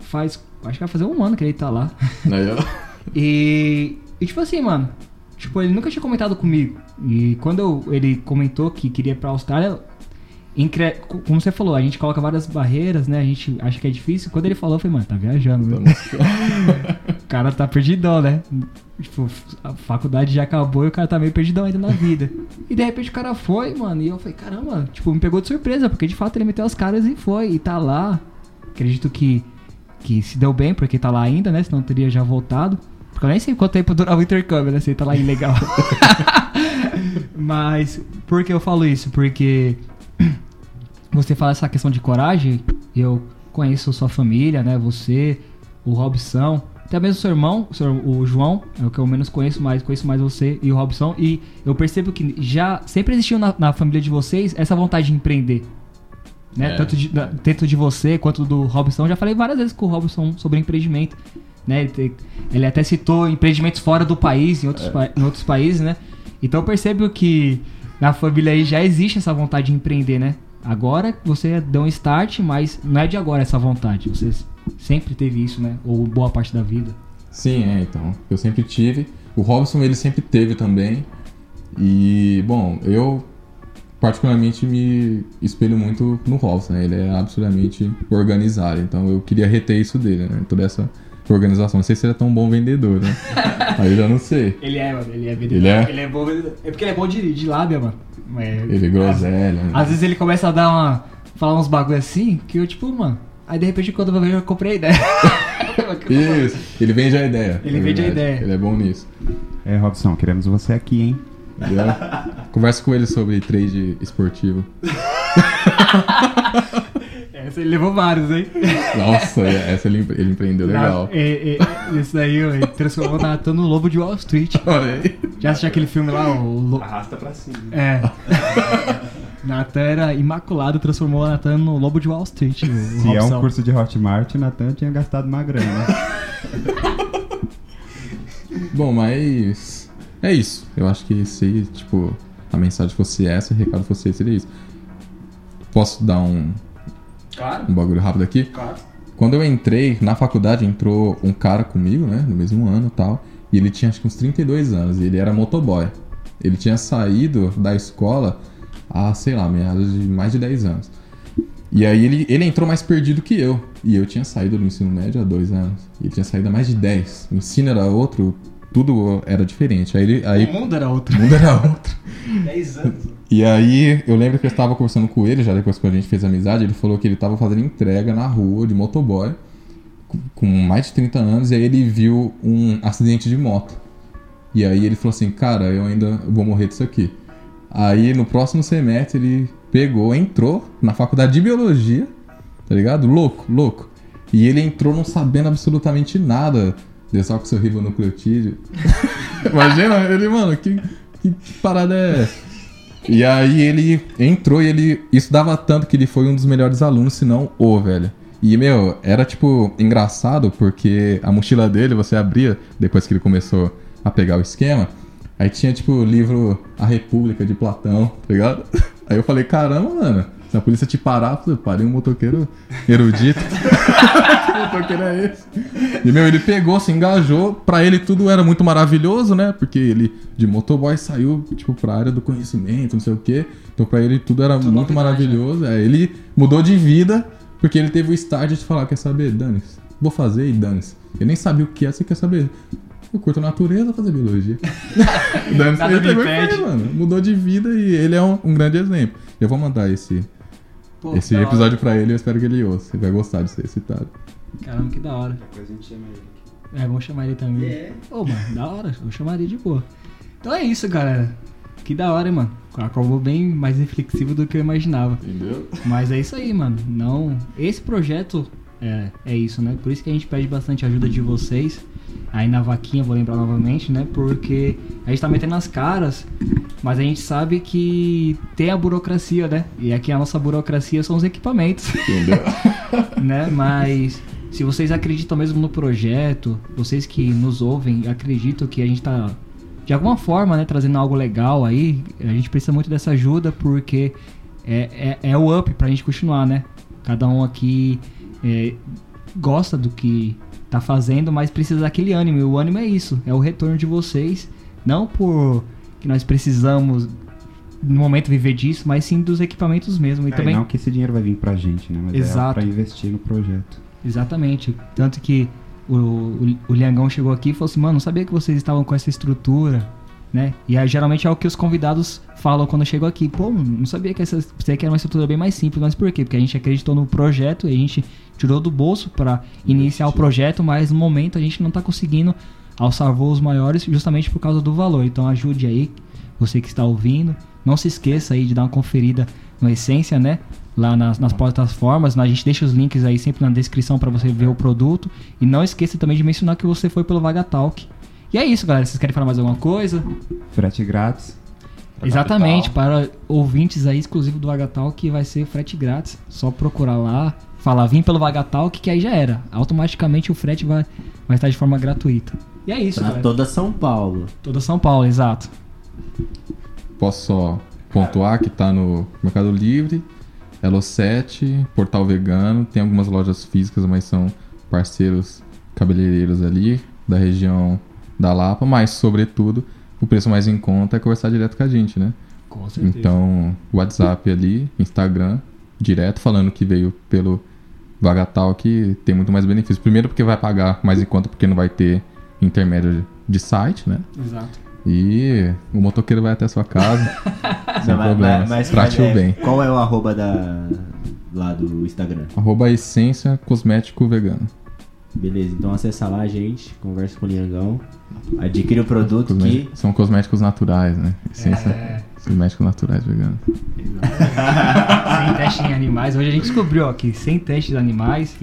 faz. Acho que vai fazer um ano que ele tá lá. Aí, ó. E, e tipo assim, mano, tipo, ele nunca tinha comentado comigo. E quando eu- ele comentou que queria ir pra Austrália, incre- co- como você falou, a gente coloca várias barreiras, né? A gente acha que é difícil. Quando ele falou, eu falei, mano, tá viajando, viu? O cara tá perdidão, né? Tipo, a faculdade já acabou e o cara tá meio perdidão ainda na vida. E de repente o cara foi, mano, e eu falei, caramba, tipo, me pegou de surpresa, porque de fato ele meteu as caras e foi, e tá lá. Acredito que, que se deu bem, porque tá lá ainda, né? Senão teria já voltado. Porque eu nem sei quanto tempo durava o intercâmbio, né? Ele tá lá ilegal. Mas, por que eu falo isso? Porque você fala essa questão de coragem, eu conheço sua família, né? Você, o Robson, até mesmo seu irmão, o João, é o que eu menos conheço, mas conheço mais você e o Robson. E eu percebo que já sempre existiu na, na família de vocês essa vontade de empreender. Né? É. Tanto, de, tanto de você quanto do Robson. Já falei várias vezes com o Robson sobre empreendimento. Né? Ele, até citou empreendimentos fora do país, em outros, pa- em outros países, né? Então eu percebo que na família aí já existe essa vontade de empreender, né? Agora você deu um start, mas não é de agora essa vontade. Você sempre teve isso, né? Ou boa parte da vida. Sim, é, então. Eu sempre tive. O Robson, ele sempre teve também. E, bom, eu particularmente me espelho muito no Robson, né? Ele é absolutamente organizado. Então eu queria reter isso dele, né? Toda essa organização. Não sei se ele é tão bom vendedor, né? Aí eu já não sei. Ele é, mano. Ele é vendedor. Ele é? Ele é bom vendedor. É porque ele é bom de, de lábia, mano. É, Ele é groselha. né? Às vezes ele começa a dar uma. falar uns bagulho assim, que eu, tipo, mano. Aí de repente quando eu vejo, eu comprei a ideia. Isso, ele vende a ideia. Ele é vende a verdade. ideia. Ele é bom nisso. É, Robson, queremos você aqui, hein? Conversa com ele sobre trade esportivo. Essa ele levou vários, hein? Nossa, essa ele, ele empreendeu legal. Na- é, é, esse daí, ele transformou Natan no lobo de Wall Street. Olha aí. Já assistiu aquele filme lá, o. Lo- Arrasta pra cima. É. Natan era imaculado, transformou o Natan no lobo de Wall Street. Se é um curso de Hotmart, o Natan tinha gastado uma grana. Bom, mas é isso. Eu acho que se, tipo, a mensagem fosse essa, o recado fosse esse, seria isso. Posso dar um, Claro, um bagulho rápido aqui? claro. Quando eu entrei na faculdade, entrou um cara comigo, né? No mesmo ano e tal. E ele tinha acho que uns 32 anos. E ele era motoboy. Ele tinha saído da escola há, sei lá, meados de mais de 10 anos. E aí ele, ele entrou mais perdido que eu. E eu tinha saído do ensino médio há dois anos. E ele tinha saído há mais de 10. O ensino era outro, tudo era diferente. Aí, ele, aí O mundo era outro. o mundo era outro. 10 anos. E aí, eu lembro que eu estava conversando com ele, já depois que a gente fez amizade, ele falou que ele estava fazendo entrega na rua de motoboy, com- com mais de 30 anos, e aí ele viu um acidente de moto. E aí ele falou assim, cara, eu ainda vou morrer disso aqui. Aí no próximo semestre ele pegou, entrou na faculdade de biologia, tá ligado? Louco, louco. E ele entrou não sabendo absolutamente nada de desoxirribonucleotídeo. Imagina, ele, mano, que, que parada é essa? E aí ele entrou e ele estudava tanto que ele foi um dos melhores alunos, se não o, velho. E, meu, era tipo engraçado porque a mochila dele você abria depois que ele começou a pegar o esquema. Aí tinha tipo o livro A República de Platão, tá ligado? Aí eu falei, caramba, mano, se a polícia te parar, eu falei, parei um motoqueiro erudito. que motoqueiro é esse? E, meu, ele pegou, se engajou. Pra ele tudo era muito maravilhoso, né? Porque ele, de motoboy, saiu, tipo, pra área do conhecimento, não sei o quê. Então, pra ele tudo era muito novidade, maravilhoso. É, ele mudou de vida porque ele teve o start de falar, quer saber, dane-se. Vou fazer e dane-se. Ele nem sabia o que é, você quer saber. Eu curto a natureza, fazer biologia. dane-se. Nada Ele foi, mano. Mudou de vida e ele é um, um grande exemplo. Eu vou mandar esse, Pô, esse episódio pra ele eu espero que ele ouça. Ele vai gostar de ser citado. Caramba, que da hora. Depois a gente chama ele. É, vamos chamar ele também. É. Ô, mano, da hora. Eu chamaria de boa. Então é isso, galera. Que da hora, hein, mano. Acabou bem mais reflexivo do que eu imaginava. Entendeu? Mas é isso aí, mano. Não. Esse projeto é, é isso, né? Por isso que a gente pede bastante ajuda de vocês. Aí na vaquinha, vou lembrar novamente, né? Porque a gente tá metendo as caras, mas a gente sabe que tem a burocracia, né? E aqui a nossa burocracia são os equipamentos Entendeu? né? Mas se vocês acreditam mesmo no projeto, vocês que nos ouvem, acreditam que a gente tá de alguma forma, né, trazendo algo legal aí, a gente precisa muito dessa ajuda porque é, é, é o up pra gente continuar, né? Cada um aqui é, gosta do que tá fazendo, mas precisa daquele ânimo. E o ânimo é isso, é o retorno de vocês, não por que nós precisamos no momento viver disso, mas sim dos equipamentos mesmo. E É, também Não que esse dinheiro vai vir pra gente, né? Mas Exato. é pra investir no projeto. Exatamente. Tanto que o, o, o Liangão chegou aqui e falou assim, mano, não sabia que vocês estavam com essa estrutura, né? E aí, geralmente é o que os convidados falam quando chegam aqui. Pô, não sabia que essa você que era uma estrutura bem mais simples, mas por quê? Porque a gente acreditou no projeto e a gente tirou do bolso para iniciar o projeto, mas no momento a gente não tá conseguindo alçar voos maiores justamente por causa do valor. Então ajude aí, você que está ouvindo. Não se esqueça aí de dar uma conferida no Essência, né? Lá nas, nas plataformas. A gente deixa os links aí sempre na descrição para você ver o produto. E não esqueça também de mencionar que você foi pelo Vagatalk. E é isso, galera. Vocês querem falar mais alguma coisa? Frete grátis. Exatamente, para ouvintes aí exclusivo do Vagatalk, que vai ser frete grátis. Só procurar lá, falar vim pelo Vagatalk, que aí já era. Automaticamente o frete vai, vai estar de forma gratuita. E é isso, Pra galera. toda São Paulo. Toda São Paulo, exato. Posso só Ponto A, que tá no Mercado Livre, Elo7, Portal Vegano, tem algumas lojas físicas, mas são parceiros cabeleireiros ali, da região da Lapa, mas, sobretudo, o preço mais em conta é conversar direto com a gente, né? Com certeza. Então, WhatsApp ali, Instagram, direto falando que veio pelo Vagatal que tem muito mais benefício. Primeiro porque vai pagar mais em conta porque não vai ter intermédio de site, né? Exato. E o motoqueiro vai até a sua casa sem Não, mas- problemas. mas- Trate mas, o bem. é, Qual é o arroba da, lá do Instagram? Arroba essência cosmético vegano. Beleza, então acessa lá, gente. Conversa com o Liangão. Adquire o produto Cosmé- que. São cosméticos naturais, né? Essência É, cosméticos naturais veganos. sem teste em animais. Hoje a gente descobriu ó, que sem testes em animais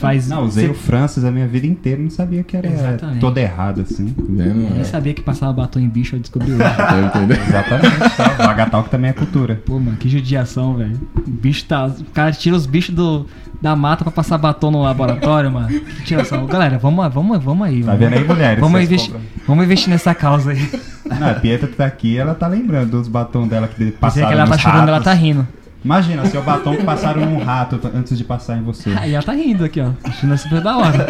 faz. Não, usei o Francis a minha vida inteira, não sabia que era Exatamente. todo errado assim. Vendo? Nem É, sabia que passava batom em bicho, eu descobri hoje. tá entendendo? Exatamente. tá? Vagatal que também é cultura. Pô, mano, que judiação, velho. O bicho tá. O cara tira os bichos do, da mata pra passar batom no laboratório, mano. Que tiração. Galera, vamos, vamos, vamos aí. Tá mano. vendo aí, mulheres? Vamos compram- vamos investir nessa causa aí. Não, a Pietra que tá aqui, ela tá lembrando dos batons dela que passaram que ela tá nos chorando, ela tá rindo. Imagina, seu batom que passaram num rato antes de passar em você. Aí ela tá rindo aqui, ó. Achando super da hora.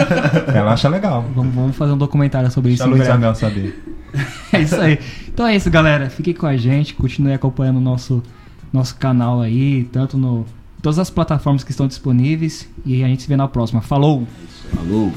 Ela acha legal. Vamos, vamos fazer um documentário sobre Deixa isso a Luísa. Mel saber. É isso aí. Então é isso, galera. Fique com a gente, continue acompanhando o nosso, nosso canal aí, tanto no todas as plataformas que estão disponíveis. E a gente se vê na próxima. Falou! Falou!